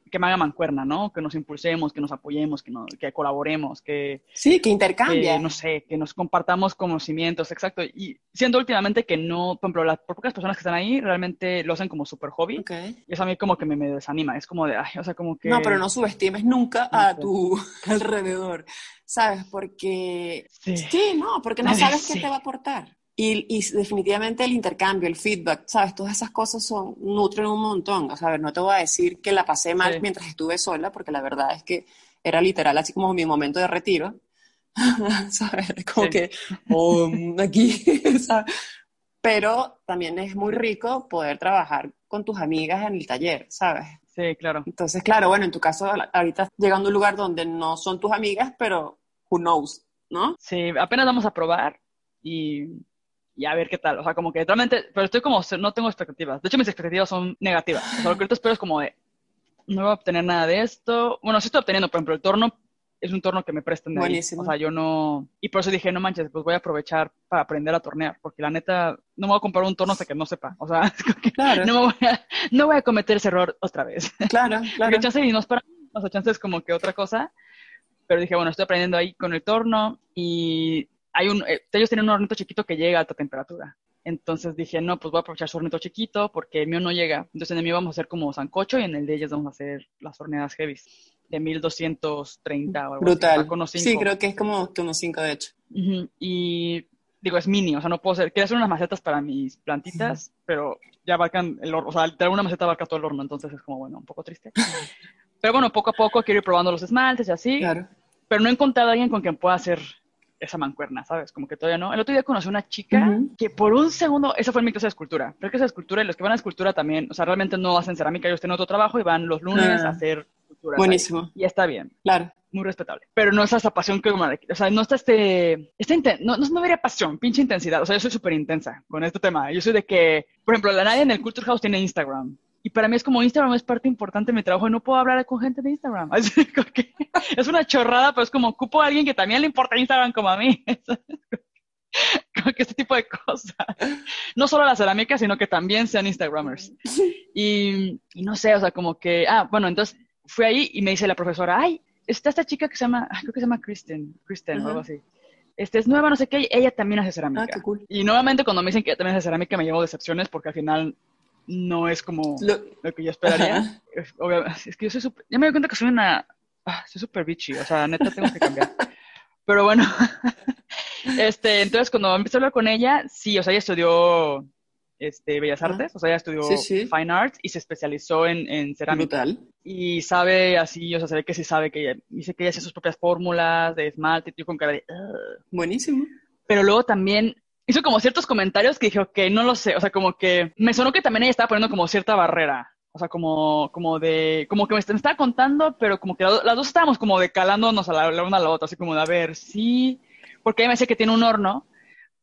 que me haga mancuerna, ¿no? Que nos impulsemos, que nos apoyemos, que, que colaboremos, que... Sí, que intercambie. no sé, que nos compartamos conocimientos, exacto. Y siendo últimamente que no, por ejemplo, las pocas personas que están ahí realmente lo hacen como súper hobby. Y eso a mí como que me, me, desanima, es como de, ay, o sea, como que... No, pero no subestimes nunca a tu <laughs> alrededor, ¿sabes? Porque... Sí, sí no, porque no <laughs> sabes qué te va a aportar. Y, y, definitivamente el intercambio, el feedback, ¿sabes? Todas esas cosas son, nutren un montón. O sea, no te voy a decir que la pasé mal mientras estuve sola, porque la verdad es que era literal así como mi momento de retiro. <laughs> ¿sabes? Como que, oh, aquí, <laughs> ¿sabes? Pero también es muy rico poder trabajar con tus amigas en el taller, ¿sabes? Sí, claro. Entonces, claro, bueno, en tu caso, ahorita llegando a un lugar donde no son tus amigas, pero who knows, ¿no? Sí, apenas vamos a probar y, y a ver qué tal. O sea, como que realmente, pero estoy como, no tengo expectativas. De hecho, mis expectativas son negativas. O sea, lo que ahorita espero es como de, no voy a obtener nada de esto. Bueno, sí estoy obteniendo, por ejemplo, el torno es un torno que me prestan de Buenísimo. O sea, yo no... Y por eso dije, no manches, pues voy a aprovechar para aprender a tornear, porque la neta, no me voy a comprar un torno hasta que no sepa. O sea, <laughs> claro. no, voy a, no voy a cometer ese error otra vez. Claro, <laughs> claro. Porque chance y no es para o sea, chance es como que otra cosa. Pero dije, bueno, estoy aprendiendo ahí con el torno y hay un... Eh, ellos tienen un hornito chiquito que llega a alta temperatura. Entonces dije, no, pues voy a aprovechar su hornito chiquito porque el mío no llega. Entonces en el mío vamos a hacer como sancocho y en el de ellas vamos a hacer las horneadas heavy de 1230 o algo Brutal. sí, creo que es como unos 5 de hecho. Y digo, es mini, o sea, no puedo hacer, quería hacer unas macetas para mis plantitas, pero ya abarcan el horno, o sea, tener una maceta abarca todo el horno, entonces es como, bueno, un poco triste. <laughs> pero bueno, poco a poco quiero ir probando los esmaltes y así. Claro. Pero no he encontrado a alguien con quien pueda hacer esa mancuerna, ¿sabes? Como que todavía no. El otro día conocí una chica que por un segundo, esa fue mi clase de escultura. Creo que esa escultura y los que van a escultura también, o sea, realmente no hacen cerámica, ellos tienen otro trabajo y van los lunes a ah. hacer escultura. Buenísimo. Y está bien. Claro. Muy respetable. Pero no es esa pasión que, o sea, no está este, este no, no, no vería pasión, pinche intensidad. O sea, yo soy súper intensa con este tema. Yo soy de que, por ejemplo, la nadie en el Culture House tiene Instagram. Y para mí es como Instagram es parte importante de mi trabajo y no puedo hablar con gente de Instagram. <laughs> es una chorrada, pero es como ocupo a alguien que también le importa Instagram como a mí. <laughs> como que este tipo de cosas. No solo la cerámica, sino que también sean Instagramers. Y, no sé, o sea, como que, ah, bueno, entonces fui ahí y me dice la profesora, ay, está esta chica que se llama, creo que se llama Kristen, Kristen o algo así. Este es nueva, no sé qué, ella también hace cerámica. Ah, qué cool. Y nuevamente cuando me dicen que ella también hace cerámica me llevo decepciones porque al final no es como lo, que yo esperaría. Es, que yo soy súper, ya me doy cuenta que soy una, ah, soy súper bitchy, o sea, neta tengo que cambiar. <laughs> Pero bueno, <laughs> este, entonces cuando empecé a hablar con ella, sí, o sea, ella estudió este, Bellas Artes, o sea, ella estudió Fine Arts y se especializó en, en cerámica. Y sabe así, o sea, se ve que sí sabe que ella, dice que ella hace sus propias fórmulas de esmalte, y con cara de... Buenísimo. Pero luego también hizo como ciertos comentarios que dije, ok, no lo sé, o sea, como que me sonó que también ella estaba poniendo como cierta barrera, o sea, como, como de, como que me, estaba contando, pero como que las dos estábamos como decalándonos a la, una a la otra, así como de, a ver, sí, porque ella me decía que tiene un horno,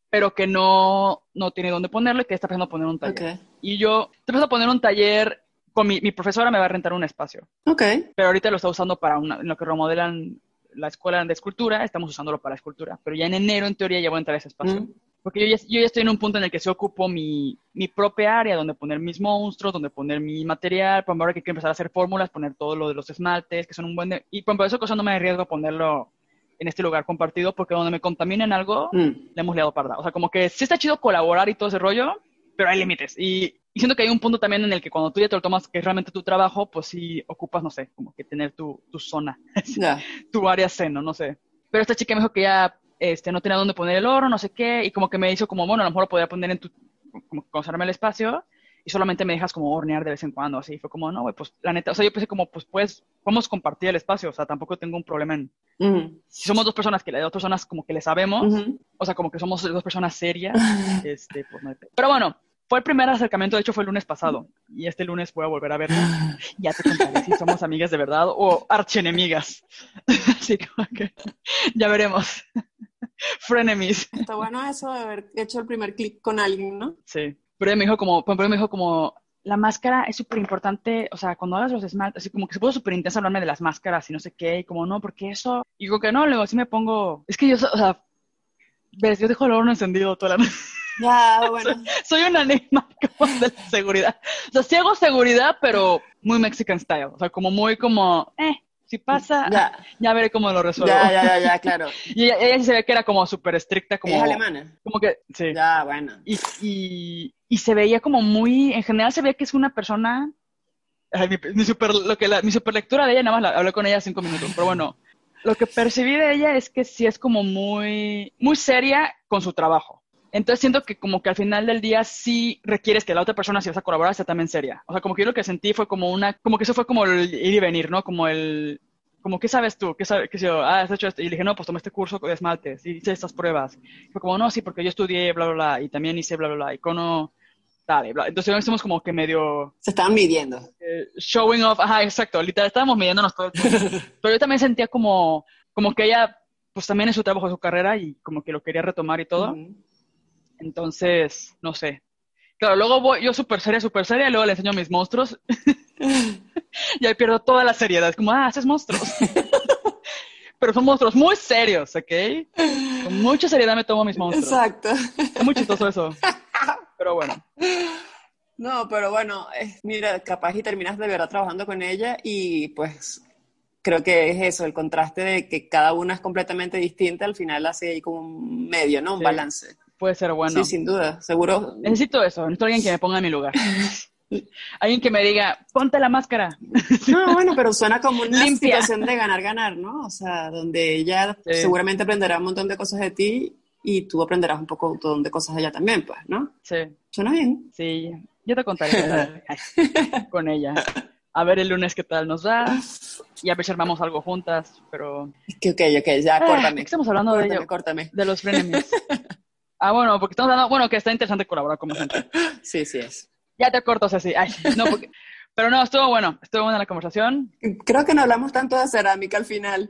pero que no, no tiene dónde ponerlo y que está pensando poner un taller. Y yo, estoy pensando poner un taller, con mi, mi, profesora me va a rentar un espacio. Ok. Pero ahorita lo está usando para una, lo que remodelan la escuela de escultura, estamos usándolo para escultura, pero ya en enero en teoría ya voy a entrar a ese espacio. Mm. Porque yo ya, yo ya, estoy en un punto en el que se ocupo mi, mi, propia área, donde poner mis monstruos, donde poner mi material, por ahora que quiero empezar a hacer fórmulas, poner todo lo de los esmaltes, que son un buen... y por eso cosa no me arriesgo a ponerlo en este lugar compartido, porque donde me contaminen algo, mm. le hemos liado parda. O sea, como que sí está chido colaborar y todo ese rollo, pero hay límites. Y, y, siento que hay un punto también en el que cuando tú ya te lo tomas, que es realmente tu trabajo, pues sí ocupas, no sé, como que tener tu, tu zona, <laughs> tu área seno, no sé. Pero esta chica me dijo que ya este, no tenía dónde poner el oro, no sé qué, y como que me hizo como, bueno, a lo mejor lo podía poner en tu, como conservarme el espacio, y solamente me dejas como hornear de vez en cuando, así, fue como, no, güey, pues la neta, o sea, yo pensé como, pues, pues, podemos compartir el espacio, o sea, tampoco tengo un problema en, si somos dos personas que las dos personas como que le sabemos, o sea, como que somos dos personas serias, <laughs> este, pues no Pero bueno, fue el primer acercamiento, de hecho fue el lunes pasado, y este lunes voy a volver a verla. <gasps> Ya te contaré si somos amigas de verdad o archenemigas. <laughs> Así que ya veremos. <laughs> Frenemies. Está bueno eso de haber hecho el primer clic con alguien, ¿no? Sí. Pero ella me dijo como, pero me dijo como, la máscara es súper importante, o sea, cuando hagas los esmaltes, así como que se puso súper intensa hablarme de las máscaras y no sé qué, y como, no, porque eso, y digo que no, luego así me pongo, es que yo, o sea, ves, yo dejo el horno encendido toda la <laughs> noche. Ya, <laughs> bueno. soy, una anima <laughs> de la seguridad. O sea, sí hago seguridad, pero muy Mexican style. O sea, como muy como, eh, si pasa, ya, <laughs> veré cómo lo resuelvo. Ya, ya, ya, claro. y ella, sí se ve que era como súper estricta, como... ¿Es alemana? Como que, sí. Ya, bueno. Y, y, y, se veía como muy, en general se ve que es una persona... mi, super, lo que la, mi super lectura de ella, nada más la, hablé con ella cinco minutos, pero bueno, lo que percibí de ella es que sí es como muy, muy seria con su trabajo. Entonces siento que como que al final del día sí requieres que la otra persona, si vas a colaborar, sea también seria. O sea, como que yo lo que sentí fue como una, como que eso fue como el ir y venir, ¿no? Como el, como, ¿qué sabes tú? ¿Qué sabes? ¿Qué sé yo? Ah, has hecho esto. Y le dije, no, pues tomé este curso de esmaltes y hice estas pruebas. Y fue como, no, sí, porque yo estudié bla, bla, bla, y también hice bla, bla, bla, y cono tal, bla. Entonces estamos como que medio... Se estaban midiendo. eh, showing off, ajá, exacto, literal, estábamos midiéndonos todo el tiempo. <laughs> Pero yo también sentía como, como que ella, pues también en su trabajo, su carrera, y como que lo quería retomar y todo. Ujú. Entonces, no sé. Claro, luego voy yo súper seria, súper seria, y luego le enseño mis monstruos. <laughs> y ahí pierdo toda la seriedad. Es como, ah, haces monstruos. <laughs> Pero son monstruos muy serios, ¿ok? Con mucha seriedad me tomo mis monstruos. Exacto. Es muy chistoso eso. Pero bueno. No, pero bueno, eh, mira, capaz y terminas de verdad trabajando con ella y pues creo que es eso, el contraste de que cada una es completamente distinta, al final hace ahí como un medio, ¿no? Un Sí. balance. Puede ser bueno. Sí, sin duda, seguro. Necesito eso, necesito alguien que me ponga en mi lugar. <laughs> Alguien que me diga, ponte la máscara. No, bueno, pero suena como una Limpia. situación de ganar-ganar, ¿no? O sea, donde ella Sí. seguramente aprenderá un montón de cosas de ti y tú aprenderás un poco un montón de cosas de ella también, pues, ¿no? Sí, Suena bien. sí, yo te contaré <laughs> con ella. A ver el lunes qué tal nos da y a ver si armamos algo juntas, pero... Ok, ok, ya, Ah, ¿de córtame. qué estamos hablando de Córtame, ello? córtame. De los frenemies. <laughs> Ah, bueno, porque estamos hablando, bueno, que está interesante colaborar con gente. <laughs> Sí, sí es. Ya te corto, Ceci. Ay, no, porque... Pero no, estuvo bueno, estuvo buena la conversación. Creo que no hablamos tanto de cerámica al final.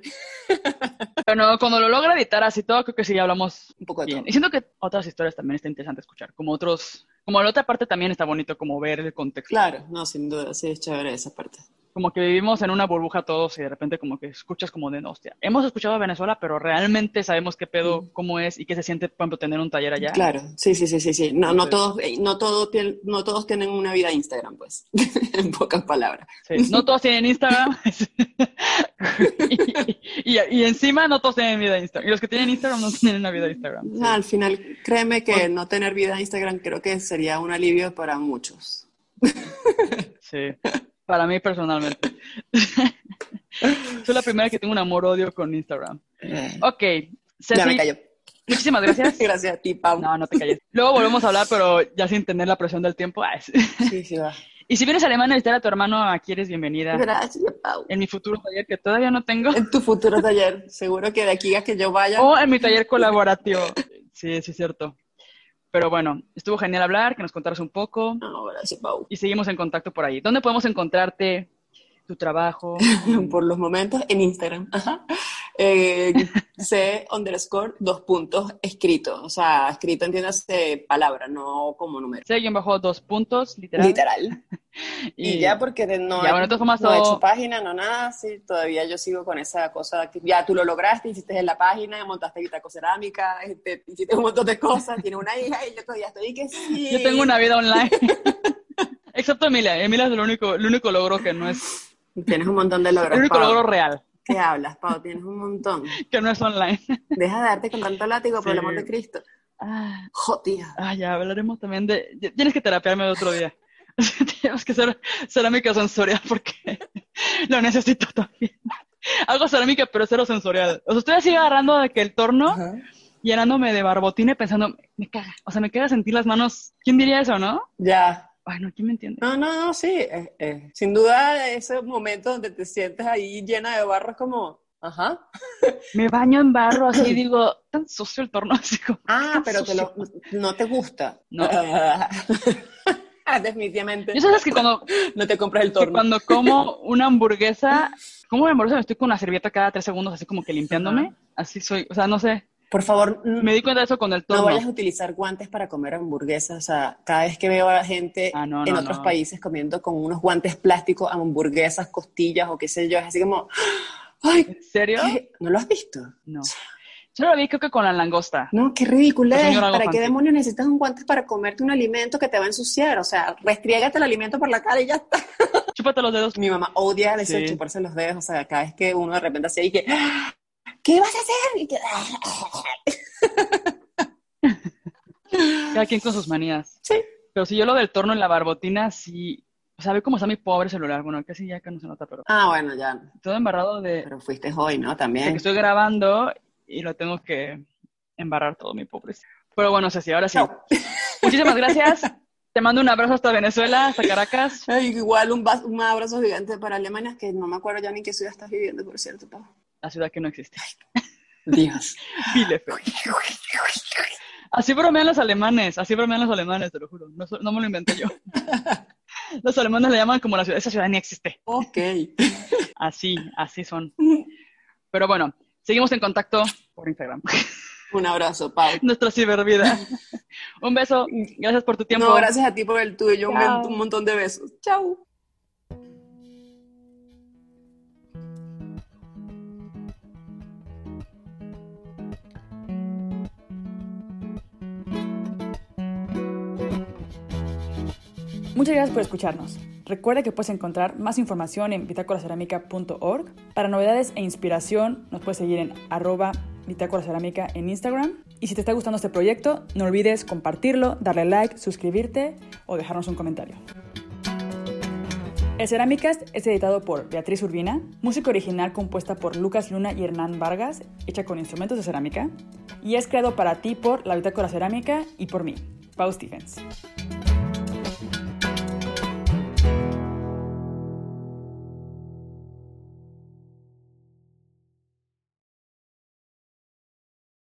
<laughs> Pero no, cuando lo logra editar así todo, creo que sí hablamos Un poco de bien. todo. Y siento que otras historias también está interesante escuchar, como otros, como la otra parte también está bonito como ver el contexto. Claro, no, sin duda, sí es chévere esa parte. Como que vivimos en una burbuja todos y de repente como que escuchas como de, hostia, hemos escuchado a Venezuela, pero realmente sabemos qué pedo, cómo es y qué se siente, por ejemplo, tener un taller allá. Claro, sí, sí, sí, sí, sí. No, no todos, eh, no todos tienen, no todos tienen una vida Instagram, pues, <laughs> en pocas palabras. Sí, no todos tienen Instagram. <laughs> y, y- y encima no todos tienen vida de Instagram. Y los que tienen Instagram no tienen una vida de Instagram. Sí. Al final, créeme que no tener vida Instagram creo que sería un alivio para muchos. Sí, <laughs> para mí personalmente. <laughs> Soy la primera que tengo un amor-odio con Instagram. Ok, Ceci, ya me cayó. muchísimas gracias. <laughs> Gracias a ti, Pau. No, no te calles. Luego volvemos a hablar, pero ya sin tener la presión del tiempo. Sí, sí, va. Y si vienes a Alemania a visitar a tu hermano, aquí eres bienvenida. Gracias, Pau. En mi futuro taller, que todavía no tengo. En tu futuro taller, seguro que de aquí a que yo vaya. O en mi taller colaborativo. Sí, sí, es cierto. Pero bueno, estuvo genial hablar, que nos contaras un poco. No, gracias, Pau. Y seguimos en contacto por ahí. ¿Dónde podemos encontrarte? Tu trabajo. <laughs> Por los momentos en Instagram. Ajá. Eh, C underscore dos puntos escrito. O sea, escrito entiéndase palabra, no como número. C-bajo dos puntos, literal. Literal. <laughs> Y, ya porque no, Ya, he, bueno, no he todo- hecho página, no nada, sí, todavía yo sigo con esa cosa que ya tú lo lograste, hiciste en la página, montaste guitacocerámica, este, hiciste un montón de cosas, tienes una hija y yo todavía estoy que sí. <laughs> Yo tengo una vida online. <laughs> Excepto Emilia. Emilia es el único, el único logro que no es. Tienes un montón de logros, El único logro real, ¿Qué hablas, Pau? Tienes un montón. que no es online. Deja de darte con tanto látigo, por el amor de Cristo. Ah, Joder. ah, ya hablaremos también de. Tienes que terapiarme otro día. <laughs> Tenemos que hacer cerámica sensorial porque <laughs> lo necesito también. Hago cerámica, pero cero sensorial. O sea, estoy así agarrando de que el torno, Ajá. llenándome de barbotine, pensando, me caga. O sea, me caga sentir las manos. ¿Quién diría eso, no? Ya. Ay, no, ¿quién me entiende? No, no, no, sí. eh, eh, Sin duda, ese momento donde te sientes ahí llena de barro es como, ajá. <laughs> Me baño en barro, así <laughs> digo, tan sucio el torno, <laughs> así como. Ah, pero te lo, no te gusta. No. Definitivamente. Yo sabes que cuando, No te compras el torno. cuando como una hamburguesa, como una hamburguesa me estoy con una servilleta cada tres segundos, así como que limpiándome. Así soy, o sea, no sé. Por favor, Me di cuenta de eso con el no torno. vayas a utilizar guantes para comer hamburguesas. O sea, cada vez que veo a la gente Ah, no, en no, otros no. países comiendo con unos guantes plásticos hamburguesas, costillas o qué sé yo, es así como, ¡ay! ¿En serio? ¿No lo has visto? No. Yo lo vi creo que con la langosta. No, qué ridículo La es. ¿Para qué demonios necesitas un guante para comerte un alimento que te va a ensuciar? O sea, restriégate el alimento por la cara y ya está. Chúpate los dedos. Mi mamá odia de Sí. chuparse los dedos. O sea, cada vez que uno de repente hacía y que, ¿qué vas a hacer? Y que, <laughs> Cada quien con sus manías. sí. Pero si yo lo del torno en la barbotina, sí. O sea, ve cómo está mi pobre celular. Bueno, casi ya que no se nota, pero Ah, bueno, ya. todo embarrado de, Pero fuiste hoy, ¿no? de que También. estoy grabando y lo tengo que embarrar todo mi pobre. Pero bueno, Ceci, ahora sí. <laughs> Muchísimas gracias. Te mando un abrazo hasta Venezuela, hasta Caracas. igual un, un, abrazo gigante para Alemania, que no me acuerdo ya ni qué ciudad estás viviendo, por cierto, Pau. La ciudad que no existe. Dios. <laughs> Bielefeld. Así bromean los alemanes, así bromean los alemanes, te lo juro. No, no me lo inventé yo. <laughs> Los alemanes le llaman como la ciudad, esa ciudad ni existe. Ok. <laughs> Así, así son. Pero bueno, seguimos en contacto por Instagram. Un abrazo, Pau. Nuestra cibervida. Un beso, gracias por tu tiempo. No, gracias a ti por el tuyo, un, un montón de besos. Chao. Muchas gracias por escucharnos. Recuerda que puedes encontrar más información en bitácoracerámica.org. Para novedades e inspiración nos puedes seguir en arroba bitácoracerámica en Instagram. Y si te está gustando este proyecto, no olvides compartirlo, darle like, suscribirte o dejarnos un comentario. El Cerámicas es editado por Beatriz Urbina, música original compuesta por Lucas Luna y Hernán Vargas, hecha con instrumentos de cerámica, y es creado para ti por la Bitácora Cerámica y por mí, Pau Stephens.